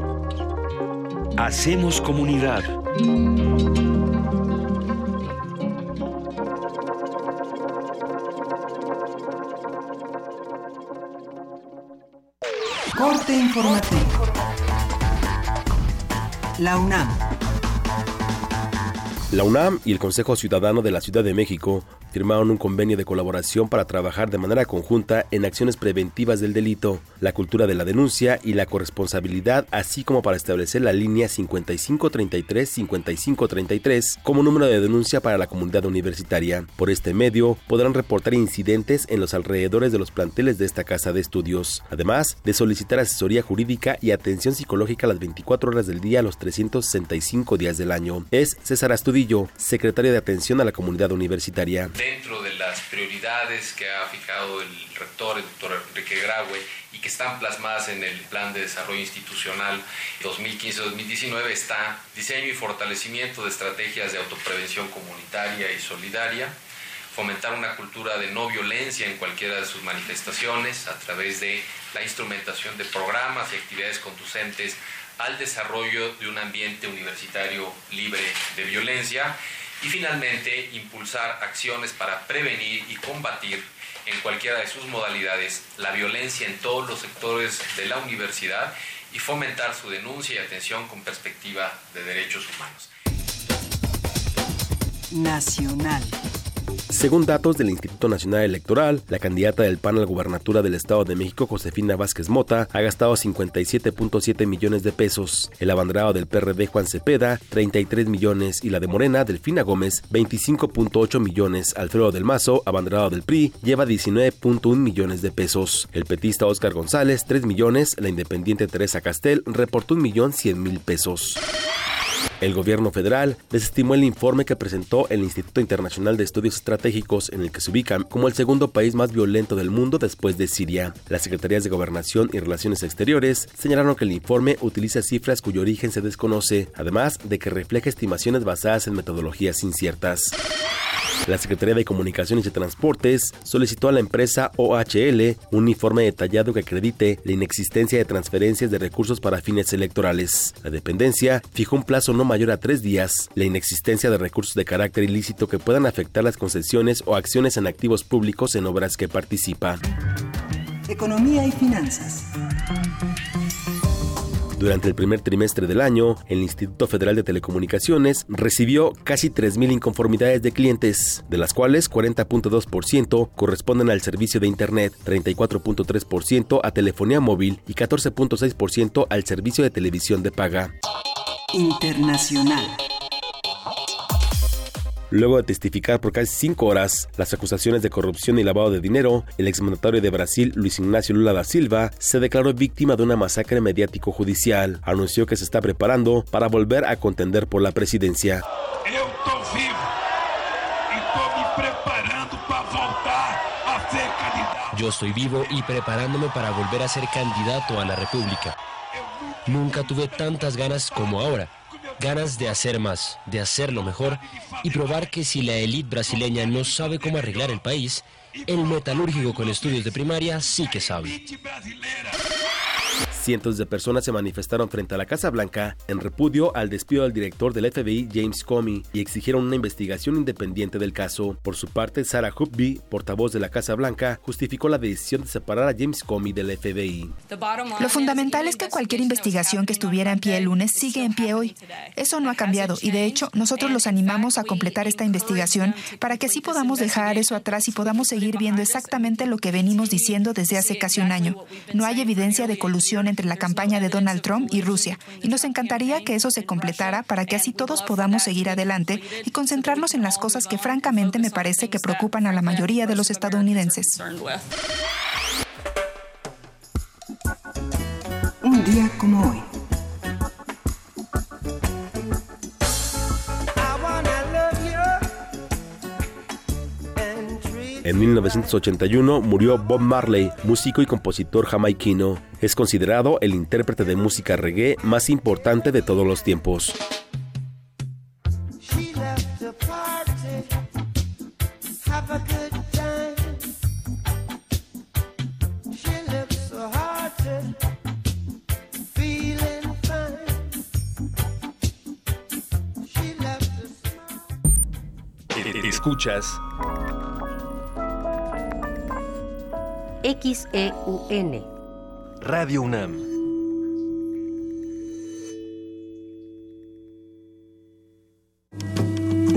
Hacemos comunidad. Corte informativo. La UNAM. La UNAM y el Consejo Ciudadano de la Ciudad de México firmaron un convenio de colaboración para trabajar de manera conjunta en acciones preventivas del delito, la cultura de la denuncia y la corresponsabilidad, así como para establecer la línea 5533-5533 como número de denuncia para la comunidad universitaria. Por este medio podrán reportar incidentes en los alrededores de los planteles de esta casa de estudios, además de solicitar asesoría jurídica y atención psicológica las 24 horas del día a los 365 días del año. Es César Astudillo, secretario de Atención a la Comunidad Universitaria dentro de las prioridades que ha fijado el rector, el doctor Enrique Graue, y que están plasmadas en el Plan de Desarrollo Institucional 2015-2019 está diseño y fortalecimiento de estrategias de autoprevención comunitaria y solidaria, fomentar una cultura de no violencia en cualquiera de sus manifestaciones a través de la instrumentación de programas y actividades conducentes al desarrollo de un ambiente universitario libre de violencia y finalmente, impulsar acciones para prevenir y combatir en cualquiera de sus modalidades la violencia en todos los sectores de la universidad y fomentar su denuncia y atención con perspectiva de derechos humanos. Nacional. Según datos del Instituto Nacional Electoral, la candidata del PAN a la gubernatura del Estado de México, Josefina Vázquez Mota, ha gastado 57.7 millones de pesos. El abanderado del PRD, Juan Cepeda, 33 millones. Y la de Morena, Delfina Gómez, 25.8 millones. Alfredo del Mazo, abanderado del PRI, lleva 19.1 millones de pesos. El petista Oscar González, 3 millones. La independiente Teresa Castel reportó 1.100.000 pesos. El gobierno federal desestimó el informe que presentó el Instituto Internacional de Estudios Estratégicos en el que se ubican como el segundo país más violento del mundo después de Siria. Las Secretarías de Gobernación y Relaciones Exteriores señalaron que el informe utiliza cifras cuyo origen se desconoce, además de que refleja estimaciones basadas en metodologías inciertas. La Secretaría de Comunicaciones y Transportes solicitó a la empresa OHL un informe detallado que acredite la inexistencia de transferencias de recursos para fines electorales. La dependencia fijó un plazo no mayor a tres días, la inexistencia de recursos de carácter ilícito que puedan afectar las concesiones o acciones en activos públicos en obras que participa. Economía y finanzas. Durante el primer trimestre del año, el Instituto Federal de Telecomunicaciones recibió casi 3.000 inconformidades de clientes, de las cuales 40.2% corresponden al servicio de Internet, 34.3% a telefonía móvil y 14.6% al servicio de televisión de paga. Internacional. Luego de testificar por casi cinco horas las acusaciones de corrupción y lavado de dinero, el exmandatario de Brasil, Luis Ignacio Lula da Silva, se declaró víctima de una masacre mediático judicial. Anunció que se está preparando para volver a contender por la presidencia. Yo estoy vivo y preparándome para volver a ser candidato a la República. Nunca tuve tantas ganas como ahora ganas de hacer más, de hacerlo mejor y probar que si la élite brasileña no sabe cómo arreglar el país, el metalúrgico con estudios de primaria sí que sabe. Cientos de personas se manifestaron frente a la Casa Blanca en repudio al despido del director del FBI, James Comey, y exigieron una investigación independiente del caso. Por su parte, Sarah Huckabee, portavoz de la Casa Blanca, justificó la decisión de separar a James Comey del FBI. Lo fundamental es que cualquier investigación que estuviera en pie el lunes sigue en pie hoy. Eso no ha cambiado y de hecho nosotros los animamos a completar esta investigación para que así podamos dejar eso atrás y podamos seguir viendo exactamente lo que venimos diciendo desde hace casi un año. No hay evidencia de colusión entre la campaña de Donald Trump y Rusia, y nos encantaría que eso se completara para que así todos podamos seguir adelante y concentrarnos en las cosas que francamente me parece que preocupan a la mayoría de los estadounidenses. Un día como hoy. En 1981 murió Bob Marley, músico y compositor jamaiquino. Es considerado el intérprete de música reggae más importante de todos los tiempos. Escuchas XEUN. Radio UNAM.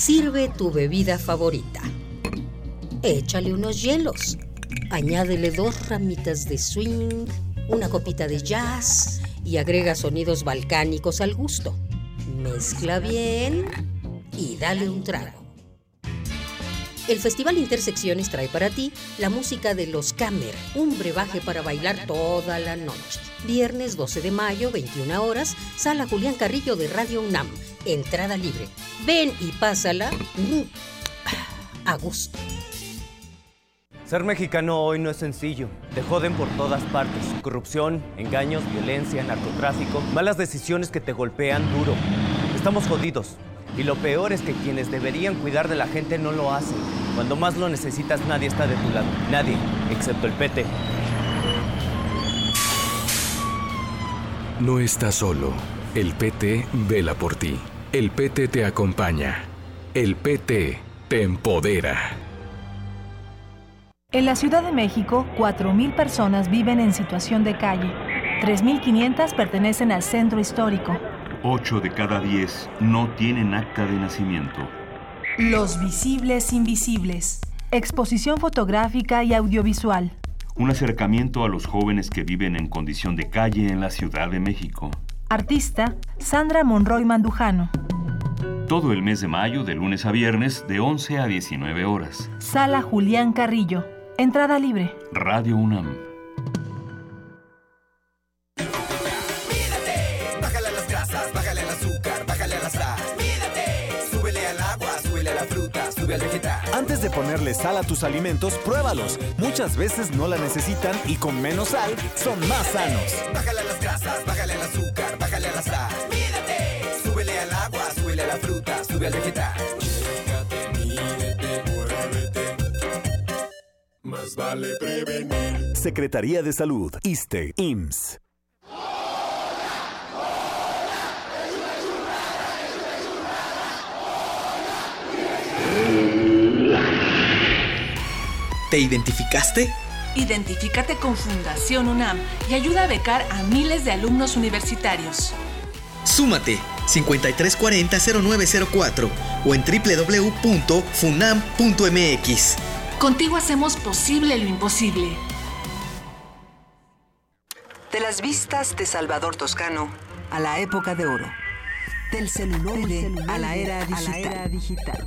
Sirve tu bebida favorita. Échale unos hielos. Añádele dos ramitas de swing, una copita de jazz y agrega sonidos balcánicos al gusto. Mezcla bien y dale un trago. El Festival Intersecciones trae para ti la música de Los Camer, un brebaje para bailar toda la noche. Viernes 12 de mayo, 21 horas, Sala Julián Carrillo de Radio UNAM. Entrada libre. Ven y pásala mm, a gusto. Ser mexicano hoy no es sencillo. Te joden por todas partes. Corrupción, engaños, violencia, narcotráfico, malas decisiones que te golpean duro. Estamos jodidos. Y lo peor es que quienes deberían cuidar de la gente no lo hacen. Cuando más lo necesitas nadie está de tu lado. Nadie, excepto el PT. No estás solo. El PT vela por ti. El PT te acompaña. El PT te empodera. En la Ciudad de México, 4.000 personas viven en situación de calle. 3.500 pertenecen al centro histórico. 8 de cada 10 no tienen acta de nacimiento. Los visibles invisibles. Exposición fotográfica y audiovisual. Un acercamiento a los jóvenes que viven en condición de calle en la Ciudad de México. Artista Sandra Monroy Mandujano. Todo el mes de mayo, de lunes a viernes, de 11 a 19 horas. Sala Julián Carrillo. Entrada libre. Radio UNAM. Bájale a las grasas, bájale al azúcar, bájale a la sal. Mídate, súbele al agua, súbele a la fruta, sube al vegetal. Antes de ponerle sal a tus alimentos, pruébalos. Muchas veces no la necesitan y con menos sal son más sanos. Bájale a las grasas, bájale al azúcar, bájale a la sal. Mídate, súbele al agua, súbele a la fruta, sube al vegetal. Más vale prevenir. Secretaría de Salud, ISTE, IMSS. ¿Te identificaste? Identifícate con Fundación UNAM y ayuda a becar a miles de alumnos universitarios. Súmate 5340-0904 o en www.funam.mx. Contigo hacemos posible lo imposible. De las vistas de Salvador Toscano a la época de oro. Del celuloide, a la era digital.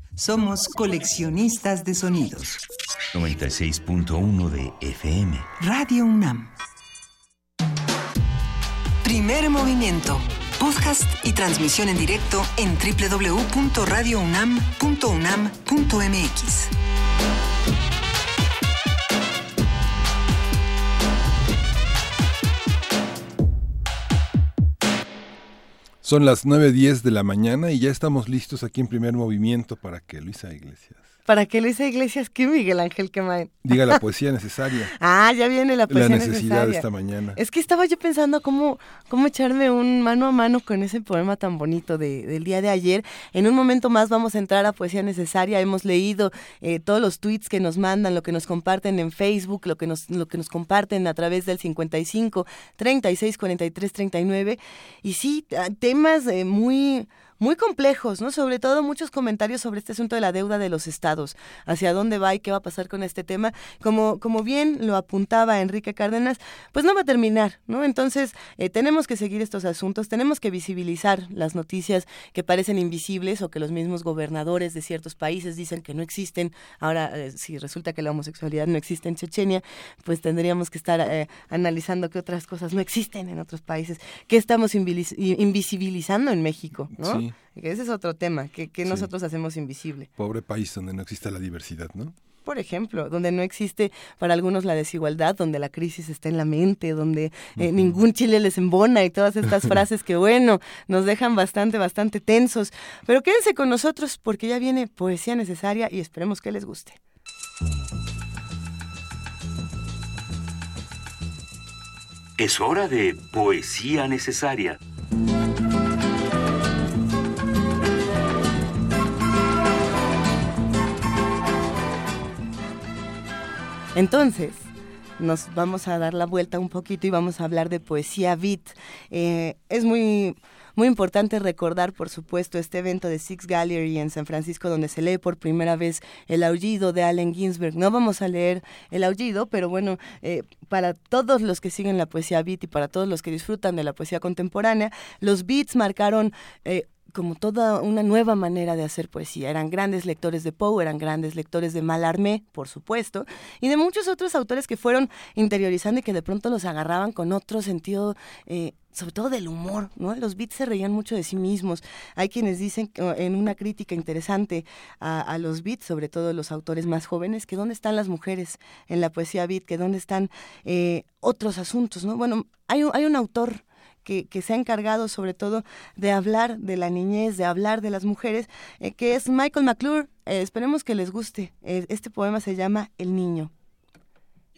Somos coleccionistas de sonidos. 96.1 de FM. Radio UNAM. Primer movimiento. Podcast y transmisión en directo en www.radiounam.unam.mx. Son las 9.10 de la mañana y ya estamos listos aquí en primer movimiento para que Luisa Iglesias ¿Para qué Luisa Iglesias? ¿Qué Miguel Ángel Quemain? diga la poesía necesaria. ah, ya viene la poesía La necesidad necesaria. de esta mañana. Es que estaba yo pensando cómo, cómo echarme un mano a mano con ese poema tan bonito de, del día de ayer. En un momento más vamos a entrar a Poesía Necesaria. Hemos leído eh, todos los tweets que nos mandan, lo que nos comparten en Facebook, lo que nos, lo que nos comparten a través del 55 36 43 39. Y sí, temas eh, muy muy complejos, ¿no? Sobre todo muchos comentarios sobre este asunto de la deuda de los estados, hacia dónde va y qué va a pasar con este tema. Como, como bien lo apuntaba Enrique Cárdenas, pues no va a terminar, ¿no? Entonces, eh, tenemos que seguir estos asuntos, tenemos que visibilizar las noticias que parecen invisibles o que los mismos gobernadores de ciertos países dicen que no existen. Ahora, eh, si resulta que la homosexualidad no existe en Chechenia, pues tendríamos que estar eh, analizando qué otras cosas no existen en otros países, qué estamos invisibilizando en México, ¿no? Sí. Ese es otro tema, que, que Sí. nosotros hacemos invisible. Pobre país donde no exista la diversidad, ¿no? Por ejemplo, donde no existe para algunos la desigualdad, donde la crisis está en la mente, donde eh, ningún chile les embona y todas estas frases que, bueno, nos dejan bastante, bastante tensos. Pero quédense con nosotros porque ya viene poesía necesaria y esperemos que les guste. Es hora de poesía necesaria. Entonces, nos vamos a dar la vuelta un poquito y vamos a hablar de poesía beat. Eh, es muy muy importante recordar, por supuesto, este evento de Six Gallery en San Francisco, donde se lee por primera vez el aullido de Allen Ginsberg. No vamos a leer el aullido, pero bueno, eh, para todos los que siguen la poesía beat y para todos los que disfrutan de la poesía contemporánea, los beats marcaron eh, como toda una nueva manera de hacer poesía. Eran grandes lectores de Poe, eran grandes lectores de Mallarmé, por supuesto, y de muchos otros autores que fueron interiorizando y que de pronto los agarraban con otro sentido. Eh, sobre todo del humor, ¿no? Los beats se reían mucho de sí mismos. Hay quienes dicen en una crítica interesante a, los beats, sobre todo los autores más jóvenes, que dónde están las mujeres en la poesía beat, que dónde están eh, otros asuntos, ¿no? Bueno, hay hay un autor que, se ha encargado sobre todo de hablar de la niñez, de hablar de las mujeres, eh, que es Michael McClure. Eh, esperemos que les guste. Eh, este poema se llama El Niño.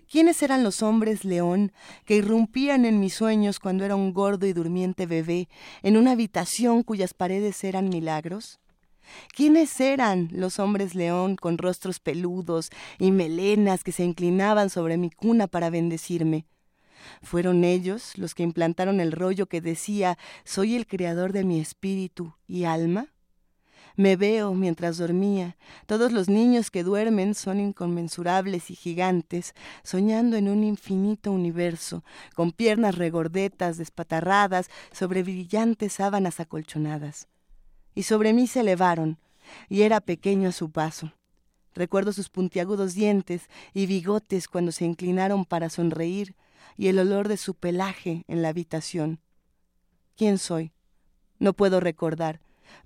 ¿Quiénes eran los hombres león que irrumpían en mis sueños cuando era un gordo y durmiente bebé en una habitación cuyas paredes eran milagros? ¿Quiénes eran los hombres león con rostros peludos y melenas que se inclinaban sobre mi cuna para bendecirme? Fueron ellos los que implantaron el rollo que decía soy el creador de mi espíritu y alma. Me veo mientras dormía. Todos los niños que duermen son inconmensurables y gigantes, soñando en un infinito universo, con piernas regordetas, despatarradas, sobre brillantes sábanas acolchonadas. Y sobre mí se elevaron, y era pequeño a su paso. Recuerdo sus puntiagudos dientes y bigotes cuando se inclinaron para sonreír, y el olor de su pelaje en la habitación. ¿Quién soy? No puedo recordar,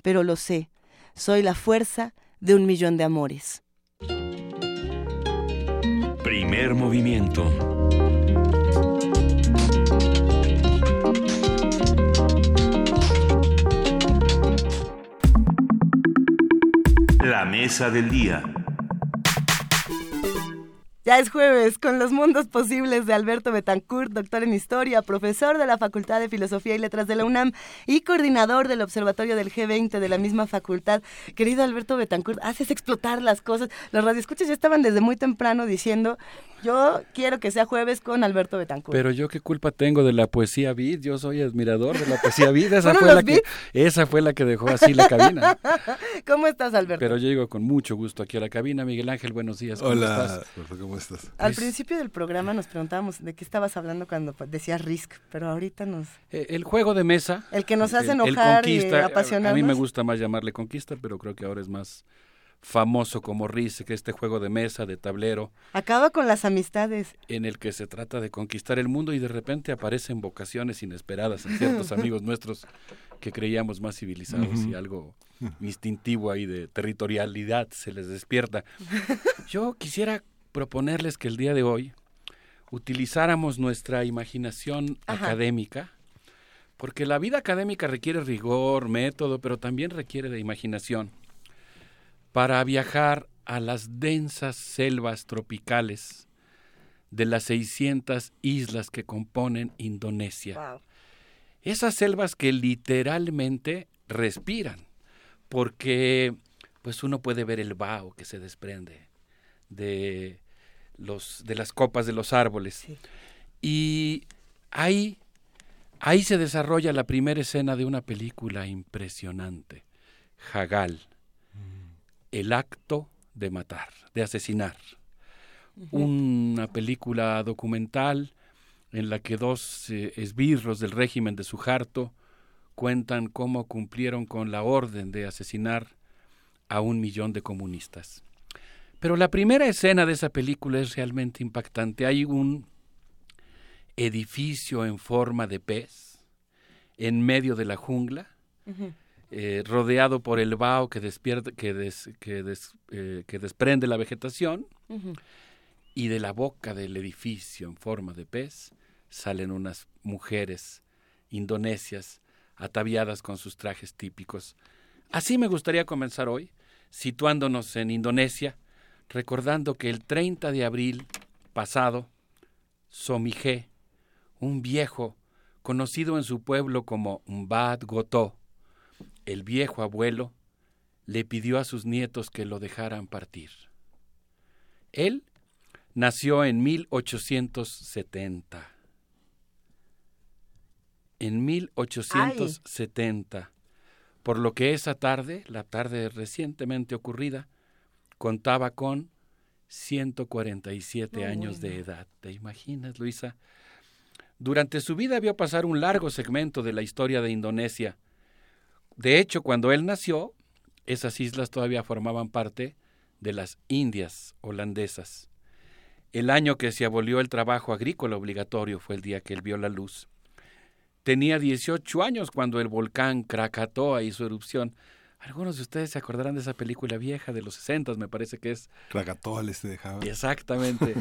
pero lo sé. Soy la fuerza de un millón de amores. Primer movimiento. La mesa del día. Ya es jueves con los mundos posibles de Alberto Betancourt, doctor en historia, profesor de la Facultad de Filosofía y Letras de la UNAM y coordinador del Observatorio del G20 de la misma facultad. Querido Alberto Betancourt, haces explotar las cosas. Los radioescuchas ya estaban desde muy temprano diciendo yo quiero que sea jueves con Alberto Betancourt. Pero yo qué culpa tengo de la poesía beat, yo soy admirador de la poesía beat, esa fue la que esa fue la que dejó así la cabina. ¿Cómo estás, Alberto? Pero yo llego con mucho gusto aquí a la cabina. Miguel Ángel, buenos días. ¿cómo Hola, estás? ¿cómo estás? Al principio del programa nos preguntábamos de qué estabas hablando cuando decías Risk, pero ahorita nos eh, el juego de mesa, el que nos hace enojar y apasionarnos. A mí me gusta más llamarle conquista, pero creo que ahora es más famoso como RIS, que este juego de mesa, de tablero. Acaba con las amistades. En el que se trata de conquistar el mundo y de repente aparecen vocaciones inesperadas en ciertos amigos nuestros que creíamos más civilizados y algo instintivo ahí de territorialidad se les despierta. Yo quisiera proponerles que el día de hoy utilizáramos nuestra imaginación académica, porque la vida académica requiere rigor, método, pero también requiere de imaginación para viajar a las densas selvas tropicales de las 600 islas que componen Indonesia. Esas selvas que literalmente respiran, porque pues uno puede ver el vaho que se desprende de los de las copas de los árboles. Y ahí ahí se desarrolla la primera escena de una película impresionante, Jagal el acto de matar, de asesinar. Una película documental en la que dos eh, esbirros del régimen de Sujarto cuentan cómo cumplieron con la orden de asesinar a un millón de comunistas. Pero la primera escena de esa película es realmente impactante. Hay un edificio en forma de pez en medio de la jungla. Eh, rodeado por el vaho que, despierta, que, eh, que, desprende la vegetación, y de la boca del edificio en forma de pez salen unas mujeres indonesias ataviadas con sus trajes típicos. Así me gustaría comenzar hoy, situándonos en Indonesia, recordando que el 30 de abril pasado, Somije, un viejo conocido en su pueblo como Mbad Goto, el viejo abuelo le pidió a sus nietos que lo dejaran partir. Él nació en 1870. En 1870. Por lo que esa tarde, la tarde recientemente ocurrida, contaba con 147 años de edad. ¿Te imaginas, Luisa? Durante su vida vio pasar un largo segmento de la historia de Indonesia. De hecho, cuando él nació, esas islas todavía formaban parte de las Indias holandesas. El año que se abolió el trabajo agrícola obligatorio fue el día que él vio la luz. Tenía 18 años cuando el volcán Krakatoa hizo erupción. Algunos de ustedes se acordarán de esa película vieja de los 60, me parece que es. Krakatoa les dejaba. Exactamente.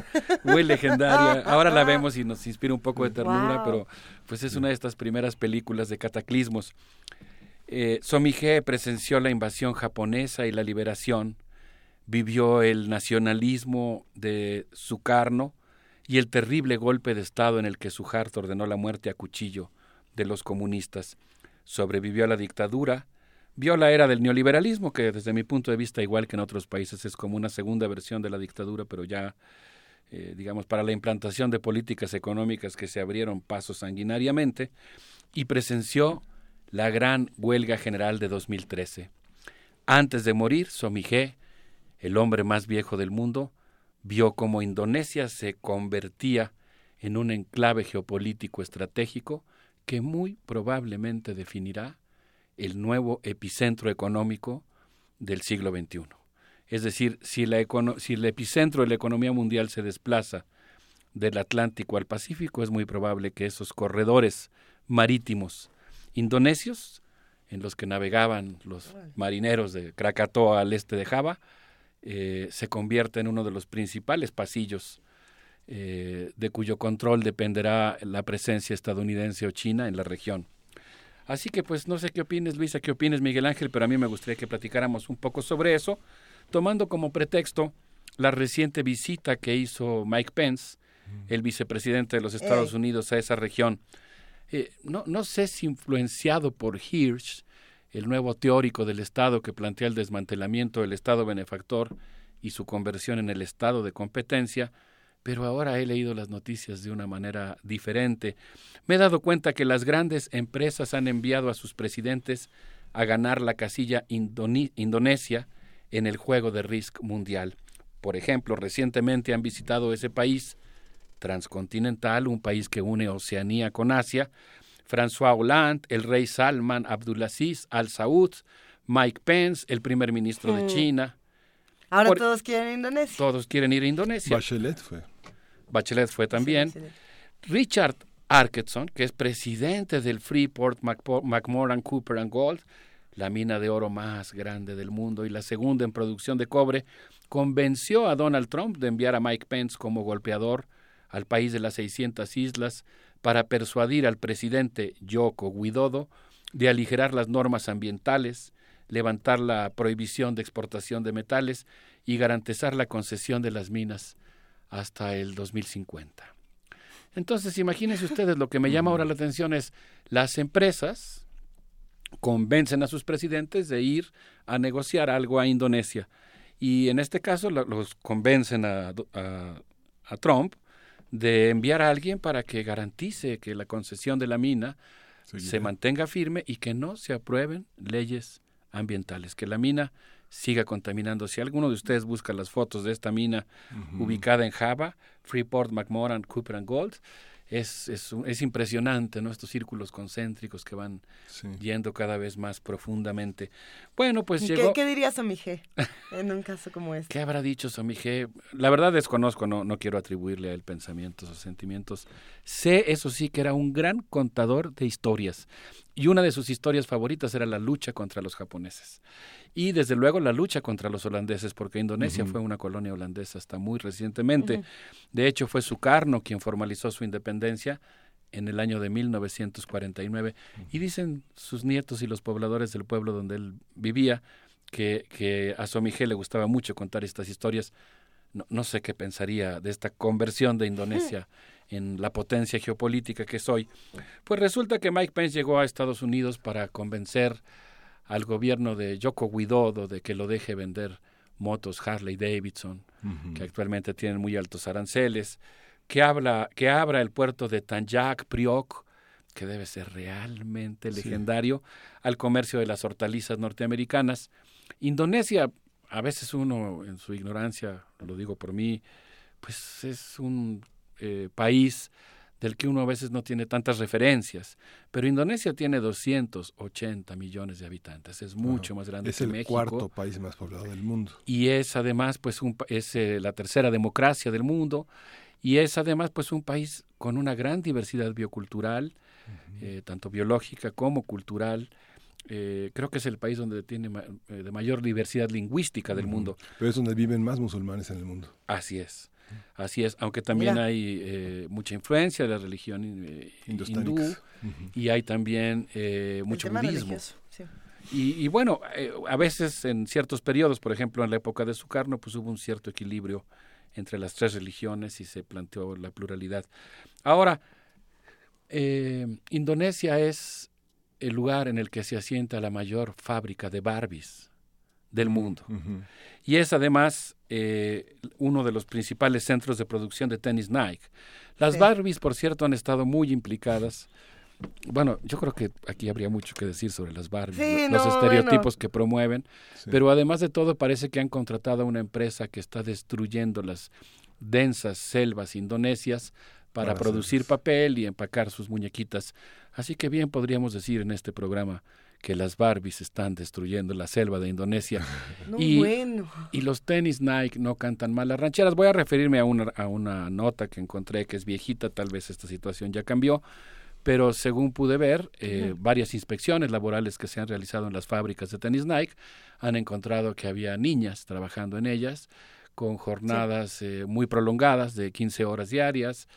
Muy legendaria. Ahora la vemos y nos inspira un poco de ternura, pero pues es una de estas primeras películas de cataclismos. Eh, Somige presenció la invasión japonesa y la liberación, vivió el nacionalismo de Sukarno y el terrible golpe de Estado en el que Suharto ordenó la muerte a cuchillo de los comunistas. Sobrevivió a la dictadura, vio la era del neoliberalismo, que desde mi punto de vista, igual que en otros países, es como una segunda versión de la dictadura, pero ya, eh, digamos, para la implantación de políticas económicas que se abrieron pasos sanguinariamente, y presenció la gran huelga general de 2013. Antes de morir, Somijé, el hombre más viejo del mundo, vio cómo Indonesia se convertía en un enclave geopolítico estratégico que muy probablemente definirá el nuevo epicentro económico del siglo XXI. Es decir, si, si el epicentro de la economía mundial se desplaza del Atlántico al Pacífico, es muy probable que esos corredores marítimos indonesios, en los que navegaban los marineros de Krakatoa al este de Java, eh, se convierte en uno de los principales pasillos eh, de cuyo control dependerá la presencia estadounidense o china en la región. Así que pues no sé qué opines Luisa, qué opines Miguel Ángel, pero a mí me gustaría que platicáramos un poco sobre eso, tomando como pretexto la reciente visita que hizo Mike Pence, el vicepresidente de los Estados Unidos, a esa región. Eh, no, no sé si influenciado por Hirsch, el nuevo teórico del Estado que plantea el desmantelamiento del Estado benefactor y su conversión en el Estado de competencia, pero ahora he leído las noticias de una manera diferente. Me he dado cuenta que las grandes empresas han enviado a sus presidentes a ganar la casilla Indonesia en el juego de Risk mundial. Por ejemplo, recientemente han visitado ese país transcontinental, un país que une Oceanía con Asia, François Hollande, el rey Salman Abdulaziz Al Saud, Mike Pence, el primer ministro de Mm. China. Ahora Por- todos quieren Indonesia. Todos quieren ir a Indonesia. Bachelet fue. Bachelet fue también. Richard Arkedson, que es presidente del Freeport McMoran Cooper and Gold, la mina de oro más grande del mundo y la segunda en producción de cobre, convenció a Donald Trump de enviar a Mike Pence como golpeador al país de las 600 islas para persuadir al presidente Joko Widodo de aligerar las normas ambientales, levantar la prohibición de exportación de metales y garantizar la concesión de las minas hasta el 2050. Entonces, imagínense ustedes, lo que me llama ahora la atención es las empresas convencen a sus presidentes de ir a negociar algo a Indonesia. Y en este caso lo- los convencen a- a Trump de enviar a alguien para que garantice que la concesión de la mina se mantenga firme y que no se aprueben leyes ambientales, que la mina siga contaminando. Si alguno de ustedes busca las fotos de esta mina ubicada en Java, Freeport, McMoran, Cooper and Gold, es, es, es impresionante, ¿no? Estos círculos concéntricos que van yendo cada vez más profundamente. Bueno, pues ¿Y llegó... ¿Qué, qué diría Somije en un caso como este? ¿Qué habrá dicho Somije? La verdad desconozco, no, no quiero atribuirle a él pensamientos o sentimientos. Sé, eso sí, que era un gran contador de historias. Y una de sus historias favoritas era la lucha contra los japoneses. Y desde luego la lucha contra los holandeses, porque Indonesia fue una colonia holandesa hasta muy recientemente. De hecho, fue Sukarno quien formalizó su independencia en el año de 1949. Y dicen sus nietos y los pobladores del pueblo donde él vivía que, que a Somije le gustaba mucho contar estas historias. No, no sé qué pensaría de esta conversión de Indonesia en la potencia geopolítica que soy. Pues resulta que Mike Pence llegó a Estados Unidos para convencer al gobierno de Joko Widodo de que lo deje vender motos Harley Davidson que actualmente tienen muy altos aranceles, que, habla, que abra el puerto de Tanjak Priok, que debe ser realmente legendario, al comercio de las hortalizas norteamericanas. Indonesia, a veces uno en su ignorancia, lo digo por mí, pues es un eh, país del que uno a veces no tiene tantas referencias. Pero Indonesia tiene 280 millones de habitantes, es mucho más grande es que el México. cuarto país más poblado del mundo. Y es además pues un, es eh, la tercera democracia del mundo y es además pues un país con una gran diversidad biocultural, eh, tanto biológica como cultural. Eh, creo que es el país donde tiene ma- eh, de mayor diversidad lingüística del mundo. Pero es donde viven más musulmanes en el mundo. Así es. Así es, aunque también Mira. hay eh, mucha influencia de la religión eh, hindú y hay también eh, mucho budismo. sí. Y, y bueno, eh, a veces en ciertos periodos, por ejemplo en la época de Sukarno, pues hubo un cierto equilibrio entre las tres religiones y se planteó la pluralidad. Ahora, eh, Indonesia es el lugar en el que se asienta la mayor fábrica de Barbies del mundo. Y es además eh, uno de los principales centros de producción de tenis Nike. Las Sí. Barbies, por cierto, han estado muy implicadas. Bueno, yo creo que aquí habría mucho que decir sobre las Barbies, Sí, los no, estereotipos bueno. que promueven, Sí. pero además de todo parece que han contratado a una empresa que está destruyendo las densas selvas indonesias para, Para producir papel y empacar sus muñequitas. Así que bien podríamos decir en este programa que las Barbies están destruyendo la selva de Indonesia. No, y, bueno. y los tenis Nike no cantan mal las rancheras. Voy a referirme a una, a una nota que encontré que es viejita, tal vez esta situación ya cambió, pero según pude ver, eh, varias inspecciones laborales que se han realizado en las fábricas de tenis Nike han encontrado que había niñas trabajando en ellas con jornadas eh, muy prolongadas de 15 horas diarias,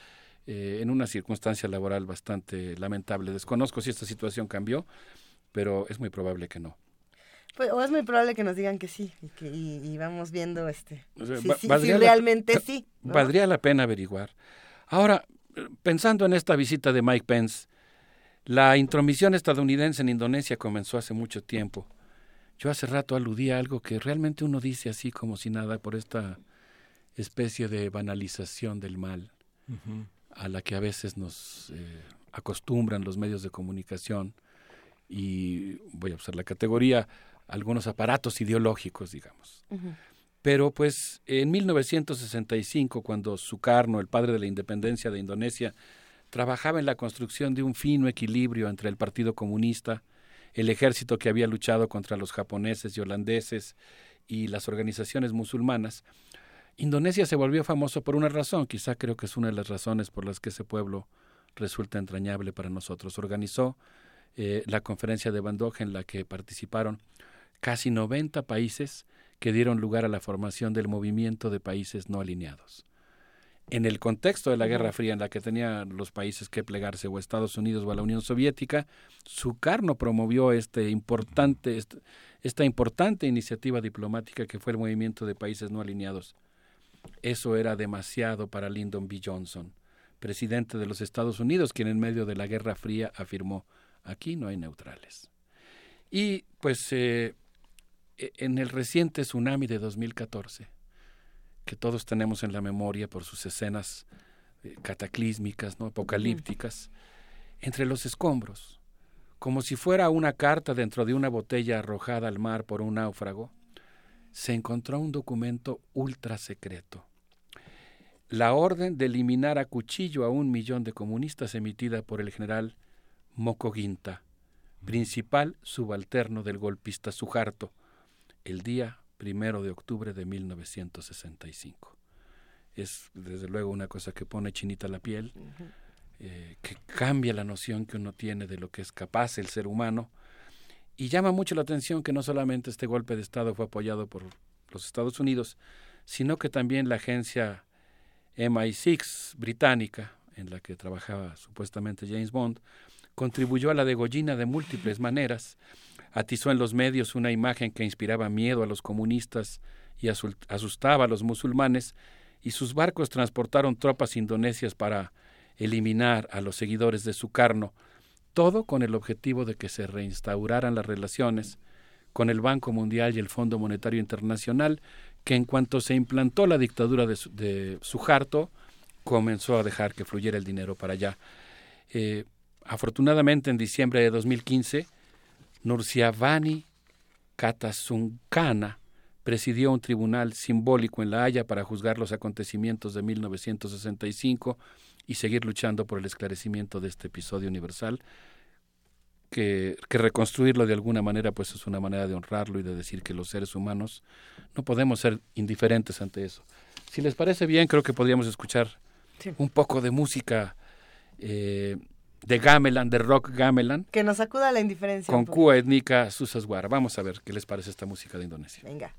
eh, en una circunstancia laboral bastante lamentable. Desconozco si esta situación cambió, pero es muy probable que no. Pues, o es muy probable que nos digan que sí y, que, y, y vamos viendo este O sea, si, va- si- si valdría la- realmente sí. ¿no? Valdría la pena averiguar. Ahora, pensando en esta visita de Mike Pence, la intromisión estadounidense en Indonesia comenzó hace mucho tiempo. Yo hace rato aludí a algo que realmente uno dice así como si nada por esta especie de banalización del mal a la que a veces nos eh, acostumbran los medios de comunicación y voy a usar la categoría algunos aparatos ideológicos, digamos. Pero pues en 1965, cuando Sukarno, el padre de la independencia de Indonesia, trabajaba en la construcción de un fino equilibrio entre el Partido Comunista, el ejército que había luchado contra los japoneses y holandeses y las organizaciones musulmanas, Indonesia se volvió famoso por una razón, quizá creo que es una de las razones por las que ese pueblo resulta entrañable para nosotros. Organizó eh, la conferencia de Bandung en la que participaron casi 90 países que dieron lugar a la formación del movimiento de países no alineados. En el contexto de la Guerra Fría en la que tenían los países que plegarse o a Estados Unidos o a la Unión Soviética, Sukarno promovió este importante, est- esta importante iniciativa diplomática que fue el movimiento de países no alineados. Eso era demasiado para Lyndon B. Johnson, presidente de los Estados Unidos, quien en medio de la Guerra Fría afirmó, aquí no hay neutrales. Y pues eh, e- en el reciente tsunami de 2014, que todos tenemos en la memoria por sus escenas eh, cataclísmicas, ¿no? apocalípticas, entre los escombros, como si fuera una carta dentro de una botella arrojada al mar por un náufrago, se encontró un documento ultra secreto. La orden de eliminar a cuchillo a un millón de comunistas emitida por el general Mokoginta, principal subalterno del golpista Suharto, el día primero de octubre de 1965. Es desde luego una cosa que pone chinita la piel, eh, que cambia la noción que uno tiene de lo que es capaz el ser humano y llama mucho la atención que no solamente este golpe de Estado fue apoyado por los Estados Unidos, sino que también la agencia MI6 británica, en la que trabajaba supuestamente James Bond, contribuyó a la degollina de múltiples maneras, atizó en los medios una imagen que inspiraba miedo a los comunistas y asustaba a los musulmanes, y sus barcos transportaron tropas indonesias para eliminar a los seguidores de Sukarno, todo con el objetivo de que se reinstauraran las relaciones con el Banco Mundial y el Fondo Monetario Internacional, que en cuanto se implantó la dictadura de, de Suharto, comenzó a dejar que fluyera el dinero para allá. Eh, afortunadamente, en diciembre de 2015, Nursiavani Katasunkana presidió un tribunal simbólico en La Haya para juzgar los acontecimientos de 1965 y seguir luchando por el esclarecimiento de este episodio universal, que, que, reconstruirlo de alguna manera pues es una manera de honrarlo y de decir que los seres humanos no podemos ser indiferentes ante eso. Si les parece bien, creo que podríamos escuchar sí. un poco de música eh, de gamelan, de rock gamelan. Que nos sacuda la indiferencia. Con Cuba étnica Susasguara. Vamos a ver qué les parece esta música de Indonesia. Venga.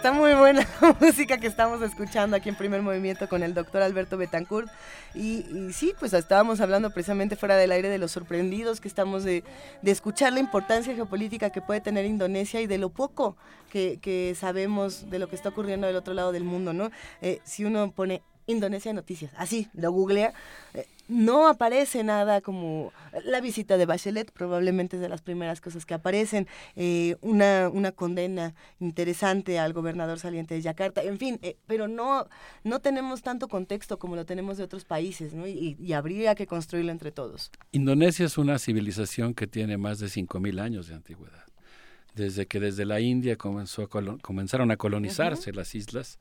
Está muy buena la música que estamos escuchando aquí en Primer Movimiento con el doctor Alberto Betancourt. Y, sí, pues estábamos hablando precisamente fuera del aire de los sorprendidos que estamos de, escuchar la importancia geopolítica que puede tener Indonesia y de lo poco que, que sabemos de lo que está ocurriendo del otro lado del mundo, ¿no? Eh, si uno pone Indonesia Noticias, así, lo googlea, eh, no aparece nada como la visita de Bachelet, probablemente es de las primeras cosas que aparecen, eh, una, una condena interesante al gobernador saliente de Yakarta, en fin, eh, pero no, no tenemos tanto contexto como lo tenemos de otros países, ¿no? y, y, habría que construirlo entre todos. Indonesia es una civilización que tiene más de 5.000 años de antigüedad. Desde que desde la India comenzó a comenzaron a colonizarse uh -huh. las islas,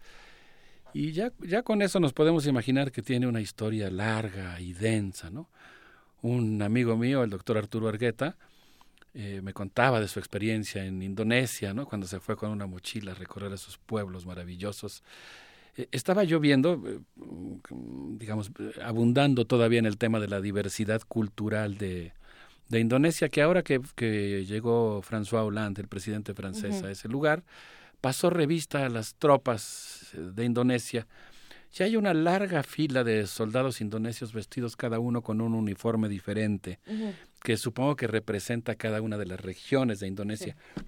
y ya, ya con eso nos podemos imaginar que tiene una historia larga y densa, ¿no? Un amigo mío, el doctor Arturo Argueta, eh, me contaba de su experiencia en Indonesia, ¿no? Cuando se fue con una mochila a recorrer esos pueblos maravillosos. Eh, estaba yo viendo, eh, digamos, abundando todavía en el tema de la diversidad cultural de, de Indonesia, que ahora que, que llegó François Hollande, el presidente francés, uh -huh. a ese lugar, pasó revista a las tropas de Indonesia. Ya hay una larga fila de soldados indonesios vestidos cada uno con un uniforme diferente, uh -huh. que supongo que representa cada una de las regiones de Indonesia. Sí.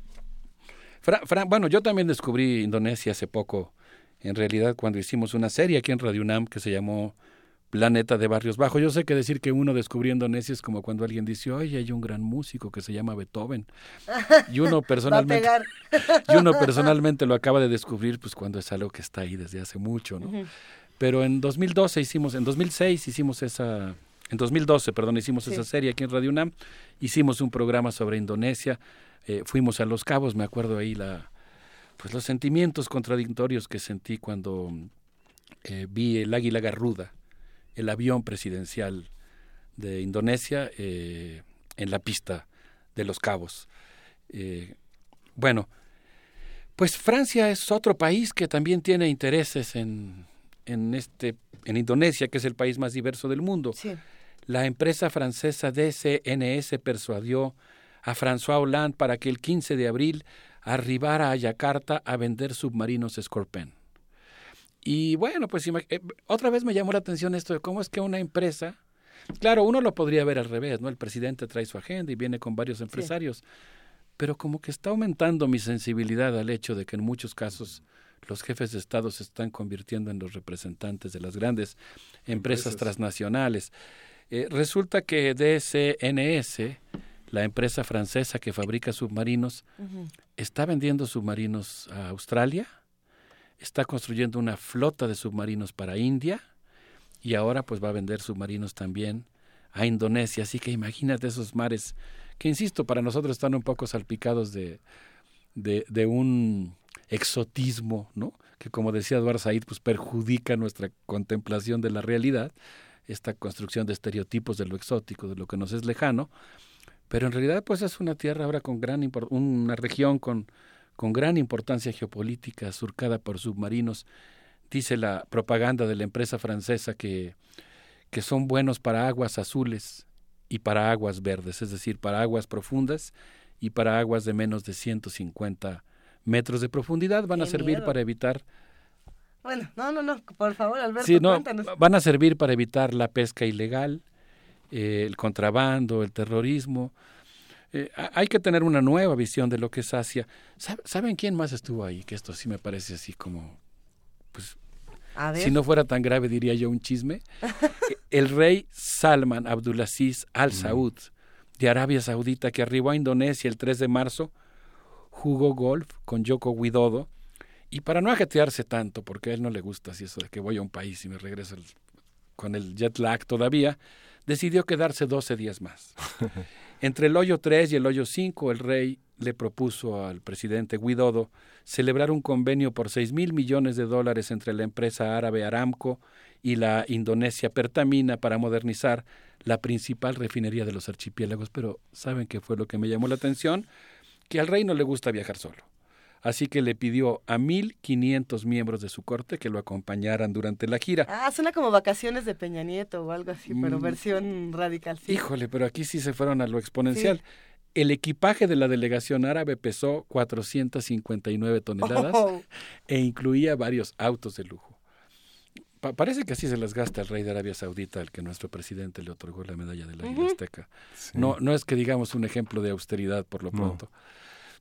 Fra, Fra, bueno, yo también descubrí Indonesia hace poco, en realidad cuando hicimos una serie aquí en Radio UNAM que se llamó Planeta de Barrios Bajos. Yo sé que decir que uno descubrió Indonesia es como cuando alguien dice, oye, hay un gran músico que se llama Beethoven. Y uno personalmente, y uno personalmente lo acaba de descubrir pues cuando es algo que está ahí desde hace mucho, ¿no? Uh -huh. Pero en 2012 hicimos, en 2006 hicimos esa, en 2012, perdón, hicimos sí. esa serie aquí en Radio UNAM, hicimos un programa sobre Indonesia, eh, fuimos a Los Cabos, me acuerdo ahí la, pues los sentimientos contradictorios que sentí cuando eh, vi el águila garruda el avión presidencial de Indonesia eh, en la pista de los cabos. Eh, bueno, Pues Francia es otro país que también tiene intereses en, en, este, en Indonesia, que es el país más diverso del mundo. La empresa francesa DCNS persuadió a François Hollande para que el 15 de abril arribara a Yakarta a vender submarinos Scorpion. Y bueno, pues eh, otra vez me llamó la atención esto de cómo es que una empresa, claro, uno lo podría ver al revés, ¿no? El presidente trae su agenda y viene con varios empresarios, pero como que está aumentando mi sensibilidad al hecho de que en muchos casos los jefes de Estado se están convirtiendo en los representantes de las grandes empresas, transnacionales. Eh, resulta que DSNS, la empresa francesa que fabrica submarinos, está vendiendo submarinos a Australia, está construyendo una flota de submarinos para India y ahora pues va a vender submarinos también a Indonesia. Así que imagínate esos mares que, insisto, para nosotros están un poco salpicados de, de, un exotismo, ¿no? que como decía Eduardo Said, pues perjudica nuestra contemplación de la realidad, esta construcción de estereotipos de lo exótico, de lo que nos es lejano, pero en realidad pues es una tierra ahora con gran una región con con gran importancia geopolítica, surcada por submarinos. Dice la propaganda de la empresa francesa que, que son buenos para aguas azules y para aguas verdes, es decir, para aguas profundas y para aguas de menos de 150 metros de profundidad. Van a servir para evitar bueno, no, no, no, por favor, Alberto, sí, no, Van a servir para evitar la pesca ilegal, eh, el contrabando, el terrorismo. Eh, hay que tener una nueva visión de lo que es Asia. ¿Saben quién más estuvo ahí? Que esto sí me parece así como, pues, si no fuera tan grave diría yo un chisme. el rey Salman Abdulaziz Al Saud de Arabia Saudita, que arribó a Indonesia el 3 de marzo, jugó golf con Yoko Widodo. Y para no ajetearse tanto, porque a él no le gusta así eso de que voy a un país y me regreso con el jet lag todavía, decidió quedarse 12 días más. Entre el hoyo 3 y el hoyo 5, el rey le propuso al presidente Guidodo celebrar un convenio por 6 mil millones de dólares entre la empresa árabe Aramco y la Indonesia Pertamina para modernizar la principal refinería de los archipiélagos. Pero ¿saben qué fue lo que me llamó la atención? Que al rey no le gusta viajar solo así que le pidió a 1.500 miembros de su corte que lo acompañaran durante la gira. Ah, suena como vacaciones de Peña Nieto o algo así, pero mm. versión radical. Híjole, pero aquí sí se fueron a lo exponencial. El equipaje de la delegación árabe pesó 459 toneladas oh. e incluía varios autos de lujo. parece que así se las gasta el rey de Arabia Saudita, al que nuestro presidente le otorgó la medalla de la Azteca. No, no es que digamos un ejemplo de austeridad por lo pronto.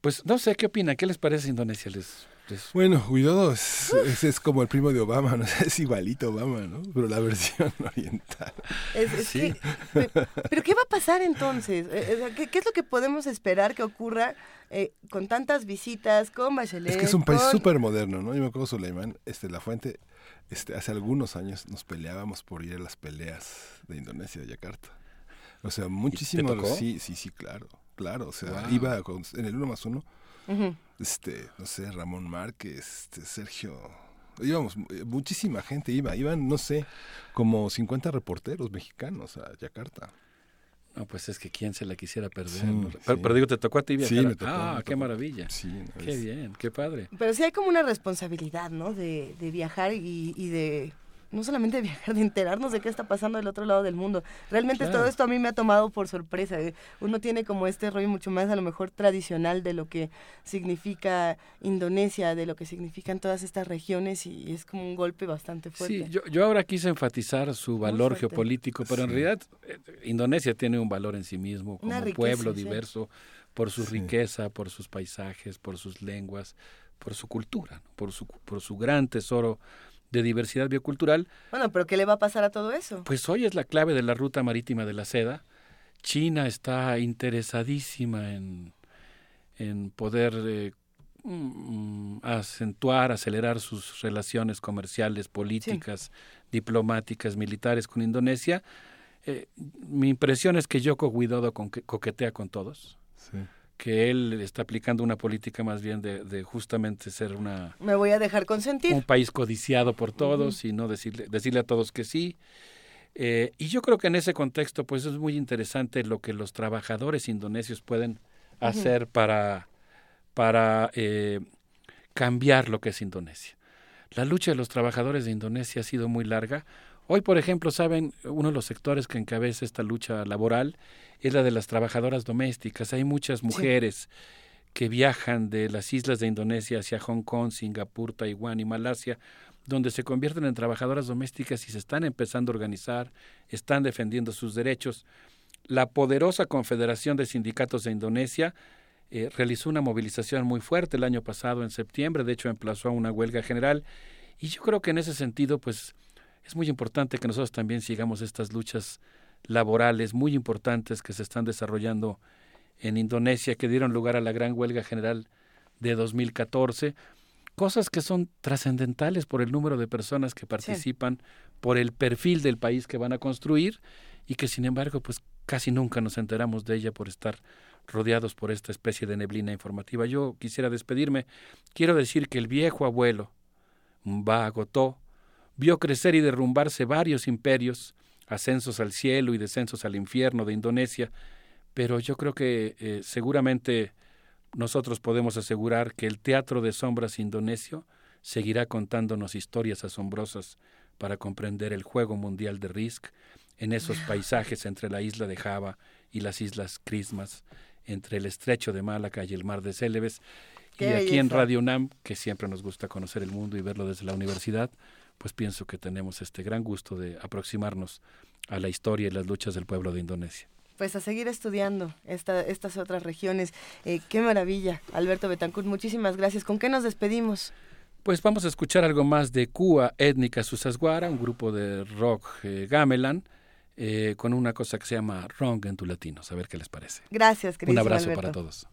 Pues no sé, ¿qué opina? ¿Qué les parece Indonesia? ¿Les, Bueno, cuidado, es, es, como el primo de Obama, ¿no? es igualito Obama, ¿no? Pero la versión oriental. sí. pero ¿qué va a pasar entonces? Eh, eh, ¿Qué, es lo que podemos esperar que ocurra eh, con tantas visitas, con Bachelet? Es que es un país súper moderno, ¿no? Yo me acuerdo, Suleiman, este, La Fuente, este, hace algunos años nos peleábamos por ir a las peleas de Indonesia, de Yakarta. O sea, muchísimo. Sí, sí, sí, claro claro, o sea, iba en el uno más uno, este, no sé, Ramón Márquez, este, Sergio, íbamos, eh, muchísima gente iba, iban, no sé, como 50 reporteros mexicanos a Yakarta. No, pues es que quién se la quisiera perder. pero, digo, te tocó a ti viajar. Sí, me tocó, ah, qué maravilla. qué bien, qué padre. Pero sí hay como una responsabilidad, ¿no? De, de viajar y, y de no solamente viajar, de enterarnos de qué está pasando del otro lado del mundo. Realmente todo esto a mí me ha tomado por sorpresa. ¿eh? Uno tiene como este rollo mucho más a lo mejor tradicional de lo que significa Indonesia, de lo que significan todas estas regiones y es como un golpe bastante fuerte. Sí, yo, ahora quise enfatizar su valor geopolítico, pero en realidad eh, Indonesia tiene un valor en sí mismo como pueblo diverso por su riqueza, por sus paisajes, por sus lenguas, por su cultura, por, su, por su gran tesoro de diversidad biocultural. Bueno, pero ¿qué le va a pasar a todo eso? Pues hoy es la clave de la ruta marítima de la seda. China está interesadísima en, en poder eh, mm, acentuar, acelerar sus relaciones comerciales, políticas, diplomáticas, militares con Indonesia. Eh, mi impresión es que Yoko Widodo coquetea con todos. Sí que él está aplicando una política más bien de, justamente ser una... Me voy a dejar consentir. Un país codiciado por todos y no decirle, decirle a todos que sí. Eh, y yo creo que en ese contexto pues es muy interesante lo que los trabajadores indonesios pueden hacer para, para eh, cambiar lo que es Indonesia. La lucha de los trabajadores de Indonesia ha sido muy larga. Hoy, por ejemplo, saben, uno de los sectores que encabeza esta lucha laboral es la de las trabajadoras domésticas. Hay muchas mujeres que viajan de las islas de Indonesia hacia Hong Kong, Singapur, Taiwán y Malasia, donde se convierten en trabajadoras domésticas y se están empezando a organizar, están defendiendo sus derechos. La poderosa Confederación de Sindicatos de Indonesia eh, realizó una movilización muy fuerte el año pasado, en septiembre, de hecho emplazó a una huelga general, y yo creo que en ese sentido, pues es muy importante que nosotros también sigamos estas luchas laborales muy importantes que se están desarrollando en Indonesia, que dieron lugar a la gran huelga general de 2014, cosas que son trascendentales por el número de personas que participan, por el perfil del país que van a construir y que sin embargo pues casi nunca nos enteramos de ella por estar rodeados por esta especie de neblina informativa. Yo quisiera despedirme. Quiero decir que el viejo abuelo, Mbagotó, vio crecer y derrumbarse varios imperios, ascensos al cielo y descensos al infierno de Indonesia, pero yo creo que eh, seguramente nosotros podemos asegurar que el teatro de sombras indonesio seguirá contándonos historias asombrosas para comprender el juego mundial de Risk en esos paisajes entre la isla de Java y las islas Christmas, entre el estrecho de Malaca y el mar de Célebes. y aquí en Radio NAM, que siempre nos gusta conocer el mundo y verlo desde la universidad, pues pienso que tenemos este gran gusto de aproximarnos a la historia y las luchas del pueblo de Indonesia pues a seguir estudiando esta, estas otras regiones. Eh, qué maravilla, Alberto Betancourt, muchísimas gracias. ¿Con qué nos despedimos? Pues vamos a escuchar algo más de Cuba Étnica Susasguara, un grupo de rock eh, gamelan, eh, con una cosa que se llama Wrong en tu latino. A ver qué les parece. Gracias, Un abrazo para todos.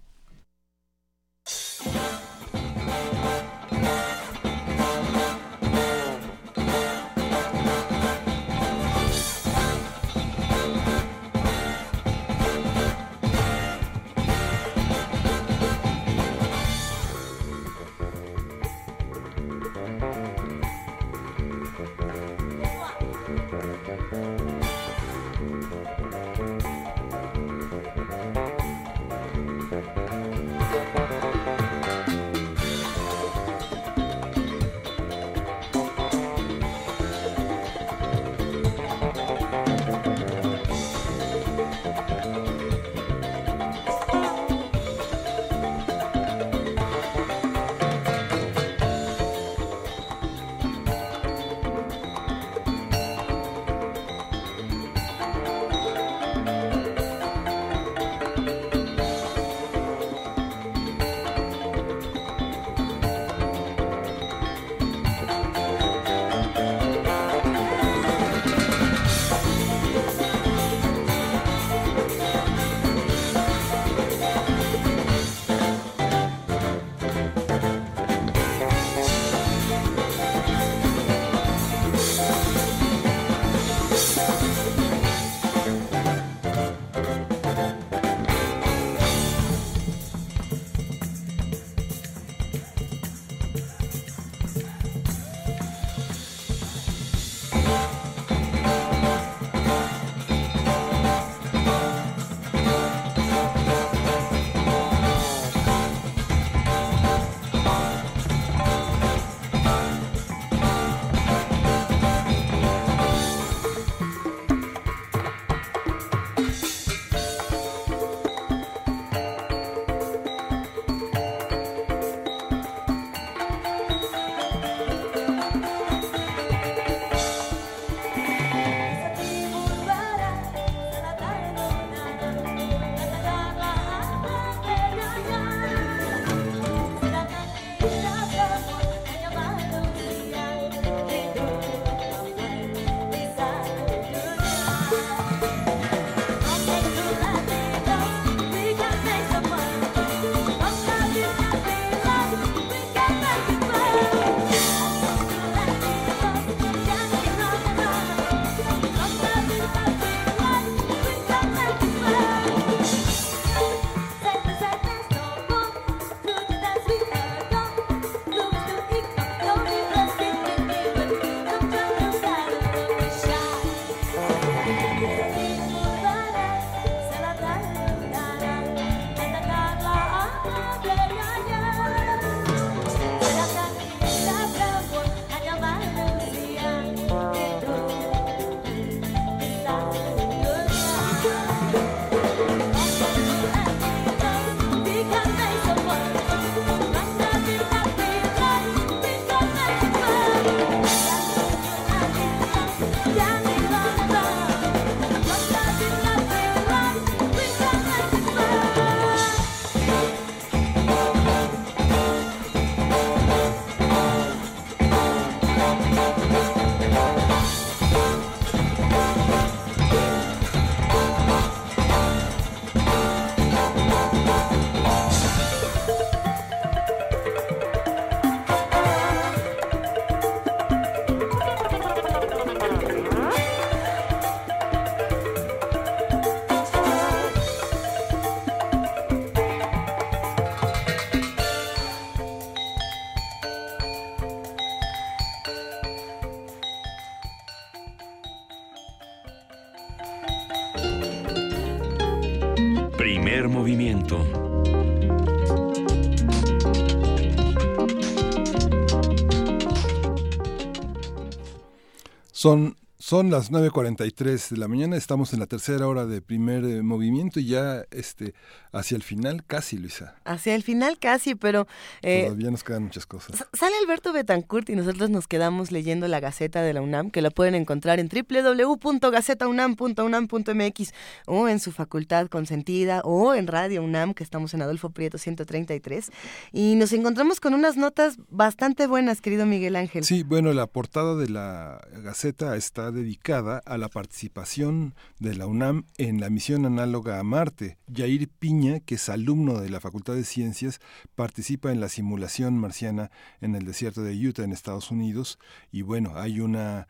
Son son las 9.43 de la mañana, estamos en la tercera hora de primer eh, movimiento y ya este, hacia el final casi, Luisa. Hacia el final casi, pero... Eh, Todavía nos quedan muchas cosas. Sale Alberto Betancourt y nosotros nos quedamos leyendo la Gaceta de la UNAM, que la pueden encontrar en www.gacetaunam.unam.mx o en su facultad consentida o en Radio UNAM, que estamos en Adolfo Prieto 133. Y nos encontramos con unas notas bastante buenas, querido Miguel Ángel. Sí, bueno, la portada de la Gaceta está dedicada a la participación de la UNAM en la misión análoga a Marte. Jair Piña, que es alumno de la Facultad de Ciencias, participa en la simulación marciana en el desierto de Utah, en Estados Unidos. Y bueno, hay una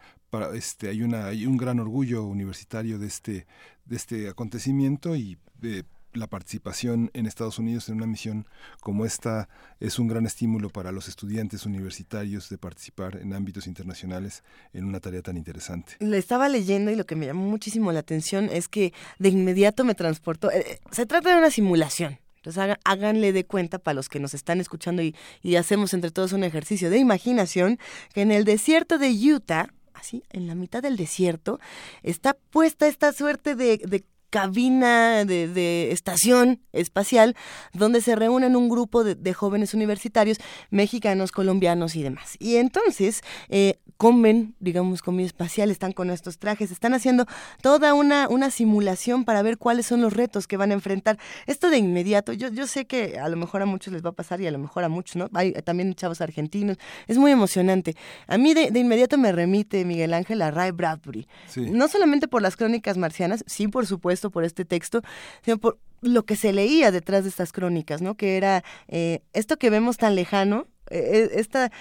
este, hay una hay un gran orgullo universitario de este de este acontecimiento y de la participación en Estados Unidos en una misión como esta es un gran estímulo para los estudiantes universitarios de participar en ámbitos internacionales en una tarea tan interesante. Le estaba leyendo y lo que me llamó muchísimo la atención es que de inmediato me transportó. Eh, eh, se trata de una simulación. Entonces háganle de cuenta para los que nos están escuchando y, hacemos entre todos un ejercicio de imaginación que en el desierto de Utah, así, en la mitad del desierto, está puesta esta suerte de cabina de, estación espacial donde se reúnen un grupo de, jóvenes universitarios mexicanos, colombianos y demás. Y entonces eh, comen, digamos, comida espacial, están con estos trajes, están haciendo toda una, una simulación para ver cuáles son los retos que van a enfrentar. Esto de inmediato, yo, yo sé que a lo mejor a muchos les va a pasar y a lo mejor a muchos, ¿no? Hay también chavos argentinos, es muy emocionante. A mí de, inmediato me remite Miguel Ángel a Ray Bradbury. No solamente por las crónicas marcianas, sí, por supuesto, por este texto, sino por lo que se leía detrás de estas crónicas, ¿no? Que era eh, esto que vemos tan lejano, eh, eh, esta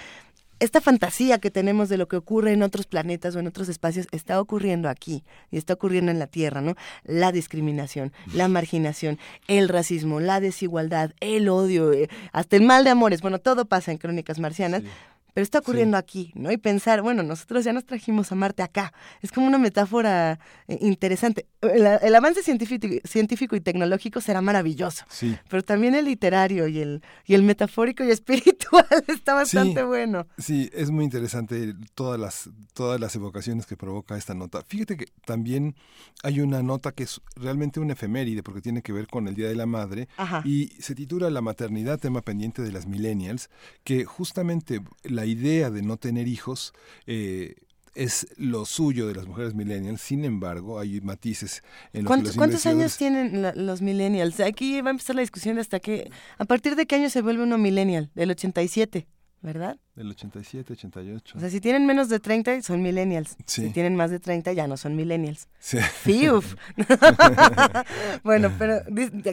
esta fantasía que tenemos de lo que ocurre en otros planetas o en otros espacios está ocurriendo aquí y está ocurriendo en la Tierra, ¿no? La discriminación, la marginación, el racismo, la desigualdad, el odio, hasta el mal de amores, bueno, todo pasa en Crónicas Marcianas pero está ocurriendo aquí, ¿no? Y pensar, bueno, nosotros ya nos trajimos a Marte acá. Es como una metáfora eh, interesante. El, avance científico, científico y tecnológico será maravilloso, sí. pero también el literario y el, y el metafórico y espiritual está bastante bueno. Sí, es muy interesante todas las, todas las evocaciones que provoca esta nota. Fíjate que también hay una nota que es realmente una efeméride porque tiene que ver con el Día de la Madre y se titula La maternidad, tema pendiente de las millennials, que justamente la idea de no tener hijos eh, es lo suyo de las mujeres millennials, sin embargo, hay matices en los ¿Cuántos, ¿Cuántos años tienen los millennials? Aquí va a empezar la discusión hasta que, ¿a partir de qué año se vuelve uno millennial? Del 87, ¿verdad? Del 87, 88. O sea, si tienen menos de 30, son millennials. Si tienen más de 30, ya no son millennials. Sí. Fiuf. bueno, pero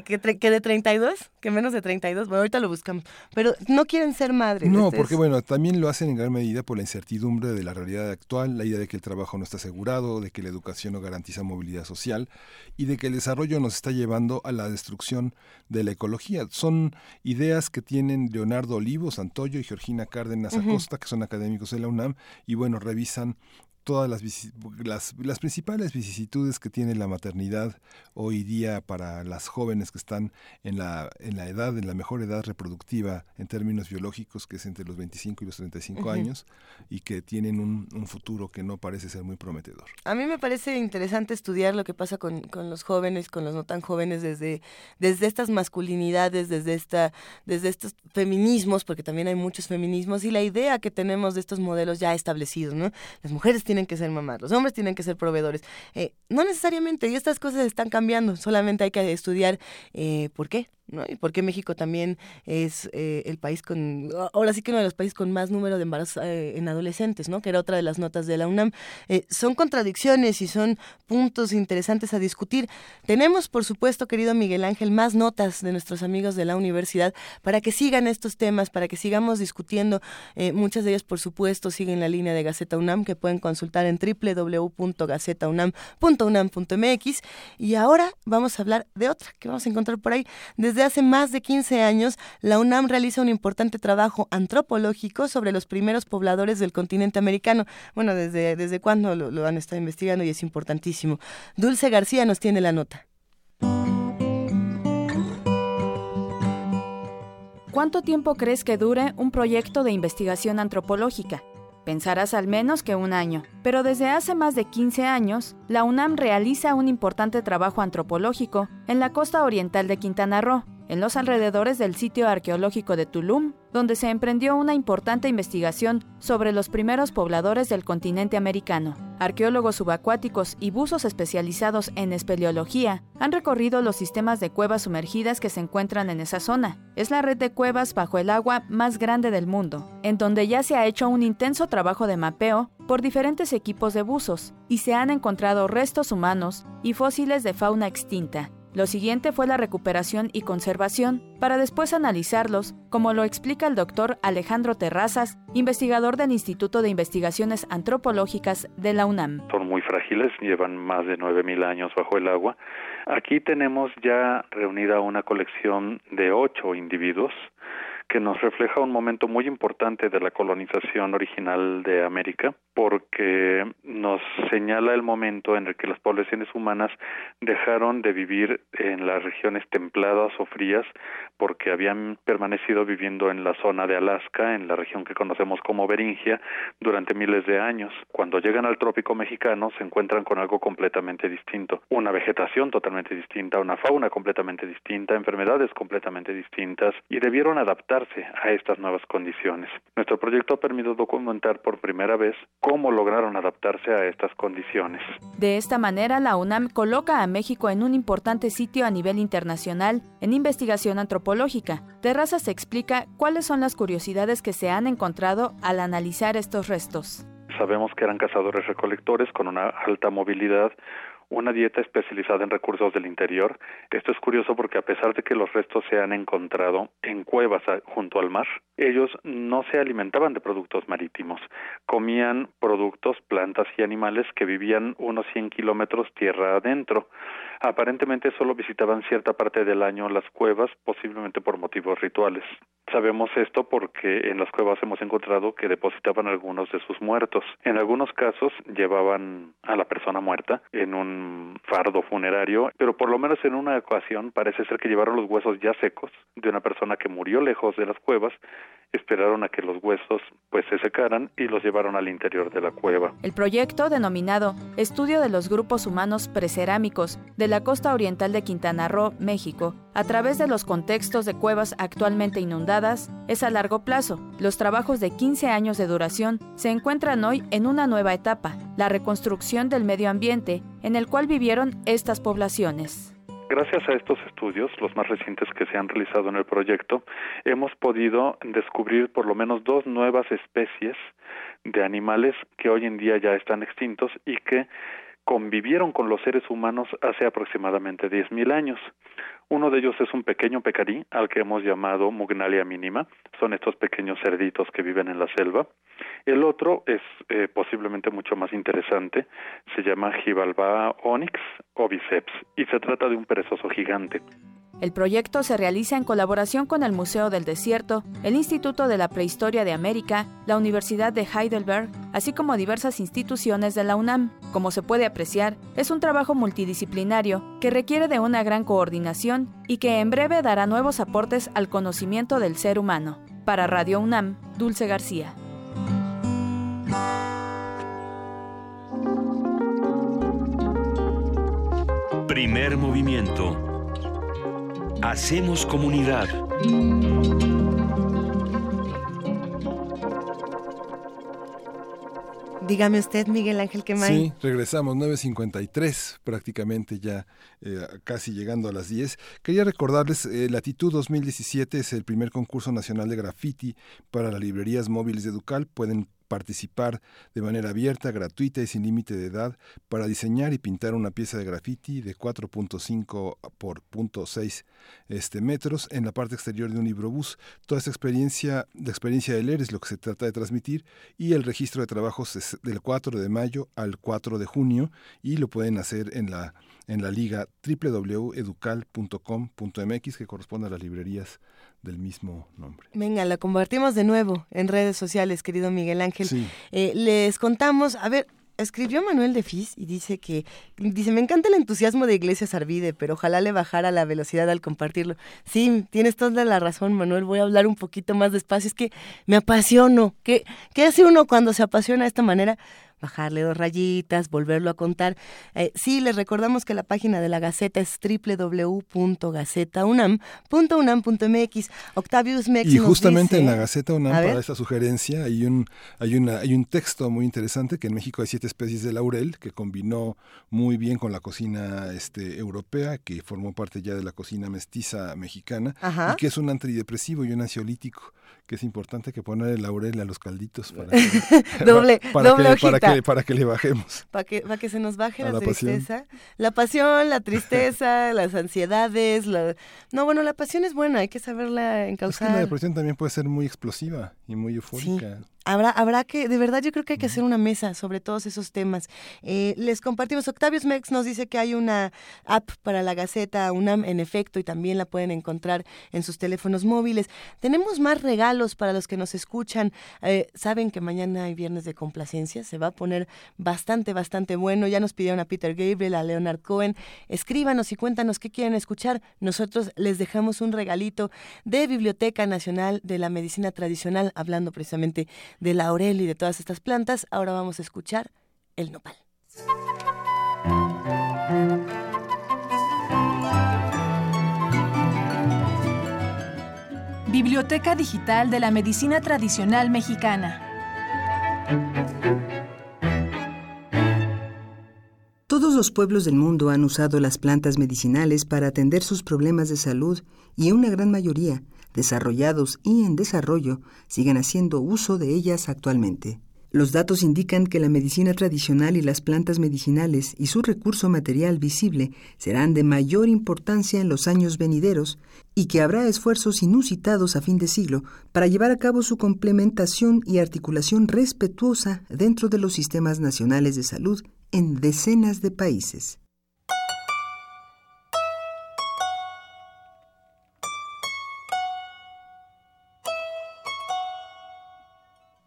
¿que, que de 32, que menos de 32, bueno, ahorita lo buscamos. Pero no quieren ser madres. No, porque bueno, también lo hacen en gran medida por la incertidumbre de la realidad actual, la idea de que el trabajo no está asegurado, de que la educación no garantiza movilidad social y de que el desarrollo nos está llevando a la destrucción de la ecología. Son ideas que tienen Leonardo Olivo, Santoyo y Georgina Cárdenas Acosta, que son académicos de la UNAM, y bueno, revisan todas las, las, las, principales vicisitudes que tiene la maternidad hoy día para las jóvenes que están en la, en la edad, en la mejor edad reproductiva en términos biológicos, que es entre los 25 y los 35 años, y que tienen un, un, futuro que no parece ser muy prometedor. A mí me parece interesante estudiar lo que pasa con, con, los jóvenes, con los no tan jóvenes, desde, desde estas masculinidades, desde, esta, desde estos feminismos, porque también hay muchos feminismos, y la idea que tenemos de estos modelos ya establecidos, ¿no? Las mujeres tienen tienen que ser mamás, los hombres tienen que ser proveedores. Eh, no necesariamente, y estas cosas están cambiando, solamente hay que estudiar eh, por qué. ¿No? Y porque México también es eh, el país con, ahora sí que uno de los países con más número de embarazos eh, en adolescentes, ¿no? Que era otra de las notas de la UNAM. Eh, son contradicciones y son puntos interesantes a discutir. Tenemos, por supuesto, querido Miguel Ángel, más notas de nuestros amigos de la universidad para que sigan estos temas, para que sigamos discutiendo. muchas de ellas, por supuesto, siguen la línea de Gaceta UNAM que pueden consultar en www.gacetaunam.unam.mx. Y ahora vamos a hablar de otra que vamos a encontrar por ahí. Desde desde hace más de 15 años, la UNAM realiza un importante trabajo antropológico sobre los primeros pobladores del continente americano. Bueno, desde, desde cuándo lo, lo han estado investigando y es importantísimo. Dulce García nos tiene la nota. ¿Cuánto tiempo crees que dure un proyecto de investigación antropológica? Pensarás al menos que un año, pero desde hace más de 15 años, la UNAM realiza un importante trabajo antropológico en la costa oriental de Quintana Roo, en los alrededores del sitio arqueológico de Tulum, donde se emprendió una importante investigación sobre los primeros pobladores del continente americano. Arqueólogos subacuáticos y buzos especializados en espeleología han recorrido los sistemas de cuevas sumergidas que se encuentran en esa zona. Es la red de cuevas bajo el agua más grande del mundo, en donde ya se ha hecho un intenso trabajo de mapeo por diferentes equipos de buzos y se han encontrado restos humanos y fósiles de fauna extinta. Lo siguiente fue la recuperación y conservación, para después analizarlos, como lo explica el doctor Alejandro Terrazas, investigador del Instituto de Investigaciones Antropológicas de la UNAM. Son muy frágiles, llevan más de 9.000 años bajo el agua. Aquí tenemos ya reunida una colección de ocho individuos que nos refleja un momento muy importante de la colonización original de América, porque nos señala el momento en el que las poblaciones humanas dejaron de vivir en las regiones templadas o frías, porque habían permanecido viviendo en la zona de Alaska, en la región que conocemos como Beringia, durante miles de años. Cuando llegan al trópico mexicano se encuentran con algo completamente distinto, una vegetación totalmente distinta, una fauna completamente distinta, enfermedades completamente distintas, y debieron adaptar a estas nuevas condiciones. Nuestro proyecto ha permitido documentar por primera vez cómo lograron adaptarse a estas condiciones. De esta manera, la UNAM coloca a México en un importante sitio a nivel internacional en investigación antropológica. Terrazas explica cuáles son las curiosidades que se han encontrado al analizar estos restos. Sabemos que eran cazadores recolectores con una alta movilidad, una dieta especializada en recursos del interior. Esto es curioso porque a pesar de que los restos se han encontrado en cuevas junto al mar, ellos no se alimentaban de productos marítimos, comían productos, plantas y animales que vivían unos 100 kilómetros tierra adentro. Aparentemente solo visitaban cierta parte del año las cuevas, posiblemente por motivos rituales. Sabemos esto porque en las cuevas hemos encontrado que depositaban algunos de sus muertos. En algunos casos llevaban a la persona muerta en un fardo funerario, pero por lo menos en una ocasión parece ser que llevaron los huesos ya secos de una persona que murió lejos de las cuevas esperaron a que los huesos pues se secaran y los llevaron al interior de la cueva. El proyecto denominado Estudio de los grupos humanos precerámicos de la costa oriental de Quintana Roo, México, a través de los contextos de cuevas actualmente inundadas, es a largo plazo. Los trabajos de 15 años de duración se encuentran hoy en una nueva etapa, la reconstrucción del medio ambiente en el cual vivieron estas poblaciones. Gracias a estos estudios, los más recientes que se han realizado en el proyecto, hemos podido descubrir por lo menos dos nuevas especies de animales que hoy en día ya están extintos y que convivieron con los seres humanos hace aproximadamente 10.000 años. Uno de ellos es un pequeño pecarí, al que hemos llamado Mugnalia mínima. Son estos pequeños cerditos que viven en la selva. El otro es eh, posiblemente mucho más interesante. Se llama Gibalba onyx o biceps y se trata de un perezoso gigante. El proyecto se realiza en colaboración con el Museo del Desierto, el Instituto de la Prehistoria de América, la Universidad de Heidelberg, así como diversas instituciones de la UNAM. Como se puede apreciar, es un trabajo multidisciplinario que requiere de una gran coordinación y que en breve dará nuevos aportes al conocimiento del ser humano. Para Radio UNAM, Dulce García. Primer movimiento Hacemos comunidad. Dígame usted, Miguel Ángel Quemay. Sí, regresamos, 9.53, prácticamente ya eh, casi llegando a las 10. Quería recordarles, eh, Latitud 2017 es el primer concurso nacional de graffiti para las librerías móviles de Educal. Pueden participar de manera abierta, gratuita y sin límite de edad para diseñar y pintar una pieza de graffiti de 4.5 por 0.6 este, metros en la parte exterior de un librobús. Toda esta experiencia, la experiencia de leer es lo que se trata de transmitir y el registro de trabajos es del 4 de mayo al 4 de junio y lo pueden hacer en la en la liga www.educal.com.mx que corresponde a las librerías del mismo nombre. Venga, la compartimos de nuevo en redes sociales, querido Miguel Ángel. Eh, les contamos, a ver, escribió Manuel de Fis y dice que, dice, me encanta el entusiasmo de Iglesias Arvide, pero ojalá le bajara la velocidad al compartirlo. Sí, tienes toda la razón, Manuel, voy a hablar un poquito más despacio, es que me apasiono. ¿Qué, qué hace uno cuando se apasiona de esta manera? Bajarle dos rayitas, volverlo a contar. Eh, sí, les recordamos que la página de la Gaceta es www.gacetaunam.unam.mx. Octavius Mex Y justamente dice- en la Gaceta UNAM, para esta sugerencia, hay un, hay, una, hay un texto muy interesante que en México hay siete especies de laurel que combinó muy bien con la cocina este, europea, que formó parte ya de la cocina mestiza mexicana, Ajá. y que es un antidepresivo y un ansiolítico, que es importante que poner el laurel a los calditos para que, Doble- para, doble que, para, que, para que le bajemos. Para que, para que se nos baje la, pasión. tristeza. La pasión, la tristeza, las ansiedades. la- No, bueno, la pasión es buena, hay que saberla Es que encauzar. la depresión también puede ser muy explosiva y muy eufórica. Habrá, habrá que, de verdad yo creo que hay que hacer una mesa sobre todos esos temas. Eh, les compartimos, Octavius Mex nos dice que hay una app para la Gaceta UNAM en efecto y también la pueden encontrar en sus teléfonos móviles. Tenemos más regalos para los que nos escuchan. Eh, Saben que mañana hay viernes de complacencia, se va a poner bastante, bastante bueno. Ya nos pidieron a Peter Gabriel, a Leonard Cohen. Escríbanos y cuéntanos qué quieren escuchar. Nosotros les dejamos un regalito de Biblioteca Nacional de la Medicina Tradicional, hablando precisamente de laurel y de todas estas plantas. Ahora vamos a escuchar el nopal. Biblioteca Digital de la Medicina Tradicional Mexicana. Todos los pueblos del mundo han usado las plantas medicinales para atender sus problemas de salud y una gran mayoría, desarrollados y en desarrollo, siguen haciendo uso de ellas actualmente. Los datos indican que la medicina tradicional y las plantas medicinales y su recurso material visible serán de mayor importancia en los años venideros y que habrá esfuerzos inusitados a fin de siglo para llevar a cabo su complementación y articulación respetuosa dentro de los sistemas nacionales de salud en decenas de países.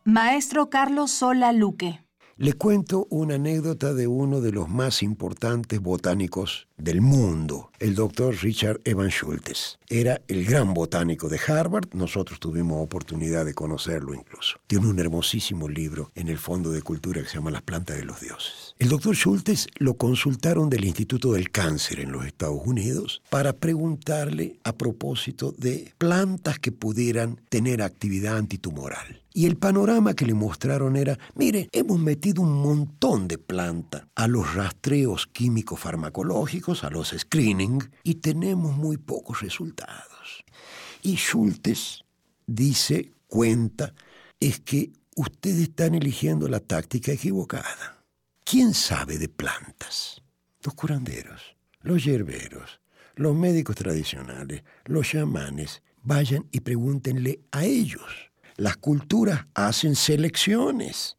Maestro Carlos Sola Luque. Le cuento una anécdota de uno de los más importantes botánicos del mundo, el doctor Richard Evan Schultes. Era el gran botánico de Harvard, nosotros tuvimos oportunidad de conocerlo incluso. Tiene un hermosísimo libro en el Fondo de Cultura que se llama Las plantas de los dioses. El doctor Schultes lo consultaron del Instituto del Cáncer en los Estados Unidos para preguntarle a propósito de plantas que pudieran tener actividad antitumoral. Y el panorama que le mostraron era, mire, hemos metido un montón de planta a los rastreos químicos farmacológicos, a los y tenemos muy pocos resultados. Y Schultes dice, cuenta, es que ustedes están eligiendo la táctica equivocada. ¿Quién sabe de plantas? Los curanderos, los yerberos, los médicos tradicionales, los chamanes. Vayan y pregúntenle a ellos. Las culturas hacen selecciones.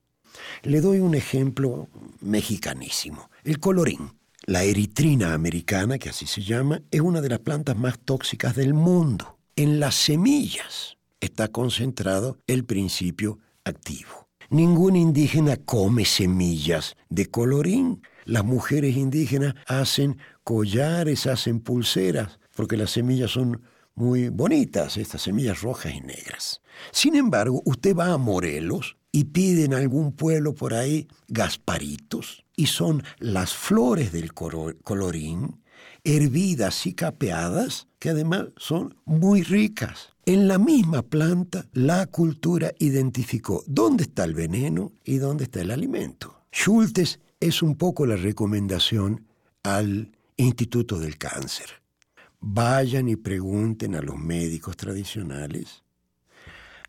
Le doy un ejemplo mexicanísimo. El colorín. La eritrina americana, que así se llama, es una de las plantas más tóxicas del mundo. En las semillas está concentrado el principio activo. Ningún indígena come semillas de colorín. Las mujeres indígenas hacen collares, hacen pulseras, porque las semillas son muy bonitas, estas semillas rojas y negras. Sin embargo, usted va a Morelos y pide en algún pueblo por ahí gasparitos, y son las flores del colorín, hervidas y capeadas, que además son muy ricas. En la misma planta, la cultura identificó dónde está el veneno y dónde está el alimento. Schultes es un poco la recomendación al Instituto del Cáncer. Vayan y pregunten a los médicos tradicionales.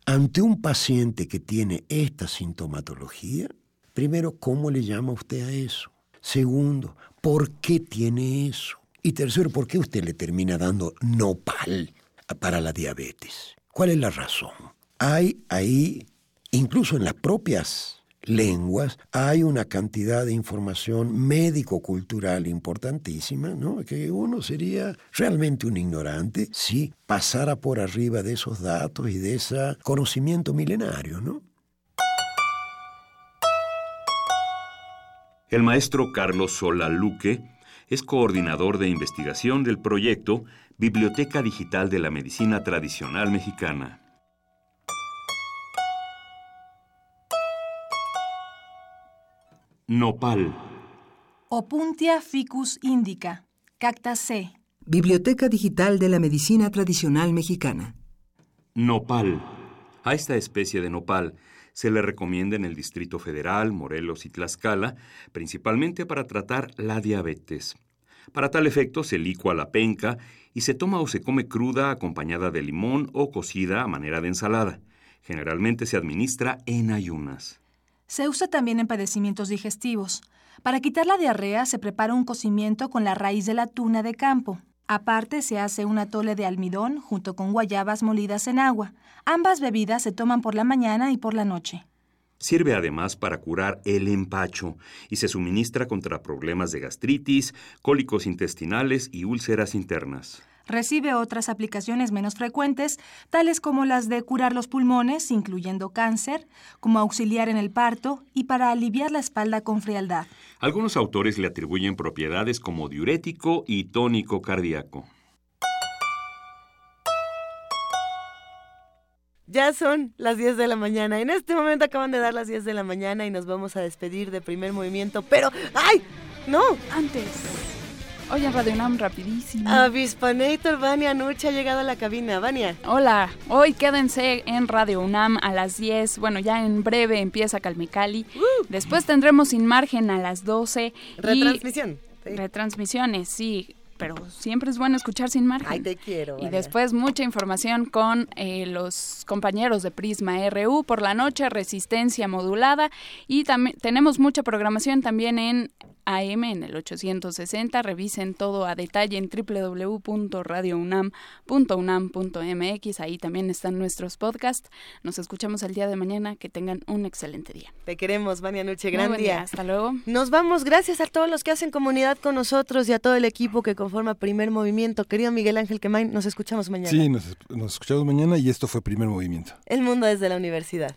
Ante un paciente que tiene esta sintomatología, primero, ¿cómo le llama usted a eso? Segundo, ¿por qué tiene eso? Y tercero, ¿por qué usted le termina dando nopal para la diabetes? ¿Cuál es la razón? Hay ahí, incluso en las propias lenguas, hay una cantidad de información médico-cultural importantísima, ¿no? Que uno sería realmente un ignorante si pasara por arriba de esos datos y de ese conocimiento milenario, ¿no? El maestro Carlos Sola Luque es coordinador de investigación del proyecto Biblioteca Digital de la Medicina Tradicional Mexicana. Nopal. Opuntia ficus indica, cacta C. Biblioteca Digital de la Medicina Tradicional Mexicana. Nopal. A esta especie de nopal se le recomienda en el Distrito Federal, Morelos y Tlaxcala, principalmente para tratar la diabetes. Para tal efecto se licua la penca y se toma o se come cruda acompañada de limón o cocida a manera de ensalada. Generalmente se administra en ayunas. Se usa también en padecimientos digestivos. Para quitar la diarrea se prepara un cocimiento con la raíz de la tuna de campo. Aparte se hace un atole de almidón junto con guayabas molidas en agua. Ambas bebidas se toman por la mañana y por la noche. Sirve además para curar el empacho y se suministra contra problemas de gastritis, cólicos intestinales y úlceras internas. Recibe otras aplicaciones menos frecuentes, tales como las de curar los pulmones, incluyendo cáncer, como auxiliar en el parto y para aliviar la espalda con frialdad. Algunos autores le atribuyen propiedades como diurético y tónico cardíaco. Ya son las 10 de la mañana. En este momento acaban de dar las 10 de la mañana y nos vamos a despedir de primer movimiento. Pero, ¡ay! ¡No! Antes. Oye, Radio UNAM, rapidísimo. Avispanator Vania Nucha ha llegado a la cabina. Vania. Hola, hoy quédense en Radio UNAM a las 10. Bueno, ya en breve empieza Calmicali. Después tendremos Sin Margen a las 12. Retransmisión. Y... Retransmisiones, sí pero siempre es bueno escuchar sin margen. Ay, te quiero. Y después mucha información con eh, los compañeros de Prisma RU por la noche, resistencia modulada y también tenemos mucha programación también en AM en el 860. Revisen todo a detalle en www.radiounam.unam.mx. Ahí también están nuestros podcasts. Nos escuchamos el día de mañana. Que tengan un excelente día. Te queremos, Vania Nuche. Gran día. Hasta luego. Nos vamos. Gracias a todos los que hacen comunidad con nosotros y a todo el equipo que conforma Primer Movimiento. Querido Miguel Ángel Quemain, nos escuchamos mañana. Sí, nos, nos escuchamos mañana y esto fue Primer Movimiento. El mundo desde la universidad.